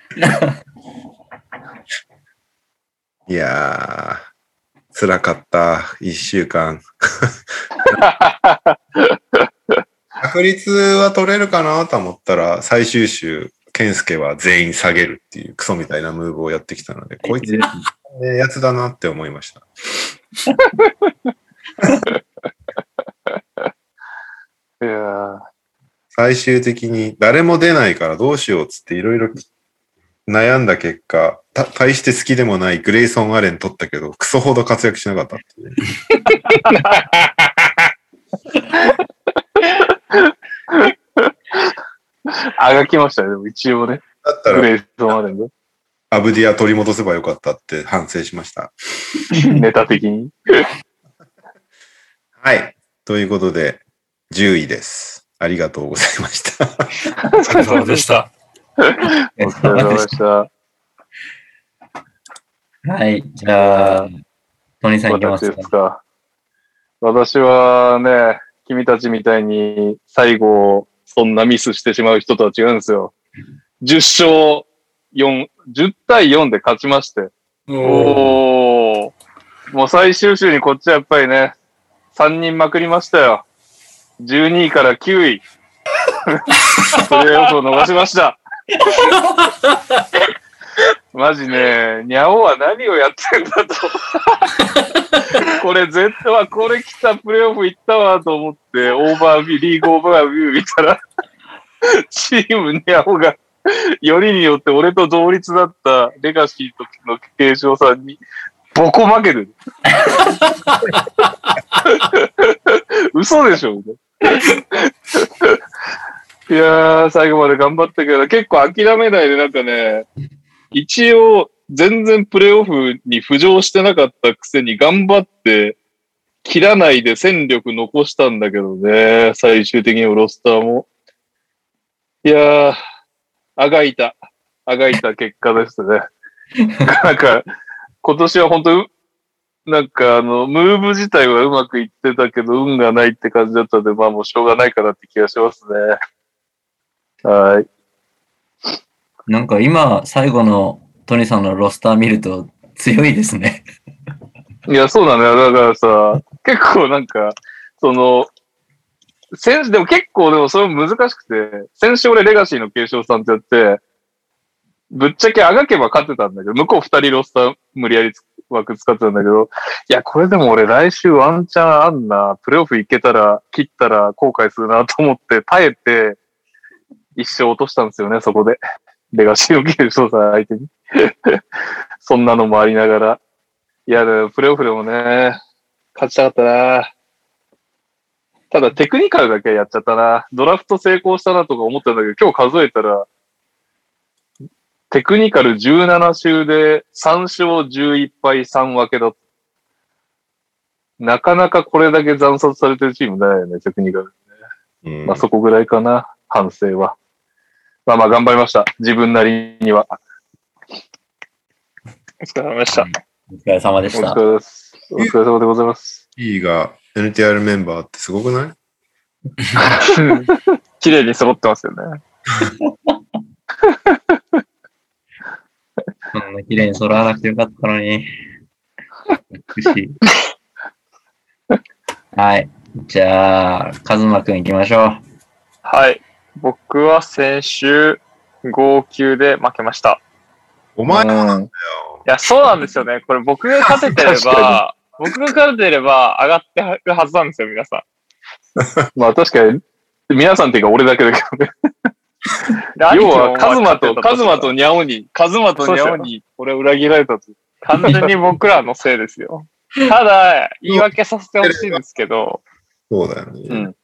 いやー、辛かった、一週間。確率は取れるかなと思ったら、最終週、健介は全員下げるっていうクソみたいなムーブをやってきたので、こいつ、ね、やつだなって思いました。いやー最終的に誰も出ないからどうしようっつっていろいろ悩んだ結果、た大して好きでもないグレイソン・アレン取ったけど、クソほど活躍しなかったっていう。あがきましたね、でも一応ね。だったレイソンあるんで。アブディア取り戻せばよかったって反省しました。ネタ的に。はい。ということで、10位です。ありがとうございました。お疲れ様でした。お疲れ様でした。はい。じゃあ、トニーさんいきますか私です。か。私はね、君たちみたいに最後、そんなミスしてしまう人とは違うんですよ。10勝4、10対4で勝ちまして。おお。もう最終週にこっちはやっぱりね、3人まくりましたよ。12位から9位。プレーオフを逃しました。マジね、ニャオは何をやってんだと。これ絶対は、これ来たプレーオフ行ったわと思って、オーバービュー、リーグオーバービュー見たら、チームニャオが、よりによって俺と同率だったレガシー時の継承さんに、ボコ負けてる。嘘でしょいやー、最後まで頑張ったけど、結構諦めないでなんかね、一応、全然プレイオフに浮上してなかったくせに頑張って、切らないで戦力残したんだけどね、最終的にロスターも。いやー、あがいた、あがいた結果ですね。なんか、今年は本当、なんかあの、ムーブ自体はうまくいってたけど、運がないって感じだったので、まあもうしょうがないかなって気がしますね。はい。なんか今、最後のトニーさんのロスター見ると強いですね。いや、そうなのよ。だからさ、結構なんか、その、先でも結構でもそれも難しくて、先週俺レガシーの継承さんってやって、ぶっちゃけあがけば勝ってたんだけど、向こう二人ロスター無理やり枠使ってたんだけど、いや、これでも俺来週ワンチャンあんな、プレイオフ行けたら、切ったら後悔するなと思って耐えて、一生落としたんですよね、そこで。レガシーの継承さん相手に。そんなのもありながら。いや、プレイオフでもね、勝ちたかったな。ただテクニカルだけやっちゃったな。ドラフト成功したなとか思ってたんだけど、今日数えたら、テクニカル17周で3勝11敗3分けだ。なかなかこれだけ惨殺されてるチームないよね、テクニカル。うんまあそこぐらいかな、反省は。まあまあ頑張りました。自分なりには。お疲れ様でした。お疲れ様でおした。疲れです。お疲れ様でございます。E が NTR メンバーってすごくない？綺麗に揃ってますよね。そんな綺麗に揃わなくてよかったのに。美しい。はい。じゃあ、カズマくん行きましょう。はい。僕は先週、号泣で負けました。お前もなんだよ。いや、そうなんですよね。これ僕が勝ててれば、僕が勝ててれば上がってるはずなんですよ、皆さん。まあ確かに、皆さんっていうか俺だけだけどね。要は、カズマと、カズマとニャオに、カズマとニャオに、俺は裏切られたと。完全に僕らのせいですよ。ただ、言い訳させてほしいんですけど、そうだよね。うん。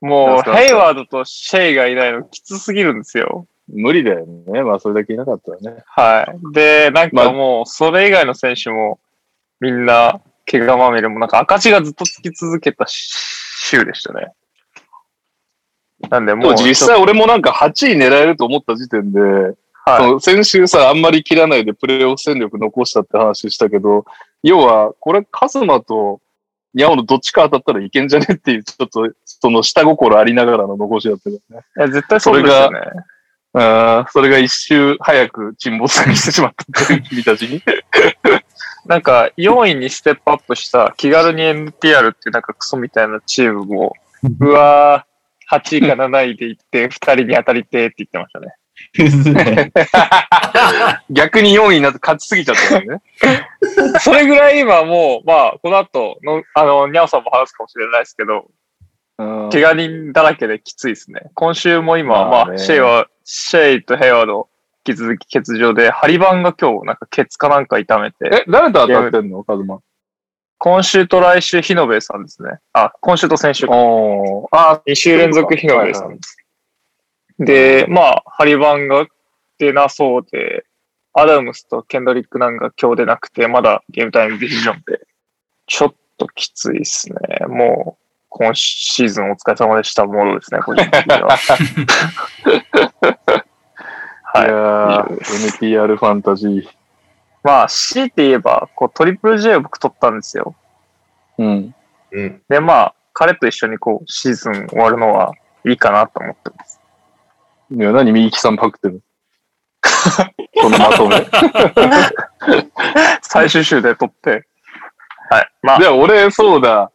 もう、ヘイワードとシェイがいないのきつすぎるんですよ。無理だよね。まあそれだけいなかったらね。はい。で、なんまあかもう、それ以外の選手も、みんな、怪我まみれも、なんか赤字がずっとつき続けた週でしたね。なんで、でもう、も実際俺もなんか8位狙えると思った時点で、そはい。の先週さ、あんまり切らないでプレーオフ戦力残したって話したけど、要は、これカズマとニャオのどっちか当たったらいけんじゃねっていう、ちょっと、その下心ありながらの残しだったけどね。いや絶対そうですよね。あーそれが一周早く沈没してしまった君たちに。なんか、4位にステップアップした気軽に NTR っていうなんかクソみたいなチームも、うわー、8位か7位で行って、2人に当たりてーって言ってましたね。逆に4位になって勝ちすぎちゃったよね。それぐらい今もう、まあ、この後の、あの、ニャオさんも話すかもしれないですけど、うん怪我人だらけできついですね。今週も今、まあねまあ、シェイは、シェイとヘイワード、引き続き欠場で、ハリバンが今日、なんかケツかなんか痛めて、え、誰と当たってんの？カズマ。今週と来週、日野部さんですね。あ、今週と先週か。おーあ2週連続日野部さんです。で、まあ、ハリバンが出なそうで、アダムスとケンドリックなんか今日出なくて、まだゲームタイムディビジョンで、ちょっときついですね。もう、今シーズンお疲れ様でしたモードですね、個人的には。い やはい。ー NTR ファンタジー。まあ、強いて言えば、こう、トリプル J を僕取ったんですよ。うん。うん。で、まあ、彼と一緒にこう、シーズン終わるのはいいかなと思ってます。いや、何右木さんパクってる そのまとめ？最終週で撮って？はい。まあ、で、俺、そうだ。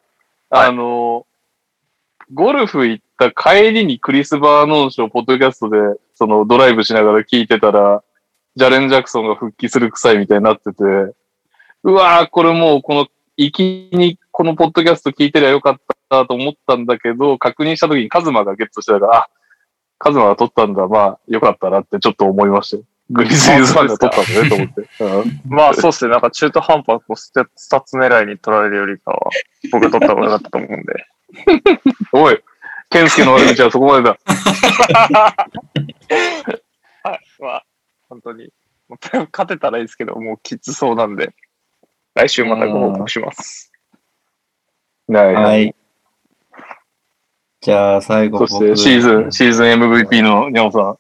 あの、ゴルフ行った帰りにクリス・バーノン賞、ポッドキャストで、そのドライブしながら聞いてたら、ジャレン・ジャクソンが復帰する臭いみたいになってて、うわー、これもうこの、行きにこのポッドキャスト聞いてりゃよかったと思ったんだけど、確認した時にカズマがゲットしてたから、あ、カズマが取ったんだ、まあ、よかったなってちょっと思いましたよ。グリズリーズファンが取ったんだね、と思って。うんまあそうっすね。なんか中途半端こうステスタッツ狙いに取られるよりかは、僕が取った方が良かったと思うんで。おい、ケンスケの悪口はそこまでだ。はい。まあ、本当に。勝てたらいいですけど、もうきつそうなんで、来週またご報告します。はいは。はいい。じゃあ最後そしてシーズン、シーズン MVP のニャオさん。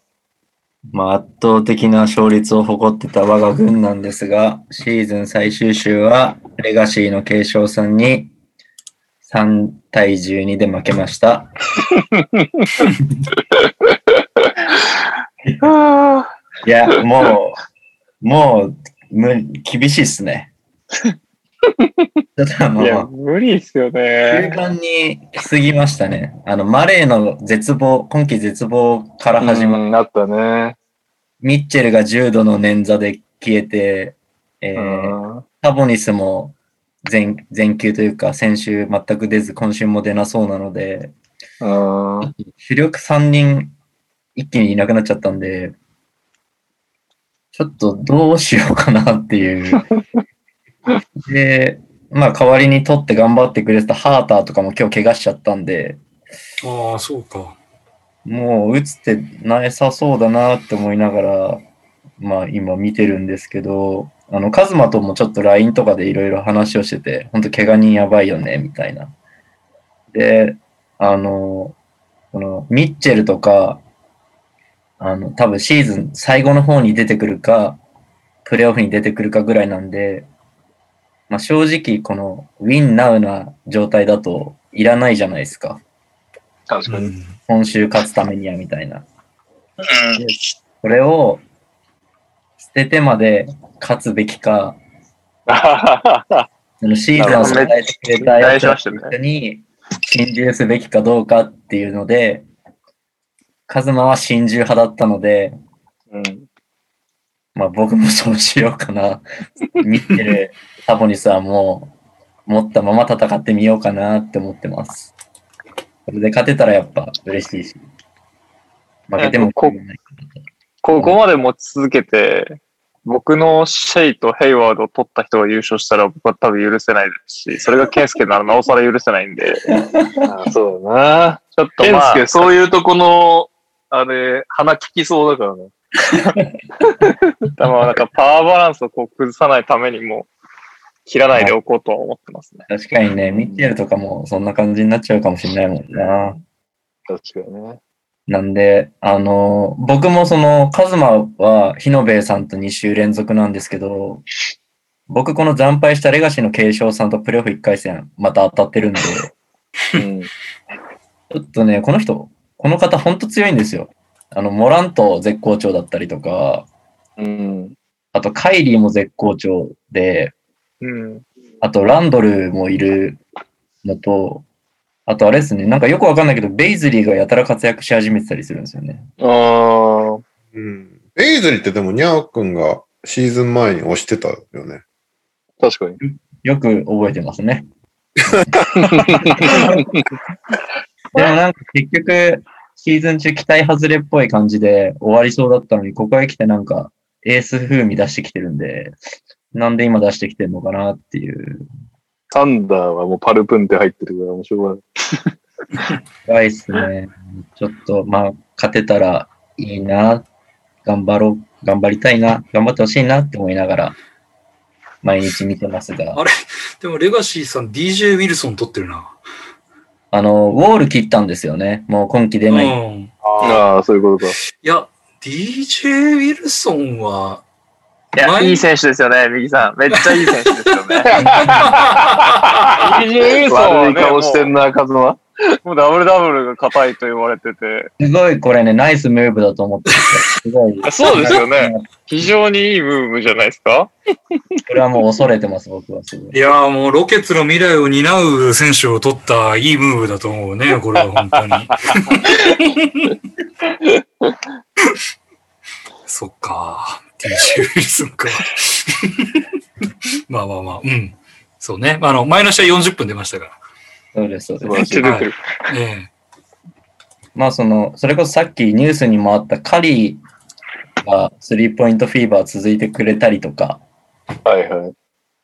まあ、圧倒的な勝率を誇ってた我が軍なんですが、シーズン最終週はレガシーの継承さんに3対12で負けました。いや、もう、もう、む厳しいっすね。ちょっとあいや、の、無理ですよ中ね。盤に来すぎましたね。あの、マレーの絶望、今季絶望から始まっうん、あったね。ミッチェルが重度の捻挫で消えて、えうーんタボニスも全全休というか、先週全く出ず、今週も出なそうなので、うん主力3人一気にいなくなっちゃったんで、ちょっとどうしようかなっていう。で、まあ代わりに取って頑張ってくれてたハーターとかも今日怪我しちゃったんで、ああ、そうか。もう打つってなさそうだなって思いながら、まあ今見てるんですけど、あの、カズマともちょっと LINE とかでいろいろ話をしてて、本当怪我人やばいよね、みたいな。で、あの、このミッチェルとか、あの、多分シーズン最後の方に出てくるか、プレーオフに出てくるかぐらいなんで、まあ正直このウィンナウな状態だといらないじゃないですか。確かに。うん。今週勝つためにはみたいな。これを捨ててまで勝つべきか、そのシーズンを支えてくれたやつらと一緒に心中すべきかどうかっていうので、カズマは心中派だったので、うんまあ僕もそうしようかな。見てるサボニスはもう持ったまま戦ってみようかなって思ってます。それで勝てたらやっぱ嬉しいし、負けてもこここまで持ち続けて、僕のシェイとヘイワードを取った人が優勝したら僕は多分許せないですし、それがケンスケならなおさら許せないんで、あそうだな。ちょっとケンまあ、スケ、そういうとこの、あれ、鼻利きそうだからね。でもなんかパワーバランスをこう崩さないためにも、切らないでおこうとは思ってますね。確かにね、ミッチェルとかもそんな感じになっちゃうかもしれないもんな。確かにね。なんで、あの、僕もその、カズマは日野兵衛さんと2週連続なんですけど、僕この惨敗したレガシーの継承さんとプレーオフ1回戦また当たってるんで、うん。ちょっとね、この人、この方ほんと強いんですよ。あの、モラント絶好調だったりとか、うん。あとカイリーも絶好調で、うん。あとランドルもいるのと、あとあれですね、なんかよくわかんないけど、ベイズリーがやたら活躍し始めてたりするんですよね。ああ。うん。ベイズリーってでもニャー君がシーズン前に押してたよね。確かに。よく覚えてますね。でもなんか結局、シーズン中期待外れっぽい感じで終わりそうだったのに、ここへ来てなんかエース風味出してきてるんで、なんで今出してきてんのかなっていう。サンダーはもうパルプンって入ってるから面白い。怖いっすね。ちょっと、まあ、勝てたらいいな。頑張ろう。頑張りたいな。頑張ってほしいなって思いながら、毎日見てますが。あれ？でもレガシーさん DJ ウィルソン取ってるな。あの、ウォール切ったんですよね。もう今季出ない。うん。ああ、そういうことか。いや、DJ ウィルソンは、いや、前いい選手ですよね、右さん。めっちゃいい選手ですよね。悪い顔してんな、カズマ。もうダブルダブルが硬いと言われてて、すごいこれね、ナイスムーブだと思ってすごい。そうですよね。非常にいいムーブじゃないですか？これはもう恐れてます、僕はすごい。いやーもうロケッツの未来を担う選手を取ったいいムーブだと思うね、これは本当に。そっか。ティーシュウィルソンか。まあまあまあ、うん。そうね。あの、前の試合40分出ましたかそうです、そうです。めっちゃ出てる。ら。えまあその、それこそさっきニュースにもあったカリーがスリーポイントフィーバー続いてくれたりとか、はいはい。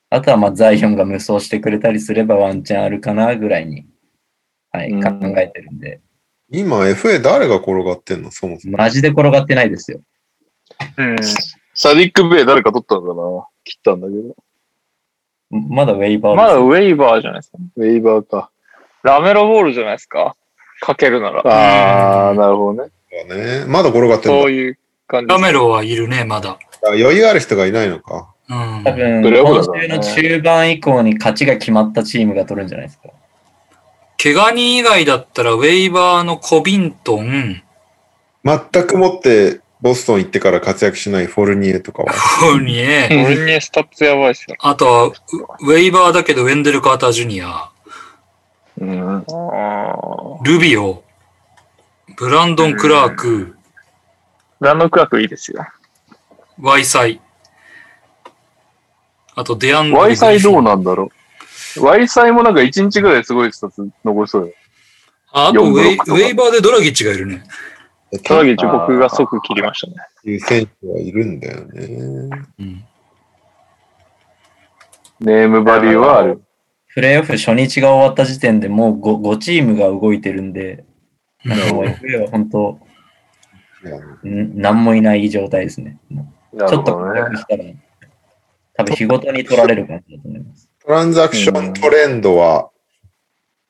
あとはまあザイオンが無双してくれたりすればワンチャンあるかなぐらいに、はい、うん考えてるんで、今 FA 誰が転がってんの？そもそも。マジで転がってないですよ。うん。サディック・ベイ誰か取ったのかな切ったんだけど。まだウェイバーですまだウェイバーじゃないですか。ウェイバーか。ラメロボールじゃないですか？かけるなら。あー、なるほどね。ね、まだ転がってんだそういう感じラメロはいるね、まだ。あ余裕ある人がいないのか。うん多。分、今週の中盤以降に勝ちが決まったチームが取るんじゃないですか。怪我人以外だったら、ウェイバーのコビントン、全くもってボストン行ってから活躍しないフォルニエとかは。フォルニエ、俺にスタッツやばいっすよ。あとはウ、ウェイバーだけどウェンデル・カーター・ジュニア、うん。あルビオ、ブランドン・クラーク、ランドクラークいいですよ。ワイサイ。あと、デアンドレワイサイどうななんだろう。ワイサイもなんか1日ぐらいすごいスタッツ残しそうだよ。ああとウェイ、4ブロックとかウェイバーでドラギッチがいるね。トラギッチ僕が即切りましたね。いう選手はいるんだよね。うん。ネームバリューはある。プレーオフ初日が終わった時点でもう 5, 5チームが動いてるんで、なんか FA は本当、何もいない状態ですね。ちょっとほどね。活躍したら、多分日ごとに取られる感じだと思います。トランザクショントレンドは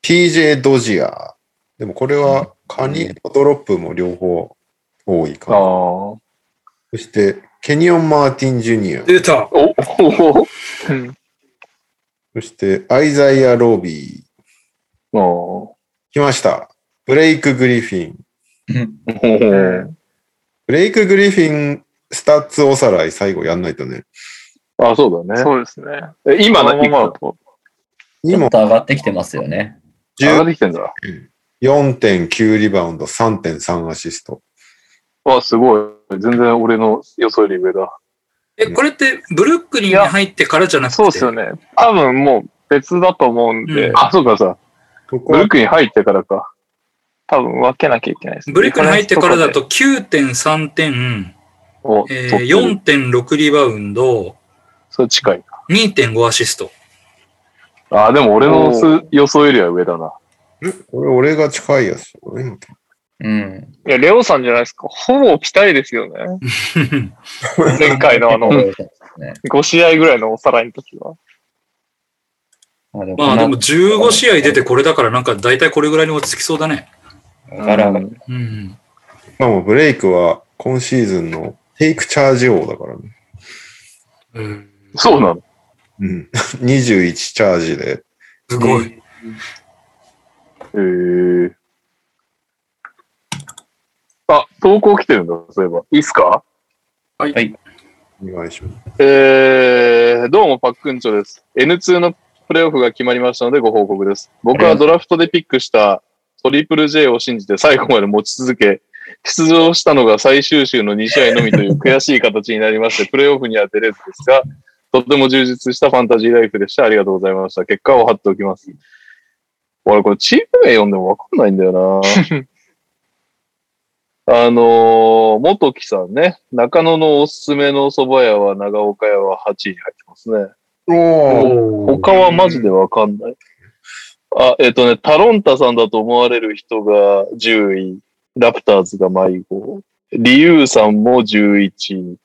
TJ ドジアー。でもこれはカニとドロップも両方多いかな。そしてケニオン・マーティン・ジュニア。出たおお うん。そしてアイザイア・ロビー。お来ました。ブレイク・グリフィン。おブレイク・グリフィンスタッツおさらい最後やんないとね。あ、そうだね。そうですね。え今何ままだと。ちょ今っと上がってきてますよね。上がってきてんだ。4.9リバウンド、3.3アシスト。あ、すごい。全然俺の予想より上だ。え、これってブルックリンに入ってからじゃなくて？そうですよね。多分もう別だと思うんで、うんあ、そうかさ。ブルックに入ってからか。多分分けなきゃいけないです。ブルックリンに入ってからだと9.3点、お、えー、取ってる4.6リバウンド、それ近い。2.5アシスト。あ、でも俺のす予想よりは上だな。これ俺が近いやつ。今うん。いや、レオさんじゃないですか。ほぼピタリですよね。前回のあの、そうですね5試合ぐらいのおさらいの時は。まあでもまあでも15試合出てこれだからなんか大体これぐらいに落ち着きそうだね。上がる上がるうん。まあもうブレイクは今シーズンのテイクチャージ王だからね。うんそうなの？うん。21チャージで。すごい。へえ。あ、投稿来てるんだ、そういえば。いいっすか？お願いします。えー、どうもパックンチョです。N2 のプレイオフが決まりましたのでご報告です。僕はドラフトでピックしたトリプル J を信じて最後まで持ち続け、出場したのが最終週の2試合のみという 悔しい形になりまして、プレイオフには出れずですが、とても充実したファンタジーライフでした。ありがとうございました。結果を貼っておきます。俺、これチーム名読んでもわかんないんだよな あのー、元木さんね、中野のおすすめの蕎麦屋は長岡屋は8位に入ってますね。お他はマジでわかんない。あ、えっ、とね、タロンタさんだと思われる人が10位、ラプターズが迷子、リユーさんも11位、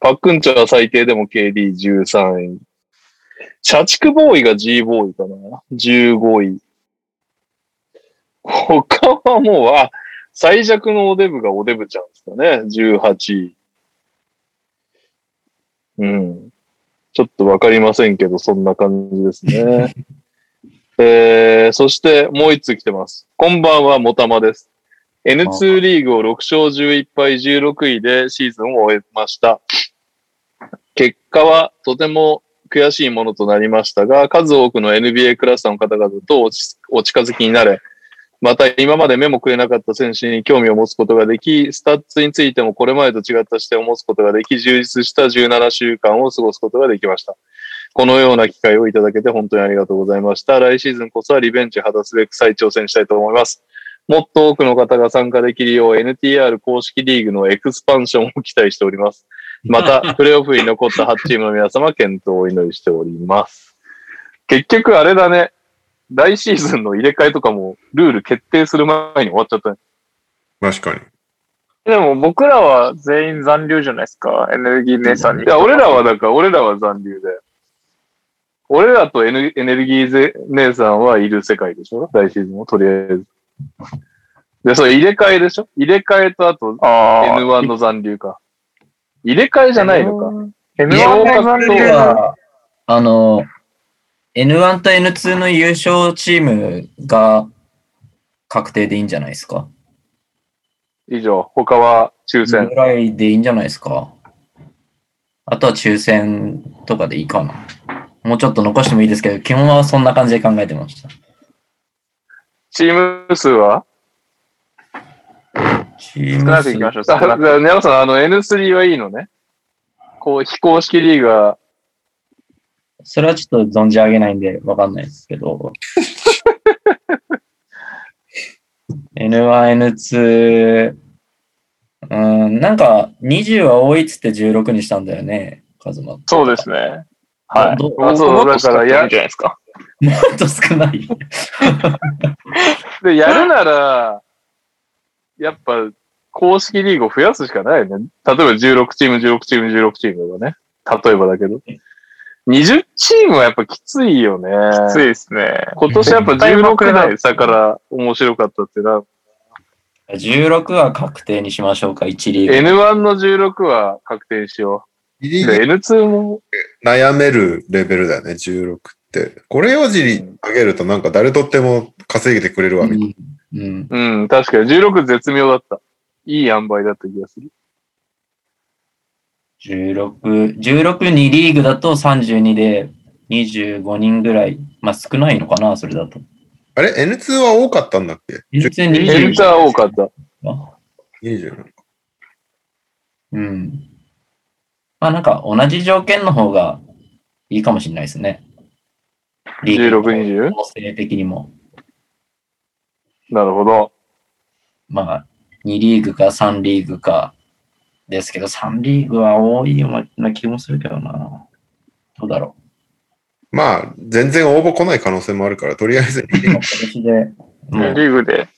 パックンチャは最低でも KD13 位、社畜ボーイが G ボーイかな ?15 位。他はもう、あ、最弱のおデブがおデブちゃんですかね。18位。うん。ちょっとわかりませんけど、そんな感じですね。えー、そしてもう一通来てます。こんばんは、もたまです。N2 リーグを6勝11敗16位でシーズンを終えました。結果はとても悔しいものとなりましたが、数多くの NBA クラスターの方々とお近づきになれ、また今まで目もくれなかった選手に興味を持つことができ、スタッツについてもこれまでと違った視点を持つことができ、充実した17週間を過ごすことができました。このような機会をいただけて本当にありがとうございました。来シーズンこそはリベンジ果たすべく再挑戦したいと思います。もっと多くの方が参加できるよう NTR 公式リーグのエクスパンションを期待しております。また、プレイオフに残った8チームの皆様、健闘をお祈りしております。結局あれだね。来シーズンの入れ替えとかもルール決定する前に終わっちゃったね。確かに。でも僕らは全員残留じゃないですか。エネルギー姉さんに。いや、俺らはだから、俺らは残留で。俺らとエネエネルギーぜ姉さんはいる世界でしょ？来シーズンもとりあえず。で、それ入れ替えでしょ？入れ替えとあとああ。N1 の残留か。入れ替えじゃないのか。N1 いやの残留は、あの、N1 と N2 の優勝チームが確定でいいんじゃないですか？以上。他は抽選ぐ。らいでいいんじゃないですか？あとは抽選とかでいいかな。もうちょっと残してもいいですけど、基本はそんな感じで考えてました。チーム数は？チー少なくいきましょう。ネオさん、あの N3 はいいのね。こう、非公式リーグは、それはちょっと存じ上げないんでわかんないですけど。N1、N2、うん、なんか20は多いっつって16にしたんだよね、カズマ。そうですね。はい。どあそうもっとだからや少ないんじゃないですか。もっと少ない。で、やるなら、やっぱ、公式リーグを増やすしかないよね。例えば16チーム、16チーム、16チームとかね。例えばだけど。20チームはやっぱきついよね。きついですね。今年やっぱ16台差から面白かったってな。16は確定にしましょうか、1リーグ。N1 の16は確定しよう。で、N2 も、悩めるレベルだよね、16って。これをじり上げるとなんか誰とっても稼げてくれるわ、みたいうん。うん。うん、確かに16絶妙だった。いい塩梅だった気がする。16、16、2リーグだと32で25人ぐらい。まあ少ないのかな、それだと。な。あれ ?N2 は多かったんだっけ？N2 エンター多かった。?20 なのか。うん。まあなんか同じ条件の方がいいかもしれないですね。リーグ16、20? 構成的にも。なるほど。まあ2リーグか3リーグかですけど、3リーグは多いような気もするけどな。どうだろまあ、全然応募来ない可能性もあるから、とりあえず2 う。今年でもうリーグで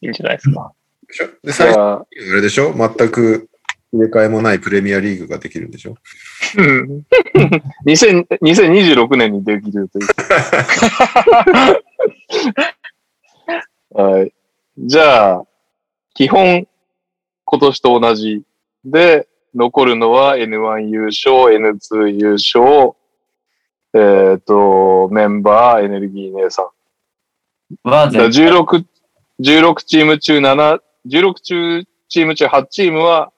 いいんじゃないですか。でしょ？で、じ最初ゃあ、あれでしょ？全く入れ替えもないプレミアリーグができるんでしょ？うん。2000 2026年にできるという。はい。じゃあ、基本、今年と同じで、残るのは N1 優勝、N2 優勝、えっ、と、メンバー、エネルギー姉さん。は全体16、16チーム中7、16中チーム中8チームは、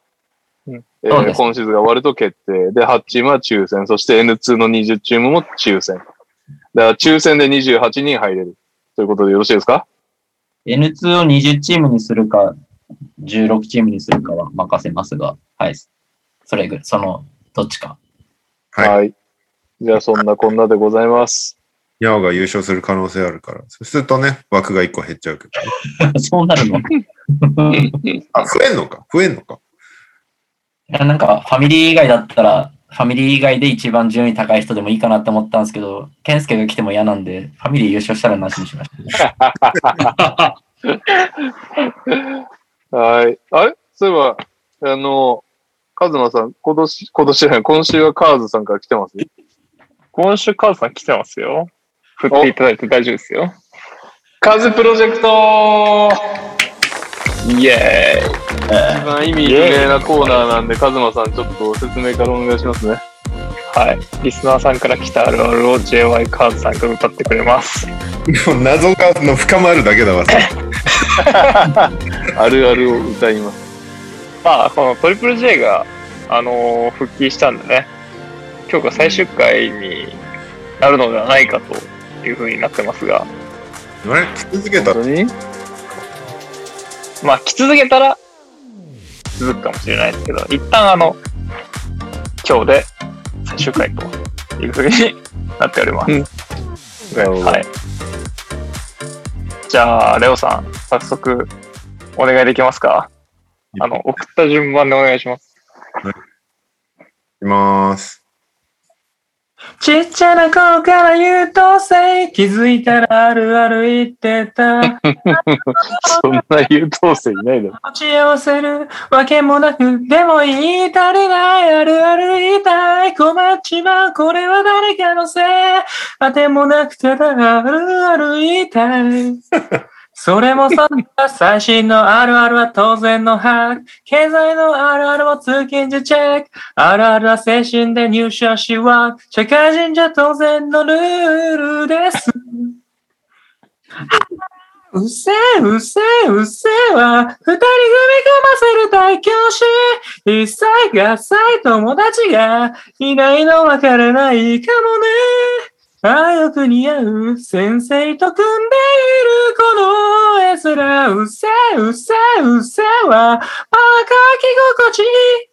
うんえーそうです今シーズンが終わると決定。で、8チームは抽選。そして N2 の20チームも抽選。だから抽選で28人入れる。ということでよろしいですか？N2 を20チームにするか、16チームにするかは任せますが、はい。それぐらい、その、どっちか。はいじゃあそんなこんなでございます。ヤオが優勝する可能性あるから。そうするとね、枠が1個減っちゃうけど。そうなるの？い あ、増えんのか？増えんのか？やなんか、ファミリー以外だったら、ファミリー以外で一番順位高い人でもいいかなって思ったんですけど、ケンスケが来ても嫌なんで、ファミリー優勝したらなしにしました。はい。あれ？そういえば、あの、カズマさん、今年、今年じゃない、今週はカーズさんから来てます？今週カズさん来てますよ。振っていただいて大丈夫ですよ。カズプロジェクトイエ一番意味不明なコーナーなんで、カズマさん、ちょっと説明からお願いしますね。ーイはい。リスナーさんから来たあるあるを JY カーズさんが歌ってくれます。もう謎がの深まるだけだわ。あるあるを歌います。まあ、このトリプル J が、あのー復帰したんでね、今日が最終回になるのではないかというふうになってますが、あれ？来続けた？まあ、来続けたら続くかもしれないですけど、一旦あの、今日で最終回というふうになっております。うはい。じゃあ、レオさん、早速、お願いできますか？あの、送った順番でお願いします。いきます。ちっちゃな頃から優等生。気づいたらあるある言ってた。そんな優等生いないだろ。持ち合わせるわけもなくでも言い足りないあるある言いたい。困っちまう。これは誰かのせい。あてもなくただあるある言いたい それもそんな最新のあるあるは当然の把握経済のあるあるも通勤時チェックあるあるは精神で入社しは社会人じゃ当然のルールです うせえ、うせえ、うせえは、二人組み込ませる大教師。一切合切友達がいないのわからないかもね。ああ、よく似合う先生と組んでいるこの絵面。うっせえ、うっせえ、うっせえは、ああ、書き心地いい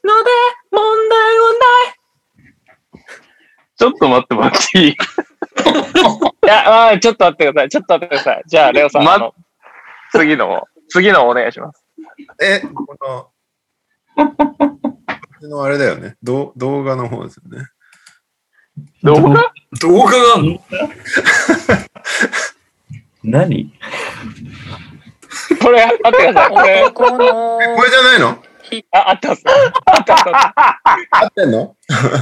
ので問題はない。ちょっと待ってもらっていいいや、あーちょっと待ってください。ちょっと待ってください。じゃあ、レオさん、まあの、次の、次のお願いします。え、この、のあれだよね。ど動画の方ですよね。動画？動画？があんの？何？これ、待ってください。これ、男のえこれじゃないの？あ、あってます。あってます。あって合ってんの？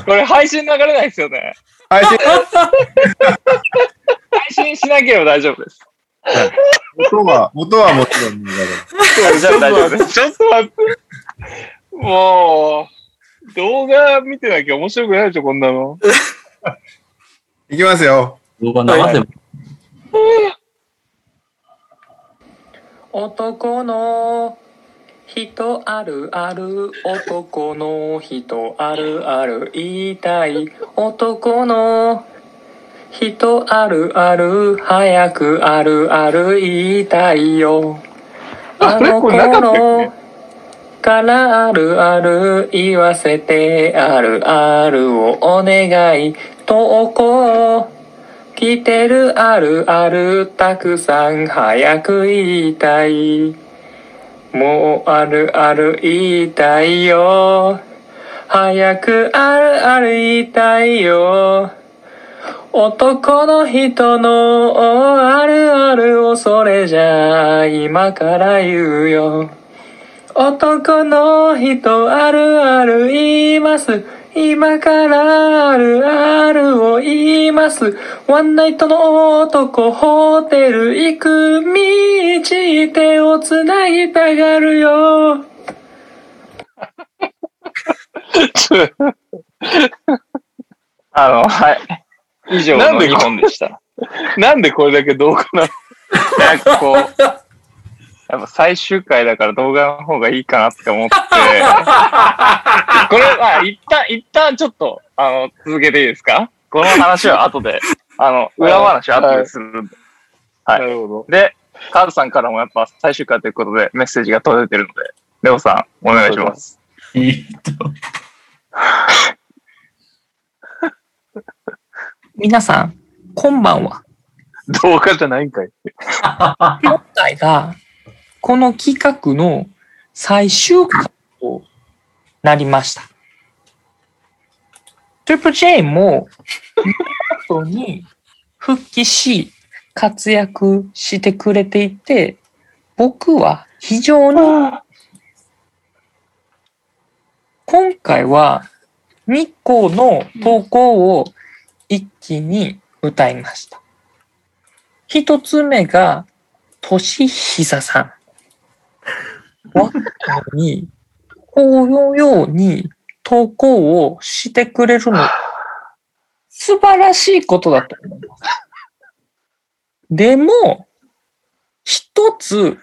これ、配信流れないですよね。配信？配信しなければ大丈夫です。音は、音はもちろんだけじゃあ大丈夫です。ちょっと待って。もう、動画見てなきゃ面白くないでしょ、こんなの。ど。いきますよ。動画流せば男の人あるある男の人あるある言いたい男の人あるある早くあるある言いたいよあの頃からあるある言わせてあるあるをお願い。投稿。来てるあるあるたくさん早く言いたい。もうあるある言いたいよ。早くあるある言いたいよ。男の人のあるあるをそれじゃあ今から言うよ。男の人あるある言います。今からあるあるを言います。ワンナイトの男ホテル行く道手をつなぎたがるよ。あの、はい。以上のなんで2本でした。なんでこれだけ動画な。の なんかこう、やっぱ最終回だから動画の方がいいかなって思って、これは一旦、一旦ちょっと、あの、続けていいですか？この話は後で、あの、裏話は後でするんで。はいなるほど。で、カードさんからもやっぱ最終回ということでメッセージが届いてるので、レオさん、お願いします。いいと。皆さんこんばんは 動画じゃないんかい。今回がこの企画の最終回となりました。トリプル J も後に復帰し活躍してくれていて、僕は非常に今回は2個の投稿を一気に歌いました。一つ目が、としひささん。わかに、このように投稿をしてくれるの、素晴らしいことだと思います。でも、一つ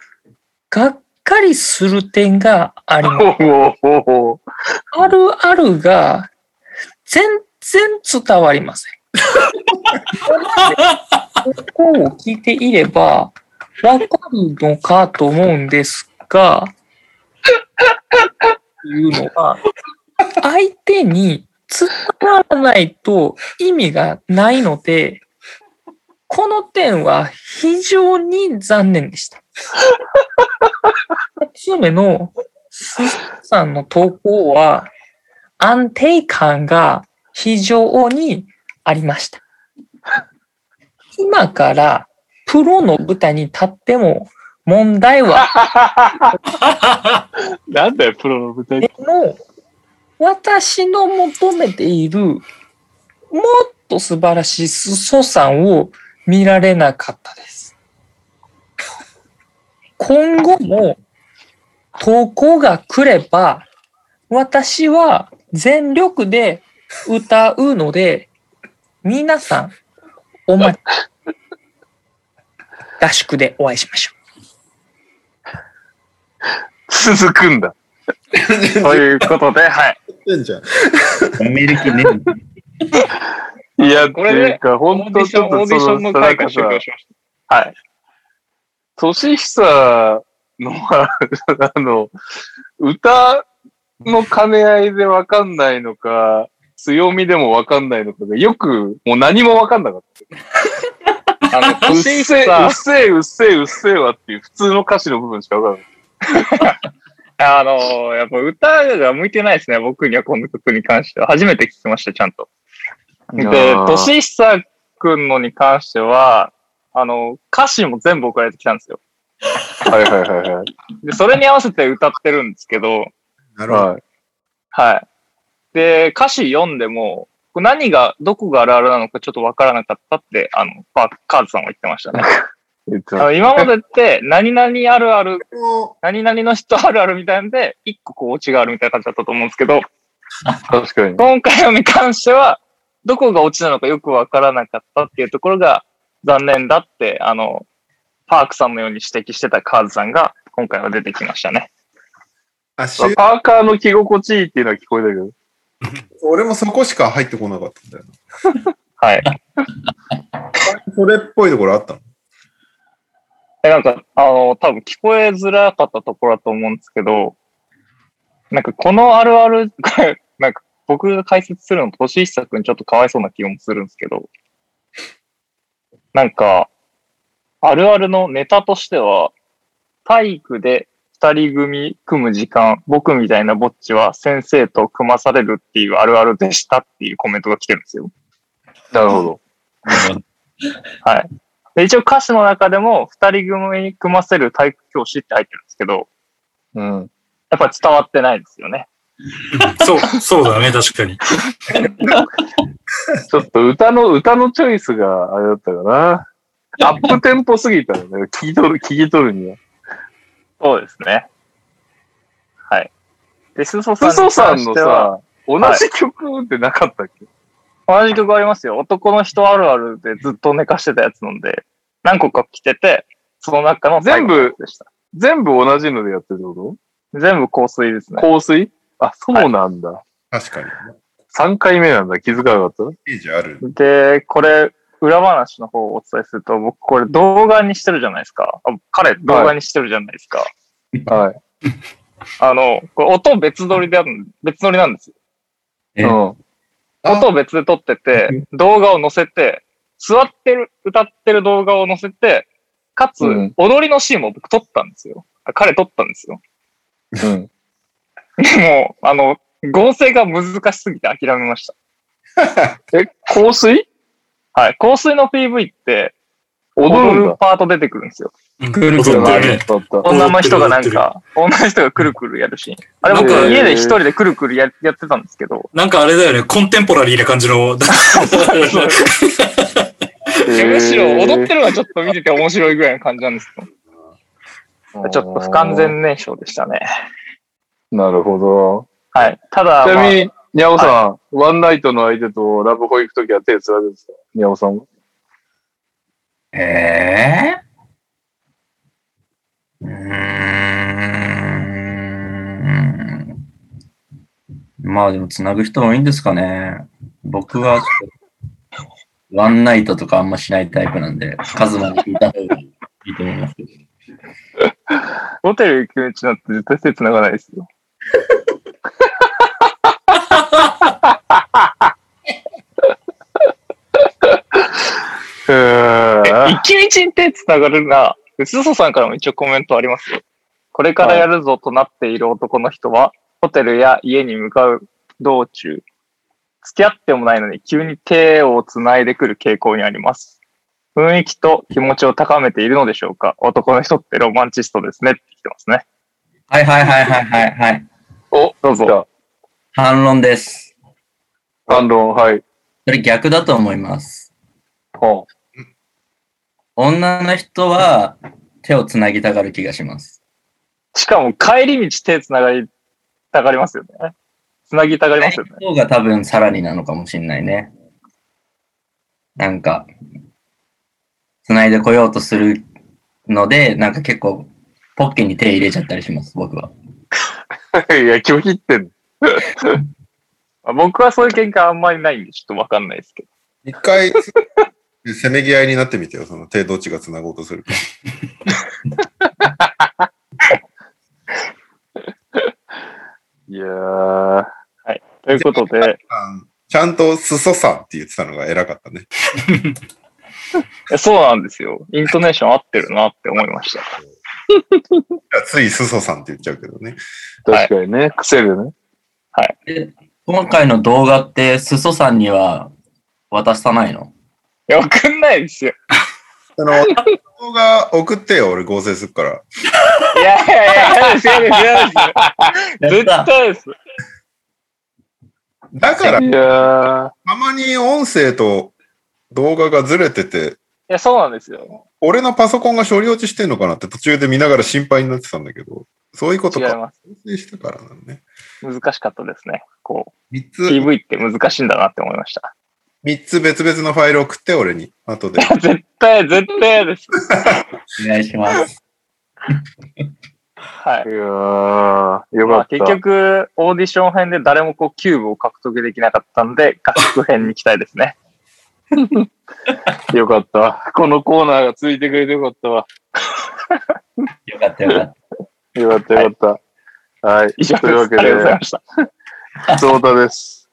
がっかりする点があります。あるあるが全然伝わりません。ここを聞いていればわかるのかと思うんですが、いうのは、相手に伝わらないと意味がないので、この点は非常に残念でした。一つ目のスさんの投稿は安定感が非常にありました。今からプロの舞台に立っても問題は なんだよ、プロの舞台。私の求めている、もっと素晴らしい裾さんを見られなかったです。今後も投稿が来れば、私は全力で歌うので、皆さん、お待ち。合宿でお会いしましょ続くんだ。ということで、はい。てんじゃん。見る気ね。いや、これでっていうか、本当ちょっとオーディションのそ回が終なんか了しましはい。年久のは、あの、歌の兼ね合いでわかんないのか、強みでもわかんないのかが、よく、もう何もわかんなかった。た。あの、うっ年せえ、うさっ、せえ、うっせえ、うっせえわっていう普通の歌詞の部分しかわかんない。あの、やっぱ歌が向いてないですね、僕にはこの曲に関しては。初めて聞きました、ちゃんと。で、年久くんのに関しては、あの、歌詞も全部送られてきたんですよ。はいはいはいはい。で、それに合わせて歌ってるんですけど、なるほど。はい。はい。で、歌詞読んでも、これ何が、どこがあるあるなのかちょっとわからなかったって、あの、パカーズさんは言ってましたね。あの今までって、何々あるある、も何々の人あるあるみたいなんで、一個こうオチがあるみたいな感じだったと思うんですけど、確かに。今回のに関しては、どこがオチなのかよくわからなかったっていうところが残念だって、あの、パークさんのように指摘してたカーズさんが今回は出てきましたね。あ、しパーカーの着心地いいっていうのは聞こえたけど。俺もそこしか入ってこなかったんだよ はい。な。それっぽいところあったの？え、なんか、あの、多分聞こえづらかったところだと思うんですけど、なんかこのあるあるが、なんか僕が解説するの、としひさくんちょっとかわいそうな気もするんですけど、なんか、あるあるのネタとしては、体育で二人組組む時間、僕みたいなぼっちは先生と組まされるっていうあるあるでしたっていうコメントが来てるんですよ。なるほど。はい。で一応歌詞の中でも、二人組に組ませる体育教師って入ってるんですけど、うん。やっぱ伝わってないですよね。そう、そうだね、確かに。ちょっと歌の、歌のチョイスがあれだったかな。アップテンポすぎたよね。聞き取る、聞き取るには。そうですね。はい。で、スソさんにスソさんのさ、同じ曲ってなかったっけ、同じ曲ありますよ。男の人あるあるでずっと寝かしてたやつなんで、何個か来てて、その中の最後のやつでした。全部同じのでやってるってこ全部香水ですとね。香水？あ、そうなんだ。確かに。3回目なんだ。気づかなかっイメージある。で、これ、裏話の方をお伝えすると、僕これ動画にしてるじゃないですか。あ彼動画にしてるじゃないですか。たはい。あの、これ音別撮りである、別撮りなんですよ。えうん。音を別で撮ってて、動画を載せて、座ってる、歌ってる動画を載せて、かつ、うん踊りのシーンも僕撮ったんですよ。あ彼撮ったんですよ。うん。でも、あの、合成が難しすぎて諦めました。え、香水？はい。香水の PV って、踊踊るパート出てくるんですよ。うんくるくる。女の人がなんか、女の人がくるくるやるシーン。あれ僕家で一人でくるくるややってたんですけど、なんかあれだよね、コンテンポラリーな感じの。むしろ踊ってるのはちょっと見てて面白いぐらいの感じなんですけど、ちょっと不完全燃焼でしたね。なるほど。はい。ただ、まあちなみに、にゃおさん、ワンナイトの相手とラブホ行くときは手つられるんですかにゃおさんは？ええー、うーん。まあでも、つなぐ人多いんですかね。僕は、ワンナイトとかあんましないタイプなんで、カズマに聞いた方がいいと思いますけど。ホテル行くうちなんて絶対手つながないですよ。えー一気道に手繋がるな。すそさんからも一応コメントありますよ。これからやるぞとなっている男の人は、ホテルや家に向かう道中、付き合ってもないのに急に手を繋いでくる傾向にあります。雰囲気と気持ちを高めているのでしょうか？男の人ってロマンチストですねって来てますね。はいはいはいはいはいはい。お、どうぞ。反論です。反論、はい。それ逆だと思います。ほ女の人は手をつなぎたがる気がします。しかも帰り道手繋がりたがりますよね。繋ぎたがりますよね。方が多分さらになのかもしれないね。なんか、繋いでこようとするので、なんか結構、ポッケに手入れちゃったりします、僕は。う。いや、拒否ってん 僕はそういう喧嘩あんまりないんでちょっとわかんないですけど。一回、せめぎ合いになってみてよ、その手どっちが繋ごうとするか。いやー、ということで、ちゃんとすそさんって言ってたのが偉かったね。そうなんですよ。イントネーション合ってるなって思いました。ついすそさんって言っちゃうけどね。確かにね、癖でね。で今回の動画って、すそさんには渡さないの？いや、送んないですよ。あの、動画送ってよ、俺合成するから。いやいやいや、嫌です、嫌です、嫌です。絶対です。だから、いやー、たまに音声と動画がずれてて、いや、そうなんですよ。俺のパソコンが処理落ちしてんのかなって途中で見ながら心配になってたんだけど、そういうことか。違います。合成したからなのね。難しかったですね。こ三つう、、PV って難しいんだなって思いました。三つ別々のファイル送って、俺に。後で。絶対、絶対嫌です。お願いします。はいい。やー、よまあ、かった。結局、オーディション編で誰もこう、キューブを獲得できなかったんで、合宿編に期待ですね。よかった。このコーナーがついてくれてよかったわ。よかったよかった。よかった、よかった。はい。以上です。というわけありがとうございでま、した。ゾータです。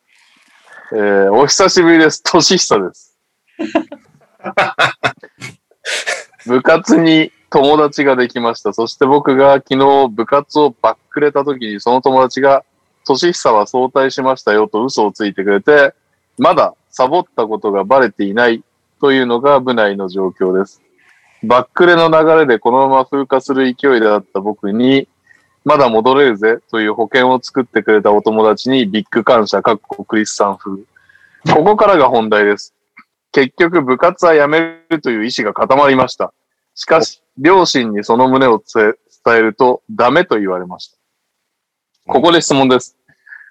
えー、お久しぶりです。としひさです。部活に友達ができました。そして僕が昨日部活をバックれた時にその友達が、としひさは早退しましたよと嘘をついてくれて、まだサボったことがバレていないというのが部内の状況です。バックレの流れでこのまま風化する勢いであった僕に、まだ戻れるぜという保険を作ってくれたお友達にビッグ感謝、かっこクリスさん風。ここからが本題です。結局部活は辞めるという意思が固まりました。しかし、両親にその旨を伝えるとダメと言われました。ここで質問です。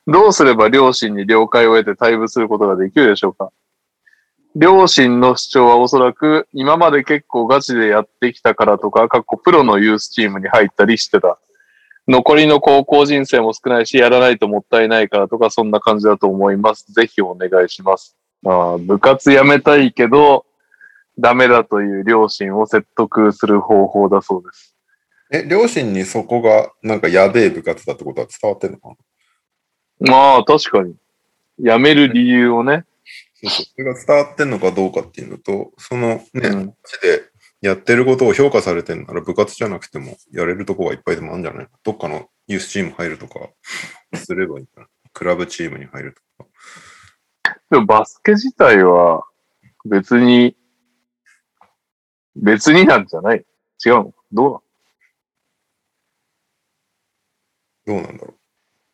どうすれば両親に了解を得て退部することができるでしょうか両親の主張はおそらく今まで結構ガチでやってきたからとか、かっこプロのユースチームに入ったりしてた。残りの高校人生も少ないし、やらないともったいないからとか、そんな感じだと思います。ぜひお願いします。ああ部活辞めたいけど、ダメだという両親を説得する方法だそうです。え、両親にそこがなんかやべえ部活だってことは伝わってんのかな？まあ、確かに。辞める理由をね。それが伝わってんのかどうかっていうのと、そのね、うんでやってることを評価されてんなら部活じゃなくてもやれるとこがいっぱいでもあるんじゃないどっかのユースチーム入るとか すればいいんじゃない？クラブチームに入るとか。でもバスケ自体は別に、別になんじゃない？違うの？どうどうなんだろう。だか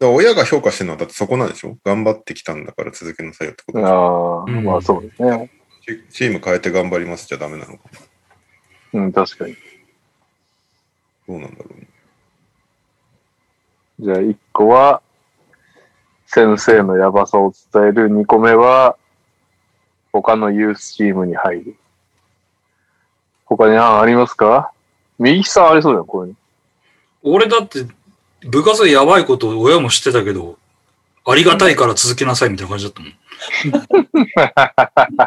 ら親が評価してるのはだってそこなんでしょ？頑張ってきたんだから続けなさいよってことなでしょ？のああ、うん。まあそうですね。チチーム変えて頑張りますじゃダメなのか。なうん、確かに。どうなんだろうね。じゃあ、一個は、先生のやばさを伝える。二個目は、他のユースチームに入る。他に案ありますか？右さんありそうだよ、こういうの。俺だって部活でやばいこと親も知ってたけど、ありがたいから続けなさいみたいな感じだったもん。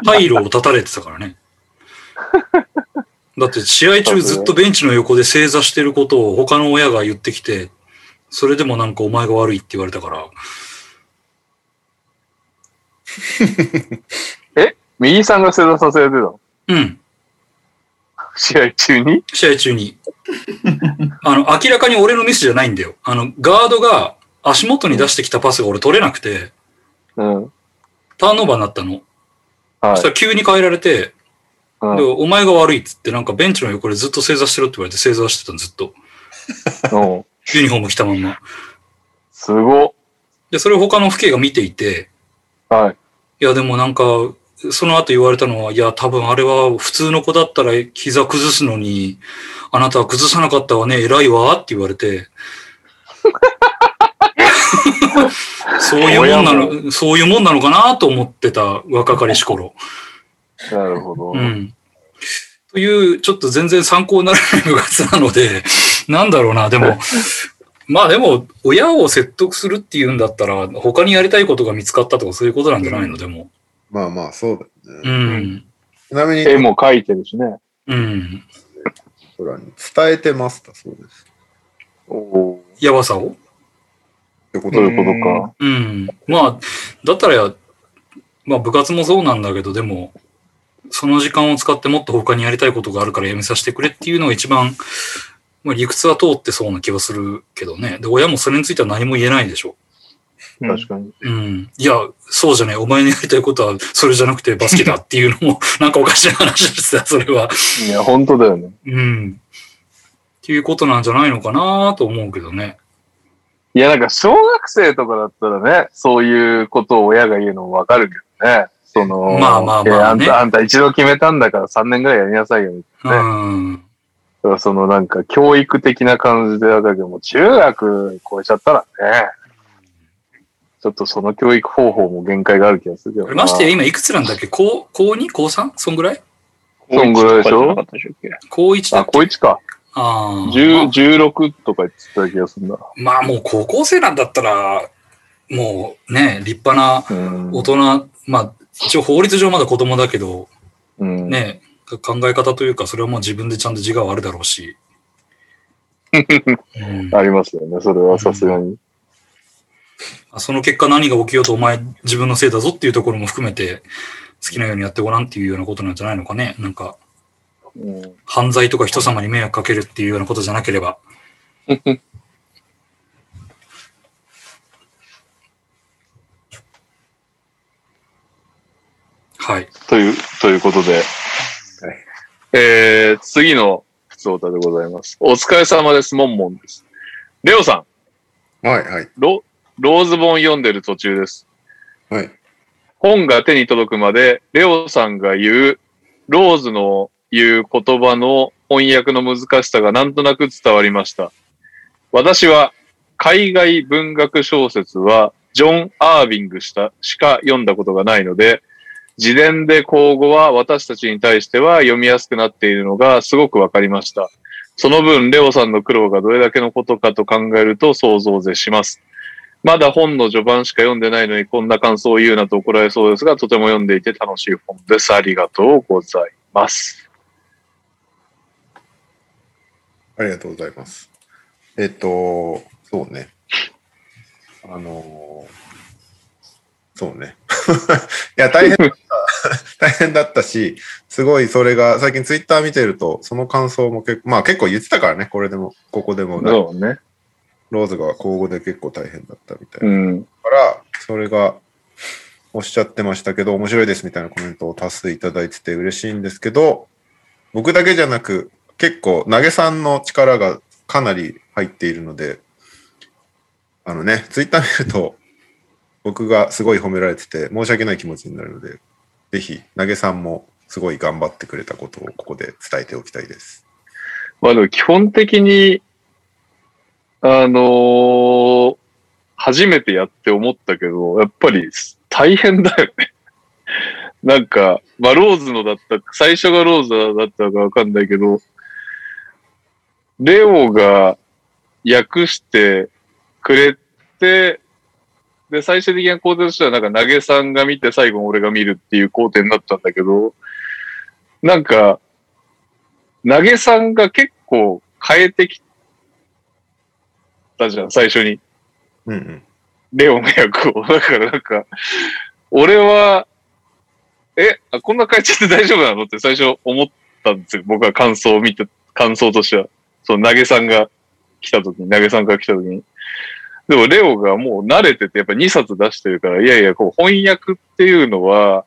退路を断たれてたからね。だって試合中ずっとベンチの横で正座してることを他の親が言ってきて、それでもなんかお前が悪いって言われたから、右さんが正座させてたの？うん、試合中に？試合中に。あの、明らかに俺のミスじゃないんだよ。あの、ガードが足元に出してきたパスが俺取れなくて、うん。ターンオーバーになったの。はいそしたら急に変えられて、うんで、お前が悪いっつって、なんかベンチの横でずっと正座してろって言われて正座してたの、ずっと。うん。ユニフォーム着たまんま。すごで、それを他の父兄が見ていて、っ。はい。いや、でもなんか、その後言われたのは、いや、多分あれは普通の子だったら膝崩すのに、あなたは崩さなかったわね、偉いわって言われて。そういうもんなの、そういうもんなのかなと思ってた若かりし頃。なるほど。うん。という、ちょっと全然参考にならない部活なので、なんだろうな、でも、まあでも、親を説得するっていうんだったら、他にやりたいことが見つかったとかそういうことなんじゃないの、でも。まあまあ、そうだようね。ん。ちなみに、絵も描いてるしね。うん。空に伝えてました、そうです。おおやばさを？ってこと？いうことか。うん。まあ、だったらや、まあ部活もそうなんだけど、でも、その時間を使ってもっと他にやりたいことがあるからやめさせてくれっていうのが一番、まあ理屈は通ってそうな気はするけどね。で、親もそれについては何も言えないでしょ。確かに。うん。いや、そうじゃない。お前のやりたいことはそれじゃなくてバスケだっていうのも、なんかおかしな話ですよ、それは。いや、本当だよね。うん。っていうことなんじゃないのかなと思うけどね。いや、なんか小学生とかだったらね、そういうことを親が言うのもわかるけどね。その、まあまあまあねあんた、あんた一度決めたんだから3年ぐらいやりなさいよ。うん。そのなんか教育的な感じでだけども、中学超えちゃったらね、ちょっとその教育方法も限界がある気がするけ。ましてや今いくつなんだっけ？高、高 2? 高 3? そんぐらい？そんぐらいでしょ高一とかじゃなかったでしょっけ？高1だあ、っけ？こいつか。ああ。10 16とか言ってた気がするな。まあもう高校生なんだったら、もうね、立派なうん。大人、まあ一応法律上まだ子供だけど、うん。ね、考え方というか、それはもう自分でちゃんと自我はあるだろうし。うんありますよね。それはさすがに。その結果何が起きようとお前自分のせいだぞっていうところも含めて好きなようにやってごらんっていうようなことなんじゃないのかね。なんかうん。犯罪とか人様に迷惑かけるっていうようなことじゃなければ。はい。という、ということで。えー、次の普通歌でございます。お疲れ様です。モンモンです。レオさん、はい、はい、ロ、ローズ本読んでる途中です。はい。本が手に届くまで、レオさんが言う、ローズの言う言葉の翻訳の難しさがなんとなく伝わりました。私は、海外文学小説は、ジョン・アービングしたしか読んだことがないので、自伝で口語は私たちに対しては読みやすくなっているのがすごくわかりました。その分、レオさんの苦労がどれだけのことかと考えると想像を絶します。まだ本の序盤しか読んでないのにこんな感想を言うなと怒られそうですが、とても読んでいて楽しい本です。ありがとうございます。ありがとうございます。えっと、そうね。あのそうね。いや、大変。大変だったし、すごいそれが、最近ツイッター見てると、その感想も結構、まあ結構言ってたからね、これでも、ここでも、そうね。ローズが口語で結構大変だったみたいな。うん。から、それがおっしゃってましたけど、面白いですみたいなコメントを多数いただいてて嬉しいんですけど、僕だけじゃなく、結構、投げさんの力がかなり入っているので、あのね、ツイッター見ると、僕がすごい褒められてて、申し訳ない気持ちになるので、ぜひ、投げさんもすごい頑張ってくれたことをここで伝えておきたいです。まあでも基本的に、あのー初めてやって思ったけど、やっぱり大変だよね。なんか、まあローズのだった、最初がローズだったかわかんないけど、レオが訳してくれて、で、最終的な工程としては、なんか投げさんが見て最後俺が見るっていう工程になったんだけど、なんか、投げさんが結構変えてきたじゃん、最初に。うんうん。レオの役を。だからなんか、俺は、え、あこんな変えちゃって大丈夫なの？って最初思ったんですよ。僕は感想を見て、感想としては。その投げさんが来た時に、投げさんが来た時に。でもレオがもう慣れてて、やっぱ2冊出してるから、いやいや、こう翻訳っていうのは、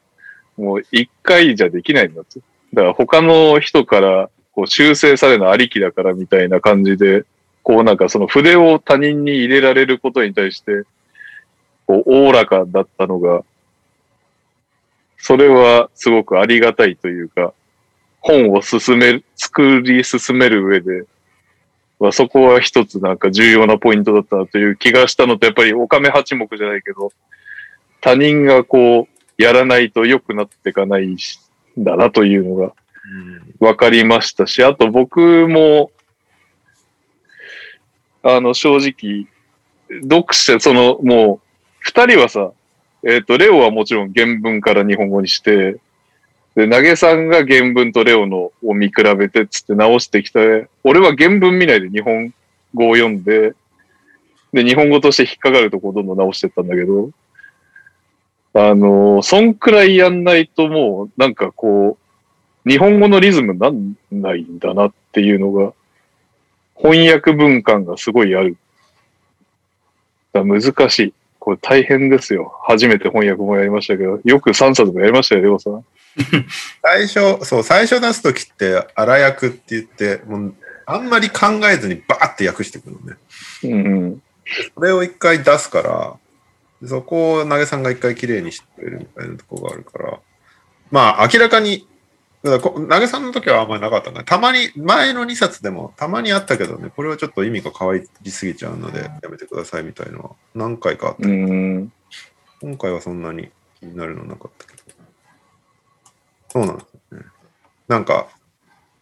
もう1回じゃできないんだって。だから他の人からこう修正されるのありきだからみたいな感じで、こうなんかその筆を他人に入れられることに対して、こう、おおらかだったのが、それはすごくありがたいというか、本を進める、作り進める上で、はそこは一つなんか重要なポイントだったという気がしたのと、やっぱりおかめ八目じゃないけど、他人がこう、やらないと良くなっていかないしだなというのが分かりましたし、あと僕も、あの、正直、読者、その、もう、二人はさ、えっ、と、レオはもちろん原文から日本語にして、で、投げさんが原文とレオのを見比べてつって直してきて、俺は原文見ないで日本語を読んで、で、日本語として引っかかるとこどんどん直してったんだけど、あの、そんくらいやんないともう、なんかこう、日本語のリズムなんないんだなっていうのが、翻訳文感がすごいある。だ難しい。これ大変ですよ。初めて翻訳もやりましたけど、よく3冊もやりましたよ、レオさん。最初、そう、最初出すときって、荒訳って言って、もう、あんまり考えずにバーって訳してくるのね。うんうん。それを一回出すから、そこを投げさんが一回きれいにしてくれるみたいなところがあるから、まあ明らかに、だ投げさんの時はあんまりなかったんだたまに、前の2冊でもたまにあったけどね、これはちょっと意味が変わりすぎちゃうので、やめてくださいみたいなのは何回かあったうけど、ん。今回はそんなに気になるのなかったけど。そうなんですよね。なんか、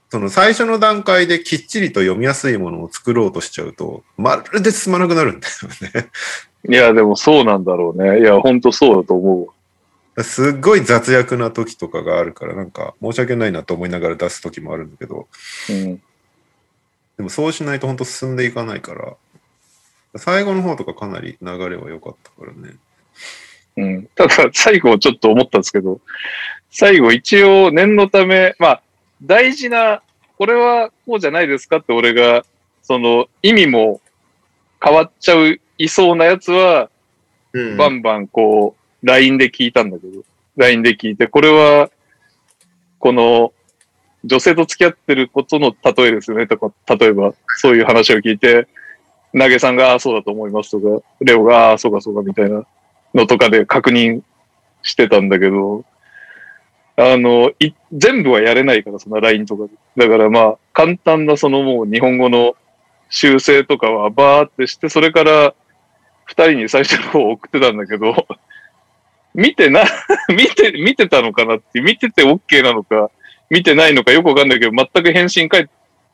その最初の段階できっちりと読みやすいものを作ろうとしちゃうと、まるで進まなくなるんだよね。いや、でもそうなんだろうね。いや、本当そうだと思う。すっごい雑訳な時とかがあるから、なんか申し訳ないなと思いながら出す時もあるんだけど、うん。でもそうしないと本当進んでいかないから、最後の方とかかなり流れは良かったからね。うん。ただ、最後ちょっと思ったんですけど、最後一応念のため、まあ、大事な、これはこうじゃないですかって俺が、その意味も変わっちゃう、いそうなやつは、うん。バンバンこう、LINE で聞いたんだけど、LINE で聞いて、これは、この、女性と付き合ってることの例えですよね、とか、例えば、そういう話を聞いて、投げさんが、ああ、そうだと思いますとか、レオが、ああ、そうかそうか、みたいなのとかで確認してたんだけど、あの、い全部はやれないから、その LINE とかで。だからまあ、簡単なそのもう日本語の修正とかはバーってして、それから二人に最初の方送ってたんだけど、見てな、見て、見てたのかなって、見てて OK なのか、見てないのかよくわかんないけど、全く返信返っ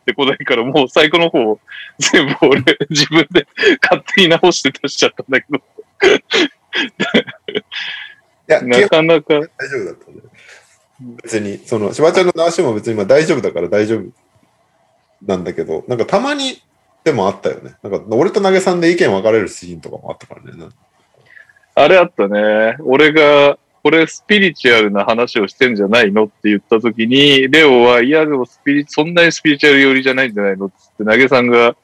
てこないから、もう最後の方、全部俺、自分で勝手に直して出しちゃったんだけど、や、基な本かなか、大丈夫だったんだよ。別に、その、しばちゃんの直しも別にまあ大丈夫だから大丈夫なんだけど、なんかたまにでもあったよね。なんか俺と投げさんで意見分かれるシーンとかもあったからね。あれあったね。俺が、これスピリチュアルな話をしてんじゃないのって言った時に、レオは、いや、でもスピリ、そんなにスピリチュアル寄りじゃないんじゃないのって言って、投げさんが、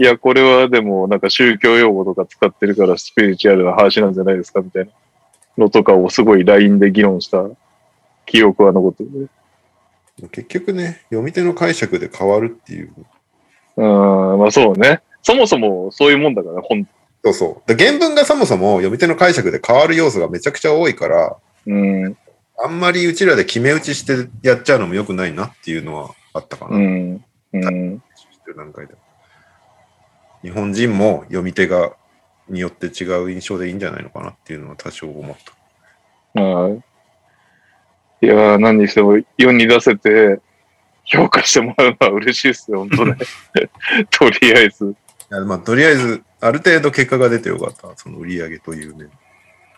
いや、これはでもなんか宗教用語とか使ってるからスピリチュアルな話なんじゃないですかみたいなのとかをすごい LINE で議論した記憶は残ってるね。結局ね、読み手の解釈で変わるっていう。うん、まあそうね。そもそもそういうもんだから、本そうそう。で原文がそもそも読み手の解釈で変わる要素がめちゃくちゃ多いから、うん、あんまりうちらで決め打ちしてやっちゃうのも良くないなっていうのはあったかな。うん、うん。段階で日本人も読み手がによって違う印象でいいんじゃないのかなっていうのは多少思った。はい。いやー、何にしても世に出せて、評価してもらうのは嬉しいですよ、本当ね。とりあえず。やまあ、とりあえず、ある程度結果が出てよかった。その売り上げという面。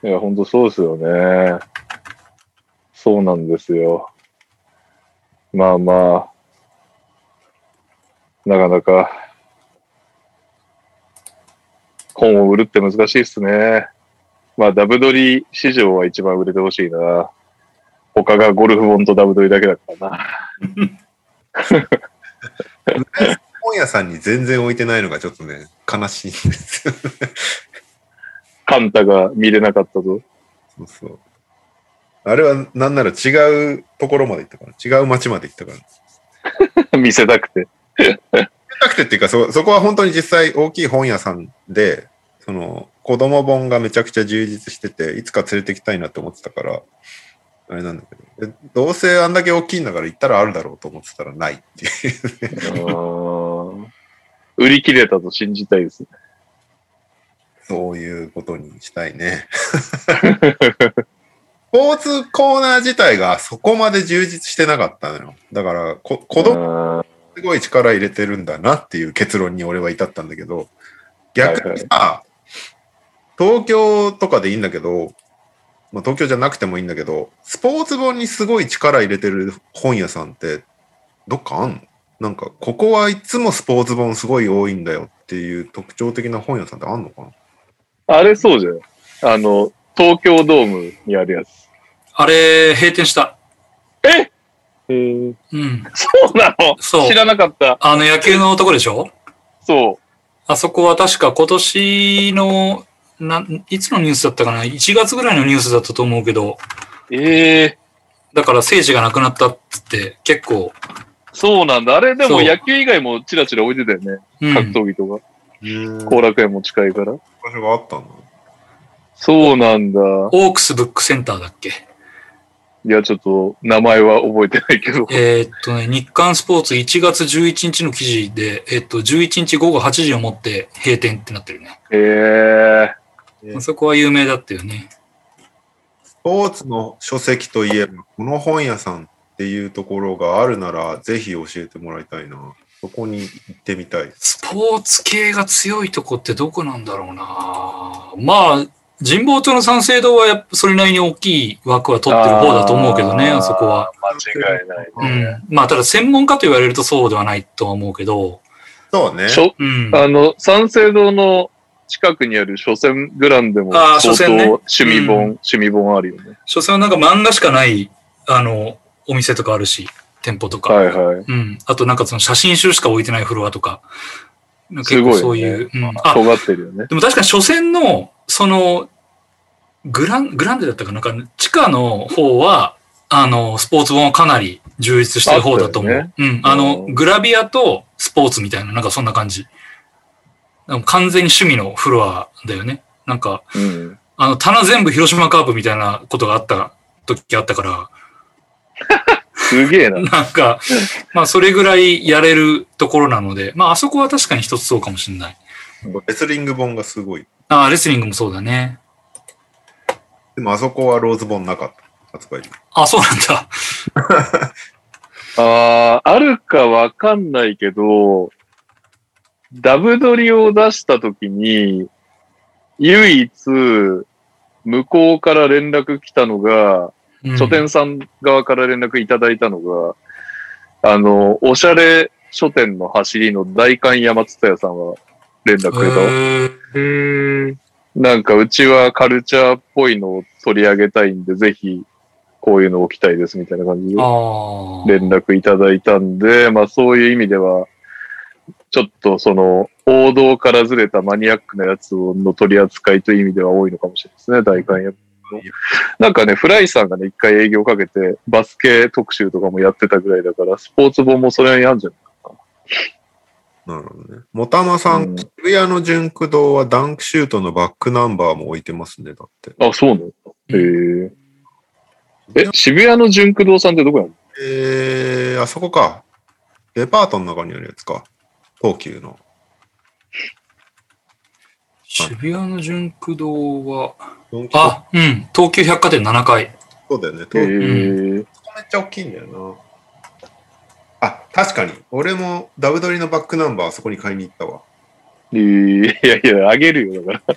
いや、本当そうですよね。そうなんですよ。まあまあ、なかなか、本を売るって難しいっすね。まあ、ダブドリ市場は一番売れてほしいな。他がゴルフ本とダブドリだけだからな。本屋さんに全然置いてないのがちょっとね、悲しいんですよ。カンタが見れなかったぞ。そうそう。あれはなんなら違うところまで行ったから、違う街まで行ったから。見せたくて。なくてっていうかそ、そこは本当に実際大きい本屋さんで、その子供本がめちゃくちゃ充実してて、いつか連れてきたいなって思ってたから、あれなんだけど、でどうせあんだけ大きいんだから行ったらあるだろうと思ってたらないっていう。うん売り切れたと信じたいですね。そういうことにしたいね。スポーツコーナー自体がそこまで充実してなかったのよ。だからこ、子供うんすごい力入れてるんだなっていう結論に俺は至ったんだけど、逆にさ、東京とかでいいんだけど、まあ、東京じゃなくてもいいんだけど、スポーツ本にすごい力入れてる本屋さんって、どっかあんの？なんか、ここはいつもスポーツ本すごい多いんだよっていう特徴的な本屋さんってあんのかな？あれそうじゃん。あの、東京ドームにあるやつ。あれ、閉店した。え？ー、うん。そうなの？そう知らなかった。あの野球のとこでしょ？そあそこは確か今年の、なんいつのニュースだったかな ?1 月ぐらいのニュースだったと思うけど、う。ええだから聖地がなくなったっつって結構、そうなんだ。あれでも野球以外もチラチラ置いてたよね。うん格闘技とか。うん後楽園も近いから。場所があったんだ。そうなんだ。オークスブックセンターだっけ？いや、ちょっと名前は覚えてないけど。えーっとね、日刊スポーツ1月11日の記事で、えっと、11日午後8時をもって閉店ってなってるね。ええあそこは有名だったよね。スポーツの書籍といえば、この本屋さんっていうところがあるなら、ぜひ教えてもらいたいな。そこに行ってみたい。スポーツ系が強いとこってどこなんだろうなまあ、神保町の三省堂はやっぱそれなりに大きい枠は取ってる方だと思うけどね、あそこは。。間違いない。うん。まあ、ただ専門家と言われるとそうではないとは思うけど、そうね。うん。あの、三省堂の近くにある書店グランでも相当書店ね趣味本、うん趣味本あるよね。所詮はなんか漫画しかない、あの、お店とかあるし、店舗とか。はいはい。うん。あとなんかその写真集しか置いてないフロアとか。結すごいよね構そういう。うん。あ、尖ってるよね。でも確かに初戦の、その、グラン、グランデだったかななんか地下の方は、あの、スポーツ本はかなり充実してる方だと思う。あったうん。あの、うんグラビアとスポーツみたいな、なんかそんな感じ。完全に趣味のフロアだよね。なんか、うん。あの、棚全部広島カープみたいなことがあった時あったから、すげえな。なんか、まあ、それぐらいやれるところなので、まあ、あそこは確かに一つそうかもしれない。レスリング本がすごい。ああ、レスリングもそうだね。でもあそこはローズ本なかった。発売日。あ、そうなんだ。ああ、あるかわかんないけど、ダブドリを出したときに、唯一、向こうから連絡来たのが、うん書店さん側から連絡いただいたのが、あの、おしゃれ書店の走りの大観山津田屋さんは連絡くれたわ。へーうん。なんかうちはカルチャーっぽいのを取り上げたいんで、ぜひこういうの置きたいですみたいな感じで。連絡いただいたんで、まあそういう意味では、ちょっとその王道からずれたマニアックなやつの取り扱いという意味では多いのかもしれないですね、大観山。なんかね、フライさんがね、一回営業かけて、バスケ特集とかもやってたぐらいだから、スポーツ本もそれにあるんじゃないなるほどね。もたまさん、うん渋谷の純駆堂はダンクシュートのバックナンバーも置いてますね、だって。あ、そうなのへえ。え、渋谷の純駆堂さんってどこやの？えー、あそこか。デパートの中にあるやつか。東急の。渋谷の純駆堂は、あ、うん。東急百貨店7階。そうだよね。へ東急え。めっちゃ大きいんだよな。あ、確かに。俺もダブドリのバックナンバーあそこに買いに行ったわ。いやいや、あげるよ、だから。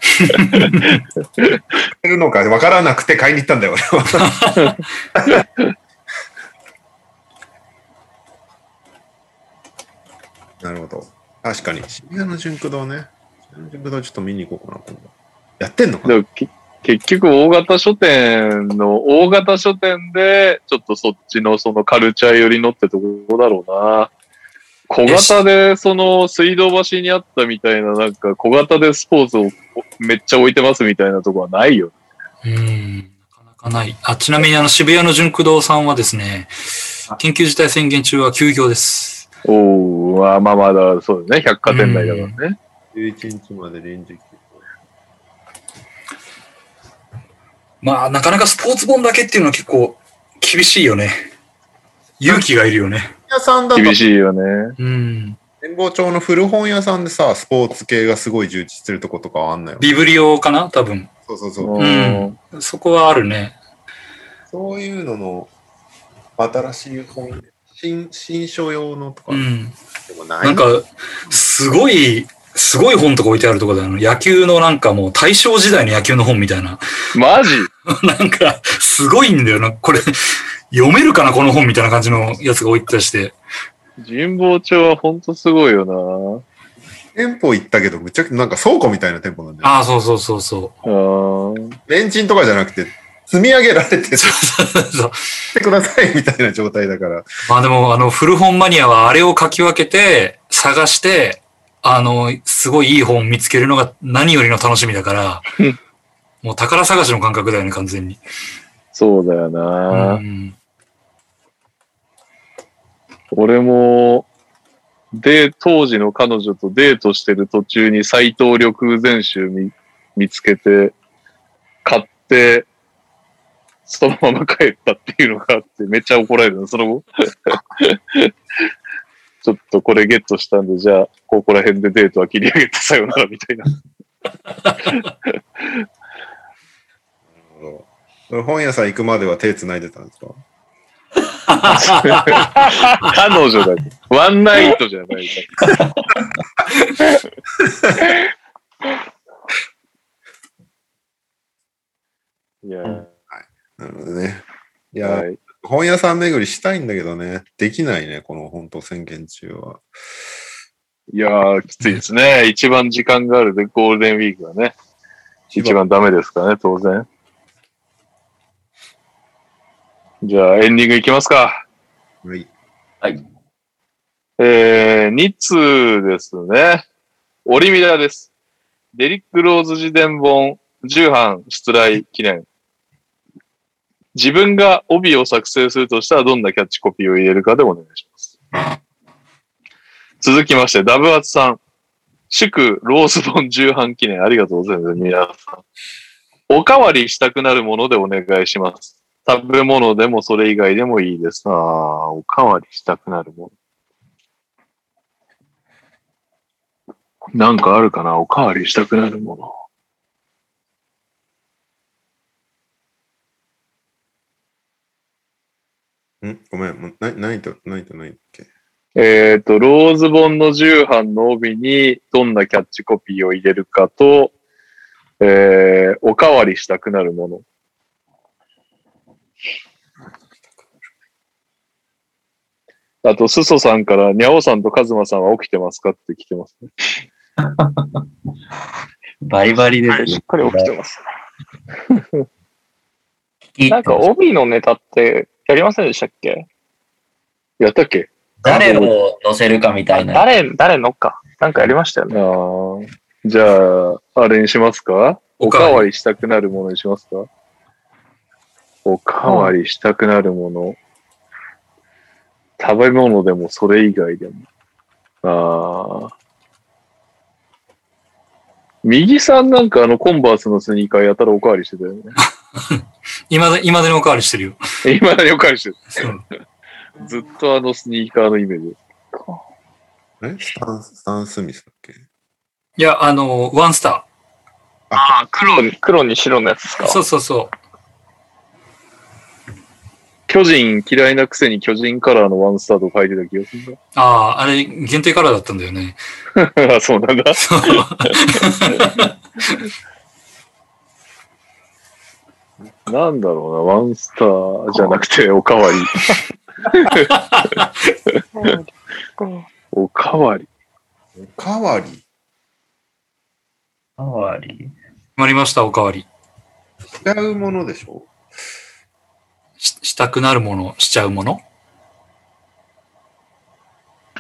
いるのか？分からなくて買いに行ったんだよ、俺は。なるほど。確かに、渋谷の純駆堂ね。渋谷の純駆堂ちょっと見に行こうかな、今度。やってんのかな？結局、大型書店の、大型書店で、ちょっとそっちのそのカルチャー寄りのってとこだろうな。小型で、その水道橋にあったみたいな、なんか小型でスポーツをめっちゃ置いてますみたいなとこはないよ。うん。なかなかない。あ、ちなみにあの渋谷の純駆動さんはですね、緊急事態宣言中は休業です。おー、まあまあまだ、そうだね。百貨店内だからね。11日まで臨時休まあ、なかなかスポーツ本だけっていうのは結構厳しいよね。勇気がいるよね。屋さんだと、厳しいよね。うん。展望町の古本屋さんでさ、スポーツ系がすごい充実してるとことかはあんのよ。ビブリオかな？多分。そうそうそう。うんそこはあるね。そういうのの新しい本、新新書用のとかうん。でもない？なんか、すごい、すごい本とか置いてあるとこだよ。野球のなんかもう大正時代の野球の本みたいな。マジ？なんか、すごいんだよな。これ、読めるかなこの本みたいな感じのやつが置いてたりして。神保町はほんとすごいよ店舗行ったけど、むちゃくちゃなんか倉庫みたいな店舗なんだよ。ああ、そうそうそうそう。な。あーレンチンとかじゃなくて、積み上げられてて、そうそうしてくださいみたいな状態だから。まあでも、あの、古本マニアはあれをかき分けて、探して、あの、すごいいい本見つけるのが何よりの楽しみだから、もう宝探しの感覚だよね、完全に。そうだような。ん。俺も、で、当時の彼女とデートしてる途中に斎藤緑全集見見つけて、買って、そのまま帰ったっていうのがあって、めっちゃ怒られるの、その後。ちょっとこれゲットしたんで、じゃあ、ここら辺でデートは切り上げてさよならみたいな。本屋さん行くまでは手繋いでたんですか？彼女だよ。ワンナイトじゃない。いや、なるほどね。いや、はい。本屋さん巡りしたいんだけどね。できないね、この本当宣言中は。いやー、きついですね。一番時間があるで、ゴールデンウィークはね。一番ダメですからね、当然。じゃあ、エンディングいきますか。はい。えー、2通ですね。オリミラです。デリック・ローズ自伝本10版出題記念。自分が帯を作成するとしたらどんなキャッチコピーを入れるかでお願いします。続きまして、ダブアツさん。祝ローズ本10版記念ありがとうございます。皆さん。おかわりしたくなるものでお願いします。食べ物でもそれ以外でもいいです。ああ、おかわりしたくなるもの。なんかあるかな？おかわりしたくなるもの。ん？ごめん、もうな何と、何と何だっけ？えっ、と、ローズ本の重版の帯にどんなキャッチコピーを入れるかと、えー、おかわりしたくなるもの。あと、すそさんから、にゃおさんとかずまさんは起きてますかって来てますね。バリバリですねしっ。かり起きてます。なんか帯のネタってやりませんでしたっけ？やったっけ？誰を乗せるかみたいな。誰、誰のか？なんかやりましたよね。あーじゃあ、あれにしますか？おかわりしたくなるものにしますか？おかわりしたくなるもの。食べ物でもそれ以外でも。ああ。右さんなんかあのコンバースのスニーカーやたらおかわりしてたよね。今だ、今だにおかわりしてるよ。今だにおかわりしてる。ずっとあのスニーカーのイメージ。え？スタン、スタンスミスだっけ？いや、あの、ワンスタああ、黒に、黒に白のやつですかー。そうそうそキ巨人嫌いなくせに巨人カラーのワンスターと書いてた気がするああ、あれ、限定カラーだったんだよね。そうなんだ。なんだろうな、ワンスターじゃなくておかわり。おかわり。おかわり。かわり。決まりました、おかわり。違うものでしょ？ししたくなるもの、しちゃうもの？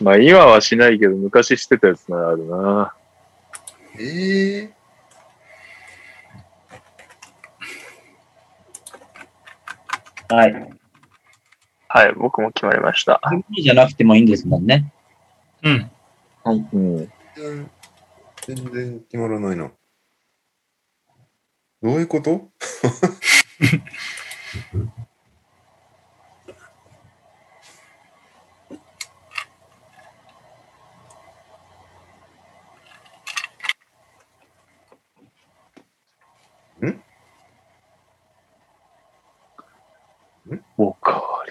まあ今はしないけど、昔してたやつならあるな。ええはい。はい、僕も決まりました。じゃなくてもいいんですもんね。うん。うん。全然、全然決まらないな。どういうこと おかわ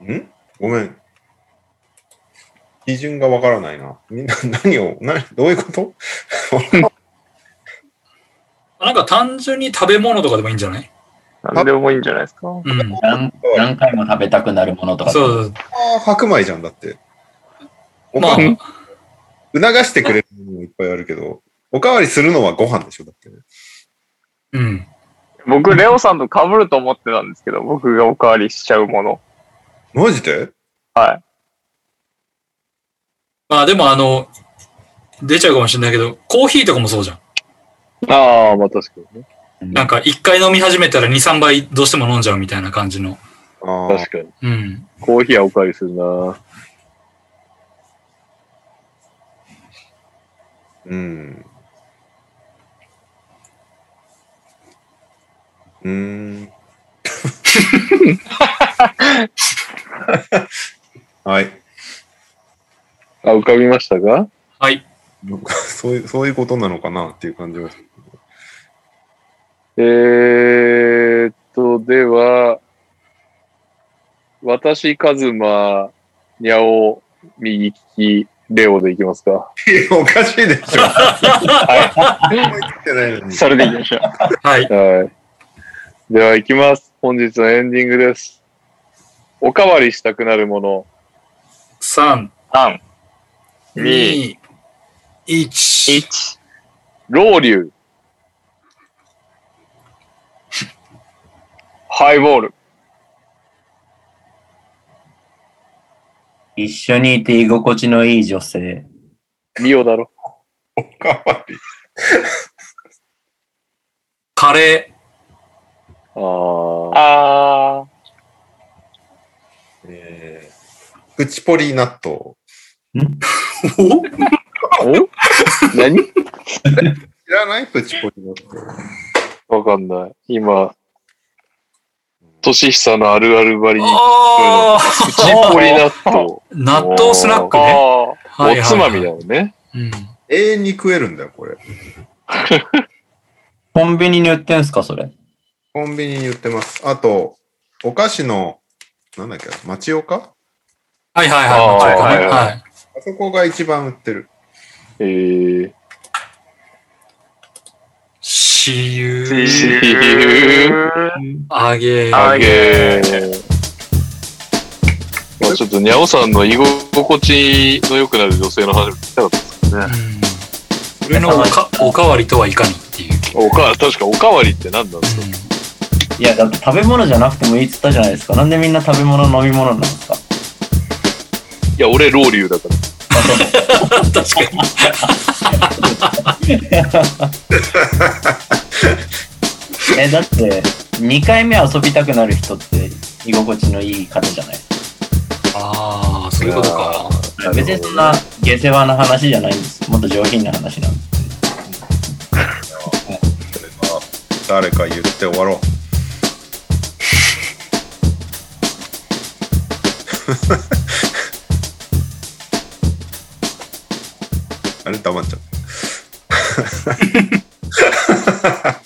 り。んごめん。基準がわからないな。みんな 何を、などういうこと？なんか単純に食べ物とかでもいいんじゃない？なんでもいいんじゃないですか？うん。何何回も食べたくなるものとか。そう。ああ、白米じゃんだって。おまあか、促してくれるものもいっぱいあるけど、おかわりするのはご飯でしょだって。うん。僕、レオさんと被ると思ってたんですけど、僕がおかわりしちゃうもの。マジで？はい。まあでもあの、出ちゃうかもしれないけど、コーヒーとかもそうじゃん。ああ、まあ確かにね。なんか一回飲み始めたら2、3杯どうしても飲んじゃうみたいな感じの。ああ確かに。うん。コーヒーはおかわりするな。うん。うーん。はい。あ、浮かびましたか？はい。そういう、そういうことなのかなっていう感じは。えーっと、では、私、カズマ、ニャオ、右利き、レオでいきますか。い やおかしいでしょ。はい。それでいきましょう。はい。はい。では、いきます。本日のエンディングです。おかわりしたくなるもの。3、3、2、1。1。ロウリュウ。ハイボール。一緒にいて居心地のいい女性。ミオだろ。おかわり。カレあー。あえー、プチポリ納豆。ー。お？何？知らない？プチポリ納豆。わかんない。今、トシヒサのあるあるばりに、あプチポリ納豆。ー納豆スナックあ。ね。ああ。はいはいはいおつまみだよね。うん。永遠に食えるんだよ、これ。コンビニに売ってんすか、それ？コンビニに売ってます。あと、お菓子の、なんだっけ、町岡？はいはいあーはい。間違いはいはいはい。あそこが一番売ってる。えー、しゆ自し由。あげああげー。まあちょっと、にゃおさんの居心地の良くなる女性の話を聞きたかったですね。うん俺のおかおかわりとはいかにっていう。おか、確かおかわりって何なんですか？いや、だって食べ物じゃなくてもいいっつったじゃないですか。なんでみんな食べ物飲み物なんですか？いや、俺、ロウリュウだから。確かに。え、だって、2回目遊びたくなる人って居心地のいい方じゃない？ああ、そういうことか。別にそんな下世話な話じゃないんです。もっと上品な話なんです。それは誰か言って終わろう。あれ黙っちゃった。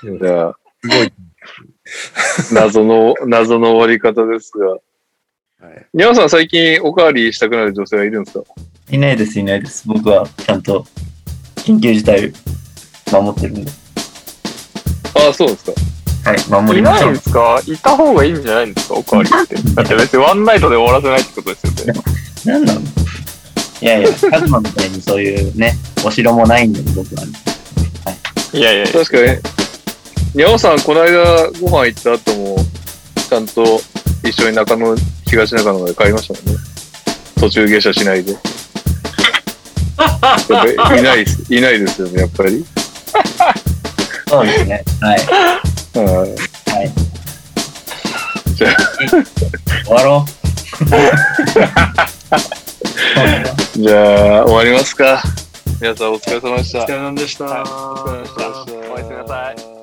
すごい。謎の、謎の終わり方ですが。はい、にゃおさん最近おかわりしたくなる女性はいるんですか？いないです、いないです。僕はちゃんと緊急事態守ってるんで。ああ、そうですか。はい、守いないんりましょう。ですか？いた方がいいんじゃないんですか？おかわりって。だって別にワンナイトで終わらせないってことですよね。なんなのいやいや、カズマみたいにそういうね、お城もないんで、僕は。いやいやいや。確かに。にゃおさん、この間ご飯行った後も、ちゃんと一緒に中野、東中野まで帰りましたもんね。途中下車しないで。やっぱりいないです、いないですよね、やっぱり。そうですね。はい。はいはい。じゃあ終わろう。じゃあ、終わりますか。皆さんお疲れ様でした。お疲れ様でした。お疲れ様でしたおやすみなさい。